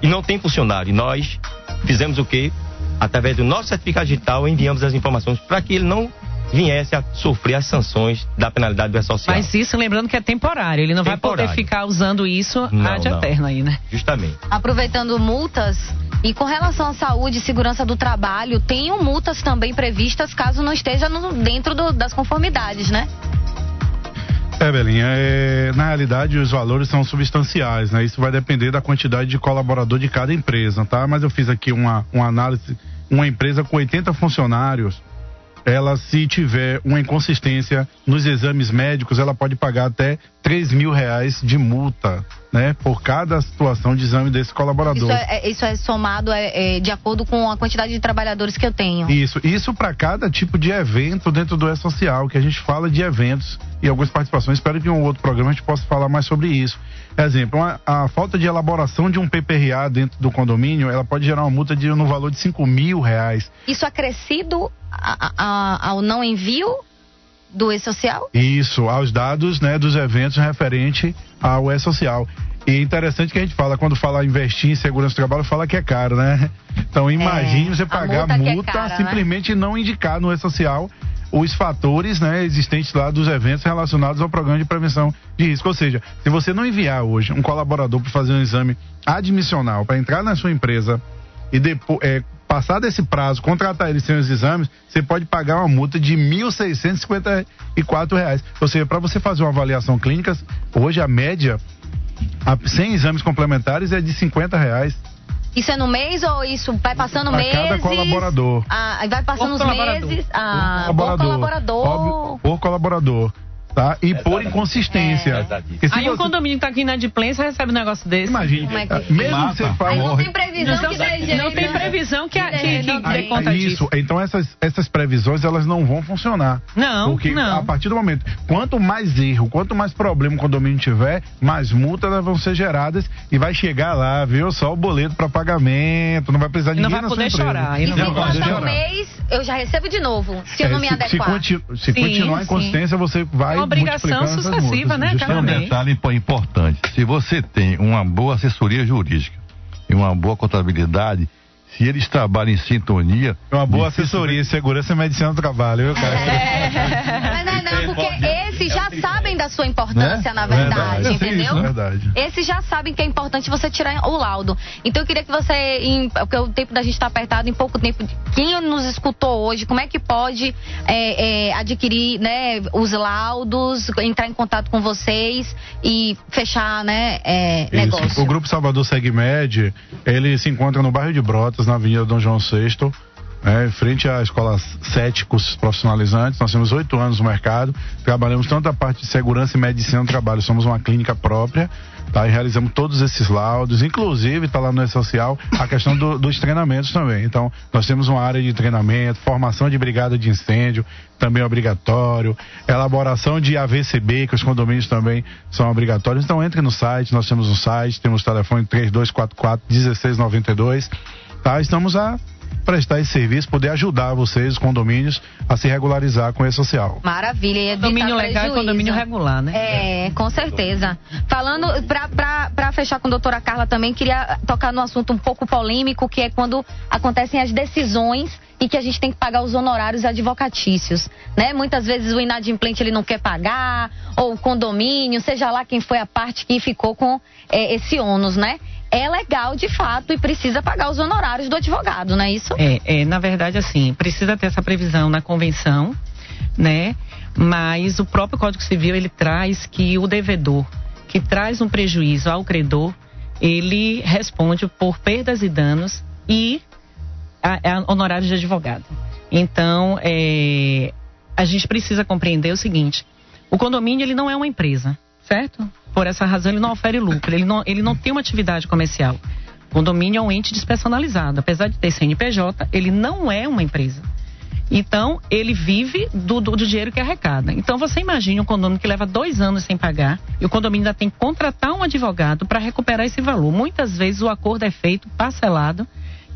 e não tem funcionário. E nós fizemos o quê? Através do nosso certificado digital, enviamos as informações para que ele não viesse a sofrer as sanções da penalidade do E-Social. Mas isso lembrando que é temporário, ele não vai poder Temporário. ficar usando isso Não, ad eterno aí, né? Justamente. Aproveitando multas, e com relação à saúde e segurança do trabalho, tenham multas também previstas caso não esteja no- dentro do- das conformidades, né? É, Belinha, é, na realidade os valores são substanciais, né? Isso vai depender da quantidade de colaborador de cada empresa, tá? Mas eu fiz aqui uma, uma análise, uma empresa com 80 funcionários, ela se tiver uma inconsistência nos exames médicos, ela pode pagar até 3 mil reais de multa, né? Por cada situação de exame desse colaborador. Isso é, é- isso é somado é, é, de acordo com a quantidade de trabalhadores que eu tenho. Isso, isso para cada tipo de evento dentro do E-Social, que a gente fala de eventos e algumas participações. Espero que em um outro programa a gente possa falar mais sobre isso. Exemplo, uma- a falta de elaboração de um PPRA dentro do condomínio, ela pode gerar uma multa de, no valor de 5 mil reais. Isso acrescido a- a- ao não envio do E-Social? Isso, aos dados né, dos eventos referente ao E-Social. E é interessante que a gente fala, quando fala investir em segurança do trabalho, fala que é caro, né? Então imagine você pagar multa é multa, cara, né? simplesmente não indicar no E-Social os fatores né, existentes lá dos eventos relacionados ao programa de prevenção de risco. Ou seja, se você não enviar hoje um colaborador para fazer um exame admissional para entrar na sua empresa e depois é, passar desse prazo, contratar ele sem os exames, você pode pagar uma multa de 1.654 reais. Ou seja, para você fazer uma avaliação clínica, hoje a média a- sem exames complementares é de 50 reais. Isso é no mês ou isso vai passando A meses? cada colaborador. Ah, vai passando os Por colaborador. meses. Ah, Por por colaborador. colaborador. Óbvio, por colaborador. Tá? E por inconsistência. Se Aí o você- condomínio tá aqui na inadimplência recebe um negócio desse. Imagine, Como é ah, mesmo que você fale. Aí não tem previsão Não, que dê jeito. não tem previsão que, que, que, que dê conta isso, disso. então essas, essas previsões elas não vão funcionar. Não, Porque não. a partir do momento, quanto mais erro, quanto mais problema o condomínio tiver, mais multas vão ser geradas e vai chegar lá, viu? Só o boleto para pagamento, não vai precisar de E não ninguém vai na poder sua empresa. chorar, e E não se passar um mês, eu já recebo de novo. Se eu não É, me se, adequar. se conti- se Sim, continuar em sim. consistência, você vai É obrigação sucessiva, multas, né, justamente. Tem um detalhe impo- importante. Se você tem uma boa assessoria jurídica e uma boa contabilidade, se eles trabalham em sintonia. Uma boa assessoria, segurança e medicina do trabalho, viu, cara? Mas não é não, porque esses já sabem sua importância, Né? na verdade, Verdade. Entendeu? isso, verdade. Esses já sabem que é importante você tirar o laudo. Então eu queria que você, em, porque o tempo da gente está apertado, em pouco tempo, quem nos escutou hoje, como é que pode é, é, adquirir né, os laudos, entrar em contato com vocês e fechar né, é, Isso. negócio? O Grupo Salvador Segmed, ele se encontra no bairro de Brotas, na Avenida Dom João VI, em frente à Escola Cursos Profissionalizantes. Nós temos oito anos no mercado, trabalhamos tanto a parte de segurança e medicina do trabalho, somos uma clínica própria, tá, e realizamos todos esses laudos, inclusive está lá no E-Social a questão do- dos treinamentos também. Então, nós temos uma área de treinamento, formação de brigada de incêndio, também é obrigatório, elaboração de AVCB, que os condomínios também são obrigatórios. Então, entre no site, nós temos um site, temos o telefone 3244 1692, tá? Estamos a prestar esse serviço, poder ajudar vocês, os condomínios, a se regularizar com o E-Social. Maravilha. e Condomínio legal e prejuízo. condomínio regular, né? É, com certeza. Falando, pra fechar com a doutora Carla também, queria tocar num assunto um pouco polêmico, que é quando acontecem as decisões e que a gente tem que pagar os honorários advocatícios, né? Muitas vezes o inadimplente ele não quer pagar, ou o condomínio, seja lá quem foi a parte que ficou com é, esse ônus, né? É legal de fato e precisa pagar os honorários do advogado, não é isso? É, é, na verdade, assim, precisa ter essa previsão na convenção, né? Mas o próprio Código Civil ele traz que o devedor que traz um prejuízo ao credor, ele responde por perdas e danos e a, a honorários de advogado. Então, é, a gente precisa compreender o seguinte: o condomínio ele não é uma empresa, certo? Por essa razão ele não ofere lucro, ele não, ele não tem uma atividade comercial. O condomínio é um ente despersonalizado, apesar de ter CNPJ, ele não é uma empresa. Então, ele vive do, do, do dinheiro que arrecada. Então, você imagine um condomínio que leva dois anos sem pagar e o condomínio ainda tem que contratar um advogado para recuperar esse valor. Muitas vezes o acordo é feito parcelado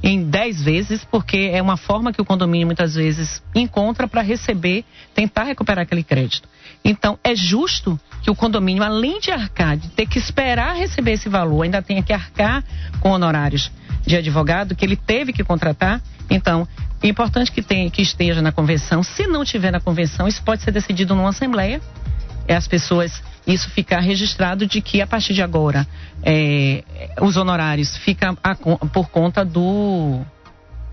em 10 vezes, porque é uma forma que o condomínio muitas vezes encontra para receber, tentar recuperar aquele crédito. Então, é justo que o condomínio, além de arcar, de ter que esperar receber esse valor, ainda tenha que arcar com honorários de advogado que ele teve que contratar. Então, é importante que, tenha, que esteja na convenção. Se não tiver na convenção, isso pode ser decidido numa assembleia. É as pessoas isso ficar registrado de que a partir de agora é, os honorários ficam a, por conta do,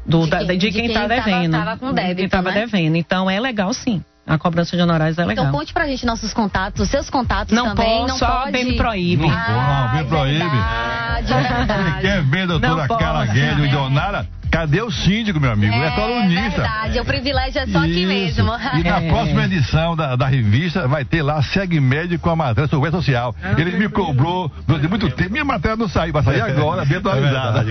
do de, quem, da, de quem está devendo. Tava, tava com débito, quem estava né? devendo. Então é legal sim. A cobrança de honorários é legal. Então conte pra gente nossos contatos, seus contatos não também. Posso, não pode. me proíbe. Não, ah, não, me proíbe. Verdade, verdade. Ele quer ver, doutora Carla Guedes e Donara? Cadê o síndico, meu amigo? É, é colunista. verdade, o privilégio é só aqui mesmo. E na *laughs* é. próxima edição da, da revista vai ter lá Segue Médio com a matéria sobre o social. Ah, Ele me cobrou durante muito tempo. Minha matéria não saiu, vai sair agora, *laughs* bem atualizada.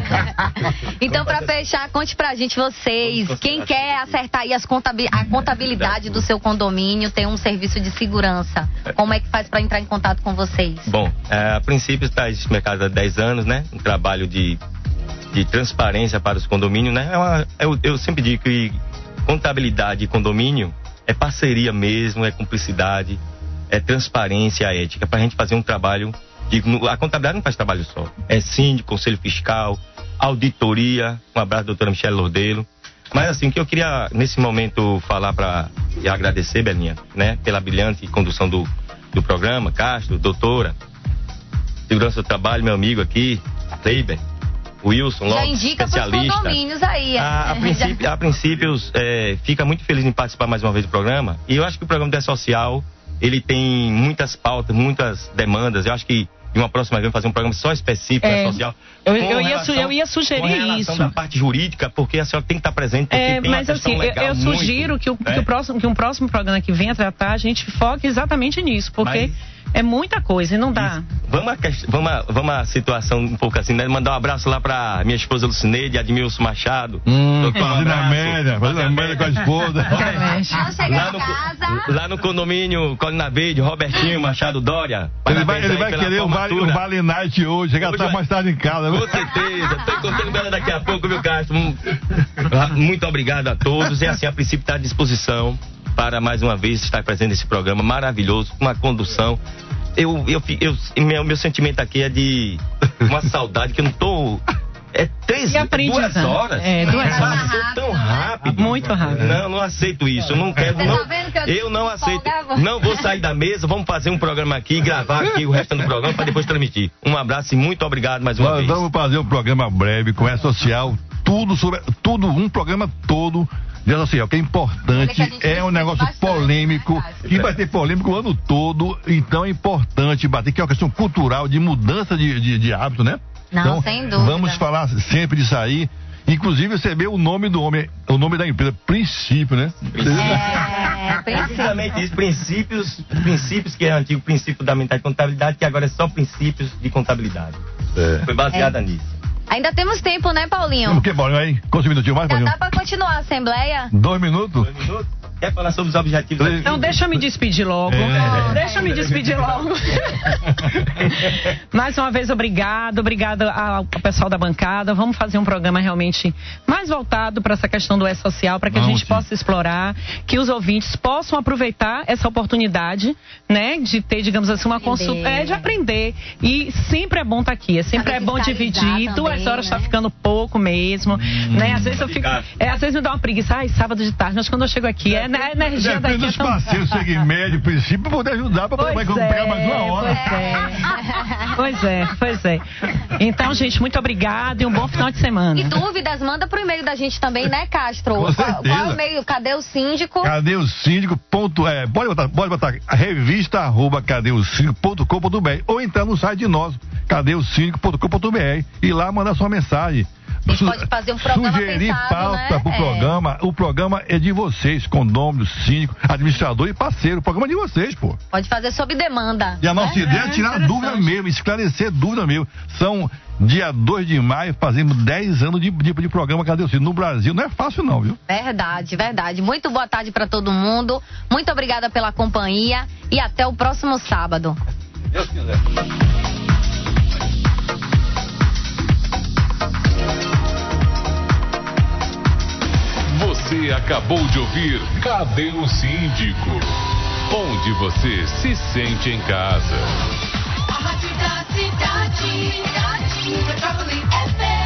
*laughs* então, para fechar, conte pra gente vocês. Quem quer acertar aí as contabil a contabilidade do seu condomínio, tem um serviço de segurança. Como é que faz para entrar em contato com vocês? Bom, é, a princípio está esse mercado há 10 anos, né? Um trabalho de de transparência para os condomínios, né? É uma, eu, eu sempre digo que contabilidade e condomínio é parceria mesmo, é cumplicidade, é transparência, é ética, para a gente fazer um trabalho. A contabilidade não faz trabalho só. É síndico, conselho fiscal, auditoria. Um abraço, doutora Michelle Lordelo. Mas assim, o que eu queria nesse momento falar para e agradecer, Belinha, né, pela brilhante condução do, do programa, Castro, doutora, segurança do trabalho, meu amigo aqui, Leiber, Wilson Já Lopes, indica especialista. condomínios aí. A, a, princípio, a princípios, é, fica muito feliz em participar mais uma vez do programa. E eu acho que o programa é social, ele tem muitas pautas, muitas demandas. Eu acho que em uma próxima vez fazer um programa só específico é, social. Eu, eu, relação, ia, eu ia sugerir isso. da parte jurídica, porque a senhora tem que estar presente. É, mas assim, eu, eu sugiro muito, que, o, é. que, o próximo, que um próximo programa que venha tratar, a gente foque exatamente nisso, porque. Mas, é muita coisa e não dá. Vamos a, vamos, a, vamos a situação um pouco assim, né? Mandar um abraço lá pra minha esposa Lucineide, Admilson Machado. Hum, fazendo a média, fazendo a média com a esposa. *laughs* lá, no, lá no condomínio Colina Verde, Robertinho Machado Dória. Ele vai, ele vai querer o vale, o vale Night hoje, chegar até mais tarde em casa. Com certeza, tô contando ela daqui a pouco, viu, Castro? Muito obrigado a todos e assim, a princípio está à disposição para mais uma vez estar presente nesse programa maravilhoso, com uma condução. Eu, eu, eu, meu, meu sentimento aqui é de uma saudade que eu não tô. É três, duas né? horas. É, duas horas. Passou tão rápido. Muito rápido. Não, não aceito isso. Eu não quero. Você não, tá vendo que eu, eu não aceito. Não vou sair da mesa. Vamos fazer um programa aqui, gravar aqui o resto do programa para depois transmitir. Um abraço e muito obrigado mais uma Nós vez. Vamos fazer um programa breve com essa social, tudo sobre tudo, um programa todo Diz assim, o que é importante é um negócio polêmico, que vai ter polêmico o ano todo, então é importante bater, que é uma questão cultural de mudança de, de, de hábito, né? Não, então, sem dúvida. Vamos falar sempre disso aí. Inclusive receber o nome do homem, o nome da empresa, princípio, né? É, precisamente isso, princípios, princípios que é antigo princípio fundamental de contabilidade, que agora é só princípios de contabilidade. É. Foi baseada é. nisso. Ainda temos tempo, né, Paulinho? O que, Paulinho, aí? Quantos minutinhos mais, Paulinho? Já dá pra continuar a Assembleia? Dois minutos? Dois minutos? Quer falar sobre os objetivos? Então deixa eu me despedir logo. É. Deixa eu me despedir logo. *laughs* mais uma vez, obrigado. Obrigada ao pessoal da bancada. Vamos fazer um programa realmente mais voltado para essa questão do E-Social, para que Vamos, a gente sim. possa explorar, que os ouvintes possam aproveitar essa oportunidade, né? De ter, digamos assim, uma consulta. É, de aprender. E sempre é bom estar tá aqui. É sempre é bom dividir. Também, Duas horas está né? ficando pouco mesmo. Hum, né? Às vezes eu fico. É, às vezes me dá uma preguiça. Ai, sábado de tarde. Mas quando eu chego aqui, é a energia Depende daqui. dos é tão... parceiros, segue médio, princípio, poder ajudar para poder pegar mais uma hora. Pois é. pois é, pois é. Então, gente, muito obrigada e um bom final de semana. E dúvidas, manda pro e-mail da gente também, né, Castro? Com qual, qual é o e-mail? Cadê o síndico? Cadê o síndico? Ponto, é, pode botar, pode botar revista arroba cadê o síndico.com.br ou entrar no site de nós, cadê o síndico.com.br e lá mandar sua mensagem. A gente pode fazer um programa Sugerir pensado, pauta né? pro É. programa. O programa é de vocês, condômino, síndico, administrador e parceiro. O programa é de vocês, pô. Pode fazer sob demanda. E a nossa né? ideia é tirar dúvida mesmo, esclarecer dúvida mesmo. São dia 2 de maio, fazemos 10 anos de, de, de programa Cadê o Cine? No Brasil não é fácil não, viu? Verdade, verdade. Muito boa tarde para todo mundo. Muito obrigada pela companhia e até o próximo sábado. Deus quiser. Você acabou de ouvir Cadê o Síndico? Onde você se sente em casa. A rádio da cidade, cidade, metrópole FM.